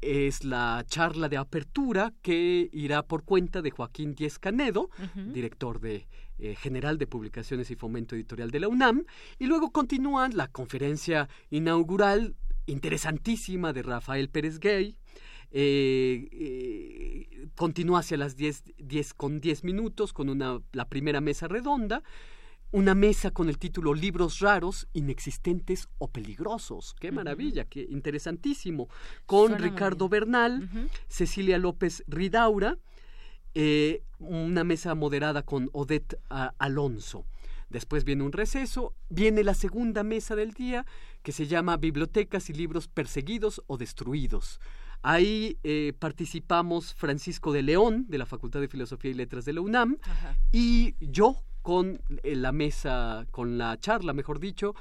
es la charla de apertura que irá por cuenta de Joaquín Díez Canedo, director de eh, general de publicaciones y fomento editorial de la UNAM, y luego continúa la conferencia inaugural interesantísima de Rafael Pérez Gay. continúa hacia las 10, con 10 minutos con una, la primera mesa redonda una mesa con el título Libros raros, inexistentes o peligrosos. Qué maravilla, qué interesantísimo. Con Ricardo Bernal, Cecilia López Ridaura, eh, una mesa moderada con Odette ah, Alonso. Después viene un receso, viene la segunda mesa del día que se llama Bibliotecas y libros perseguidos o destruidos. Ahí eh, participamos Francisco de León, de la Facultad de Filosofía y Letras de la UNAM, y yo con eh, la mesa, con la charla, mejor dicho,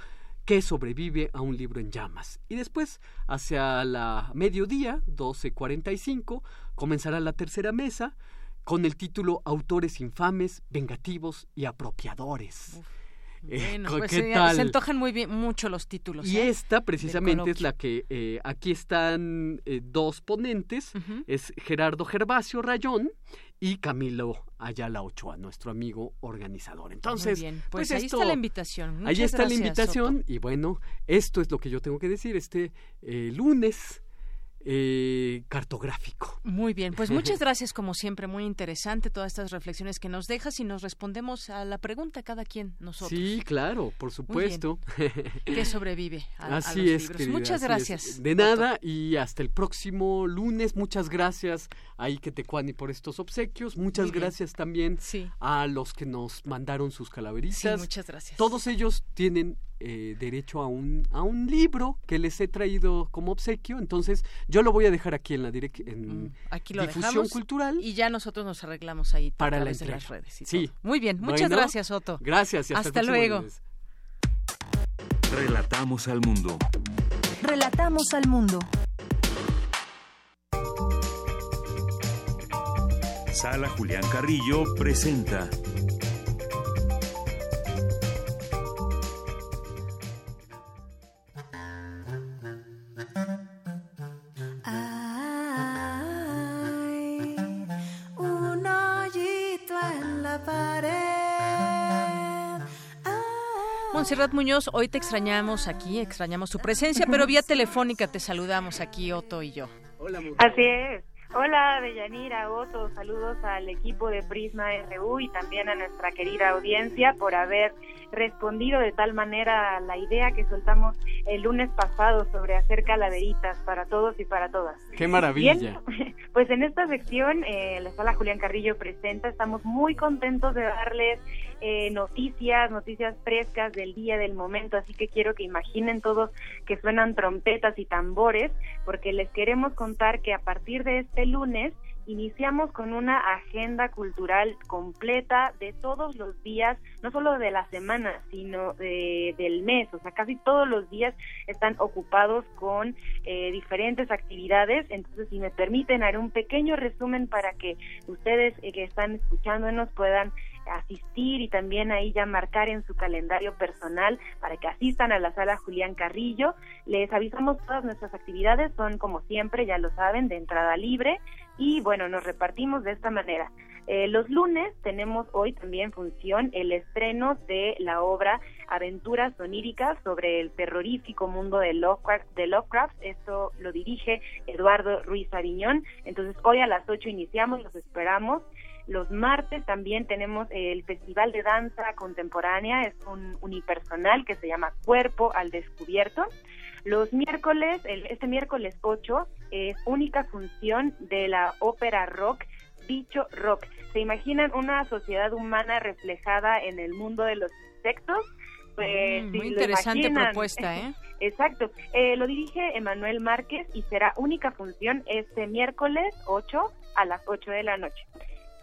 que sobrevive a un libro en llamas. Y después, hacia la mediodía, 12.45, comenzará la tercera mesa con el título Autores infames, vengativos y apropiadores. *laughs* Eh, bueno, pues se, antojan muy bien mucho los títulos. Y ¿eh? esta precisamente es la que aquí están dos ponentes, es Gerardo Gervasio Rayón y Camilo Ayala Ochoa, nuestro amigo organizador. Entonces, pues, pues, ahí está la invitación. ahí está la invitación y bueno, esto es lo que yo tengo que decir este eh, lunes eh, cartográfico. Muy bien, pues *laughs* muchas gracias como siempre, muy interesante todas estas reflexiones que nos dejas y nos respondemos a la pregunta cada quien nosotros. Sí, claro, por supuesto. Que sobrevive a, así es, libros. muchas gracias. De nada y hasta el próximo lunes. Muchas gracias a Ike Tecuani por estos obsequios. Muchas gracias también a los que nos mandaron sus calaveritas. Sí, muchas gracias. Todos ellos tienen eh, derecho a un, a un libro que les he traído como obsequio. Entonces, yo lo voy a dejar aquí en la en mm, aquí lo difusión cultural. Y ya nosotros nos arreglamos ahí para la de las redes. sí. Muy bien, muchas gracias, Otto. Gracias y hasta, luego. Relatamos al mundo. Relatamos al mundo. Sala Julián Carrillo presenta Monserrat Muñoz, hoy te extrañamos aquí, extrañamos tu presencia, pero vía telefónica te saludamos aquí Otto y yo. Hola, Así es. Hola, Deyanira, Otto, saludos al equipo de Prisma RU y también a nuestra querida audiencia por haber respondido de tal manera a la idea que soltamos el lunes pasado sobre hacer calaveritas para todos y para todas. ¡Qué maravilla! *laughs* pues en esta sección, eh, la sala Julián Carrillo presenta, estamos muy contentos de darles eh, noticias, noticias frescas del día, del momento, así que quiero que imaginen todos que suenan trompetas y tambores, porque les queremos contar que a partir de este lunes iniciamos con una agenda cultural completa de todos los días, no solo de la semana, sino de, del mes, o sea, casi todos los días están ocupados con eh, diferentes actividades, entonces si me permiten haré un pequeño resumen para que ustedes eh, que están escuchándonos puedan asistir y también ahí ya marcar en su calendario personal para que asistan a la sala Julián Carrillo. Les avisamos todas nuestras actividades, son como siempre, ya lo saben, de entrada libre y bueno, nos repartimos de esta manera. Eh, los lunes tenemos hoy también función el estreno de la obra Aventuras oníricas sobre el terrorífico mundo de Lovecraft, de Lovecraft. Esto lo dirige Eduardo Ruiz Aviñón. Entonces hoy a las 8 iniciamos, los esperamos. Los martes también tenemos el Festival de Danza Contemporánea, es un unipersonal que se llama Cuerpo al Descubierto. Los miércoles, este miércoles 8, es única función de la ópera rock Bicho Rock. ¿Se imaginan una sociedad humana reflejada en el mundo de los insectos? Pues, mm, muy interesante propuesta, ¿eh? *laughs* Exacto. Eh, lo dirige Emanuel Márquez y será única función este miércoles 8 a las 8 de la noche.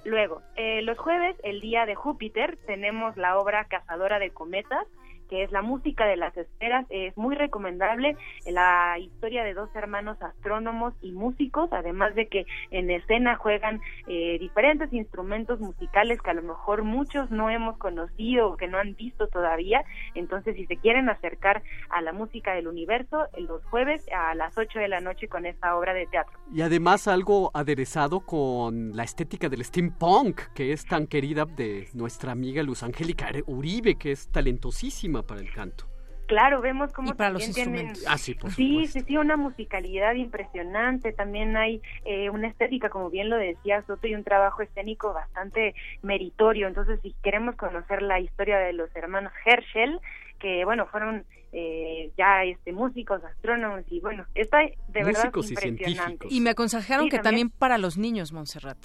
Luego, eh, los jueves, el día de Júpiter, tenemos la obra Cazadora de Cometas, que es la música de las esferas, es muy recomendable la historia de dos hermanos astrónomos y músicos, además de que en escena juegan eh, diferentes instrumentos musicales que a lo mejor muchos no hemos conocido o que no han visto todavía, entonces si se quieren acercar a la música del universo, los jueves a las 8 de la noche con esta obra de teatro. Y además algo aderezado con la estética del steampunk, que es tan querida de nuestra amiga Luz Angélica Uribe, que es talentosísima para el canto. Claro, vemos cómo y para los instrumentos. Ah, sí, por sí, sí, sí, una musicalidad impresionante. También hay eh, una estética, como bien lo decía Soto, y un trabajo escénico bastante meritorio. Entonces, si queremos conocer la historia de los hermanos Herschel, que bueno, fueron eh, ya este músicos, astrónomos y bueno, está de verdad impresionante. Y, me aconsejaron que también para los niños, Montserrat.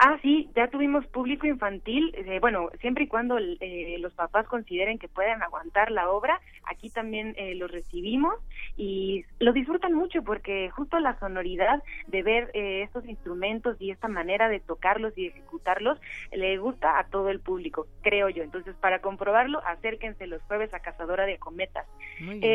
Ah, sí, ya tuvimos público infantil, eh, bueno, siempre y cuando eh, los papás consideren que pueden aguantar la obra, aquí también eh, lo recibimos y lo disfrutan mucho porque justo la sonoridad de ver eh, estos instrumentos y esta manera de tocarlos y ejecutarlos le gusta a todo el público, creo yo. Entonces, para comprobarlo, acérquense los jueves a Cazadora de Cometas.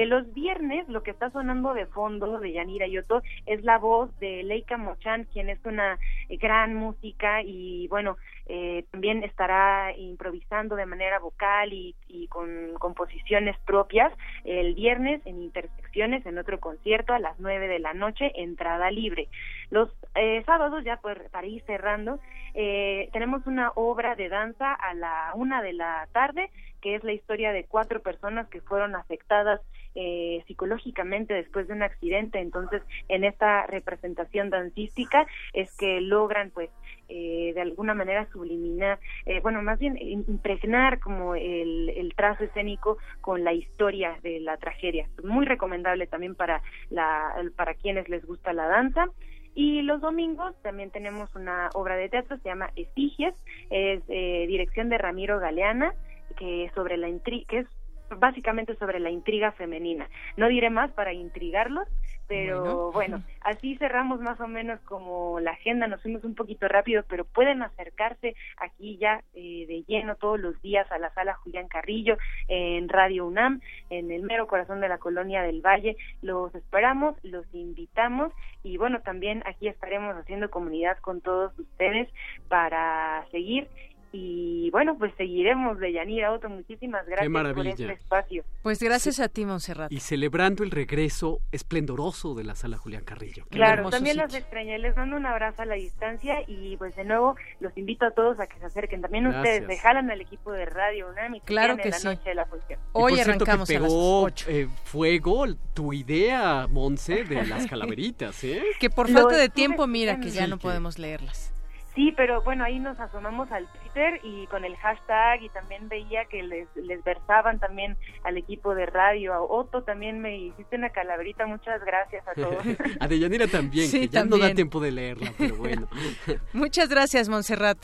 los viernes, lo que está sonando de fondo de Yanira Yoto es la voz de Leica Mochan, quien es una gran música y bueno, eh, también estará improvisando de manera vocal y, con composiciones propias el viernes en Intersecciones, en otro concierto a las nueve de la noche, entrada libre. Los eh, sábados, ya para ir cerrando, eh, tenemos una obra de danza a la una de la tarde, que es la historia de cuatro personas que fueron afectadas eh, psicológicamente después de un accidente. Entonces, en esta representación dancística es que logran, pues, eh, de alguna manera subliminar, eh, bueno, más bien impregnar como el, el, trazo escénico con la historia de la tragedia. Muy recomendable también para, la, para quienes les gusta la danza. Y los domingos también tenemos una obra de teatro, se llama Estigias, es dirección de Ramiro Galeana, que sobre la que es básicamente sobre la intriga femenina. No diré más para intrigarlos, pero bueno. así cerramos más o menos como la agenda, nos fuimos un poquito rápido, pero pueden acercarse aquí ya eh, de lleno todos los días a la sala Julián Carrillo en Radio UNAM, en el mero corazón de la colonia del Valle. Los esperamos, los invitamos y bueno, también aquí estaremos haciendo comunidad con todos ustedes para seguir y bueno, pues seguiremos de Yanira Otto. Muchísimas gracias por este espacio. Pues gracias a ti, Monserrat. Y celebrando el regreso esplendoroso de la sala Julián Carrillo. claro, también los extrañé. Les mando un abrazo a la distancia y pues de nuevo los invito a todos a que se acerquen. También ustedes dejalan al equipo de Radio UNAM y claro que la sí. noche de la función. Hoy arrancamos que pegó, eh, fuego tu idea, Monse, de las calaveritas, ¿eh? *laughs* Que por falta de tiempo, mira, que ya no podemos leerlas. Sí, pero bueno, ahí nos asomamos al Twitter y con el hashtag y también veía que les, les versaban también al equipo de radio, a Otto también me hiciste una calaverita, muchas gracias a *laughs* todos. a Deyanira también, que ya no da tiempo de leerla, pero bueno. *laughs* muchas gracias, Montserrat.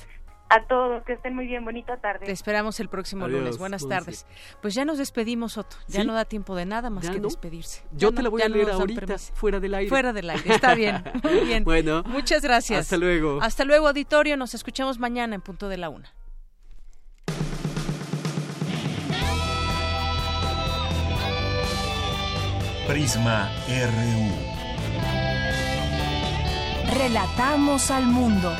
A todos, que estén muy bien, bonita tarde. Te esperamos el próximo lunes. Buenas tardes. Pues ya nos despedimos, Otto. Ya no da tiempo de nada más que despedirse. Yo te lo voy a leer ahorita, fuera del aire. Fuera del aire, está bien. *laughs* Muy bien. bueno. Muchas gracias. Hasta luego. Hasta luego, auditorio. Nos escuchamos mañana en punto de la una. Prisma RU. Relatamos al mundo.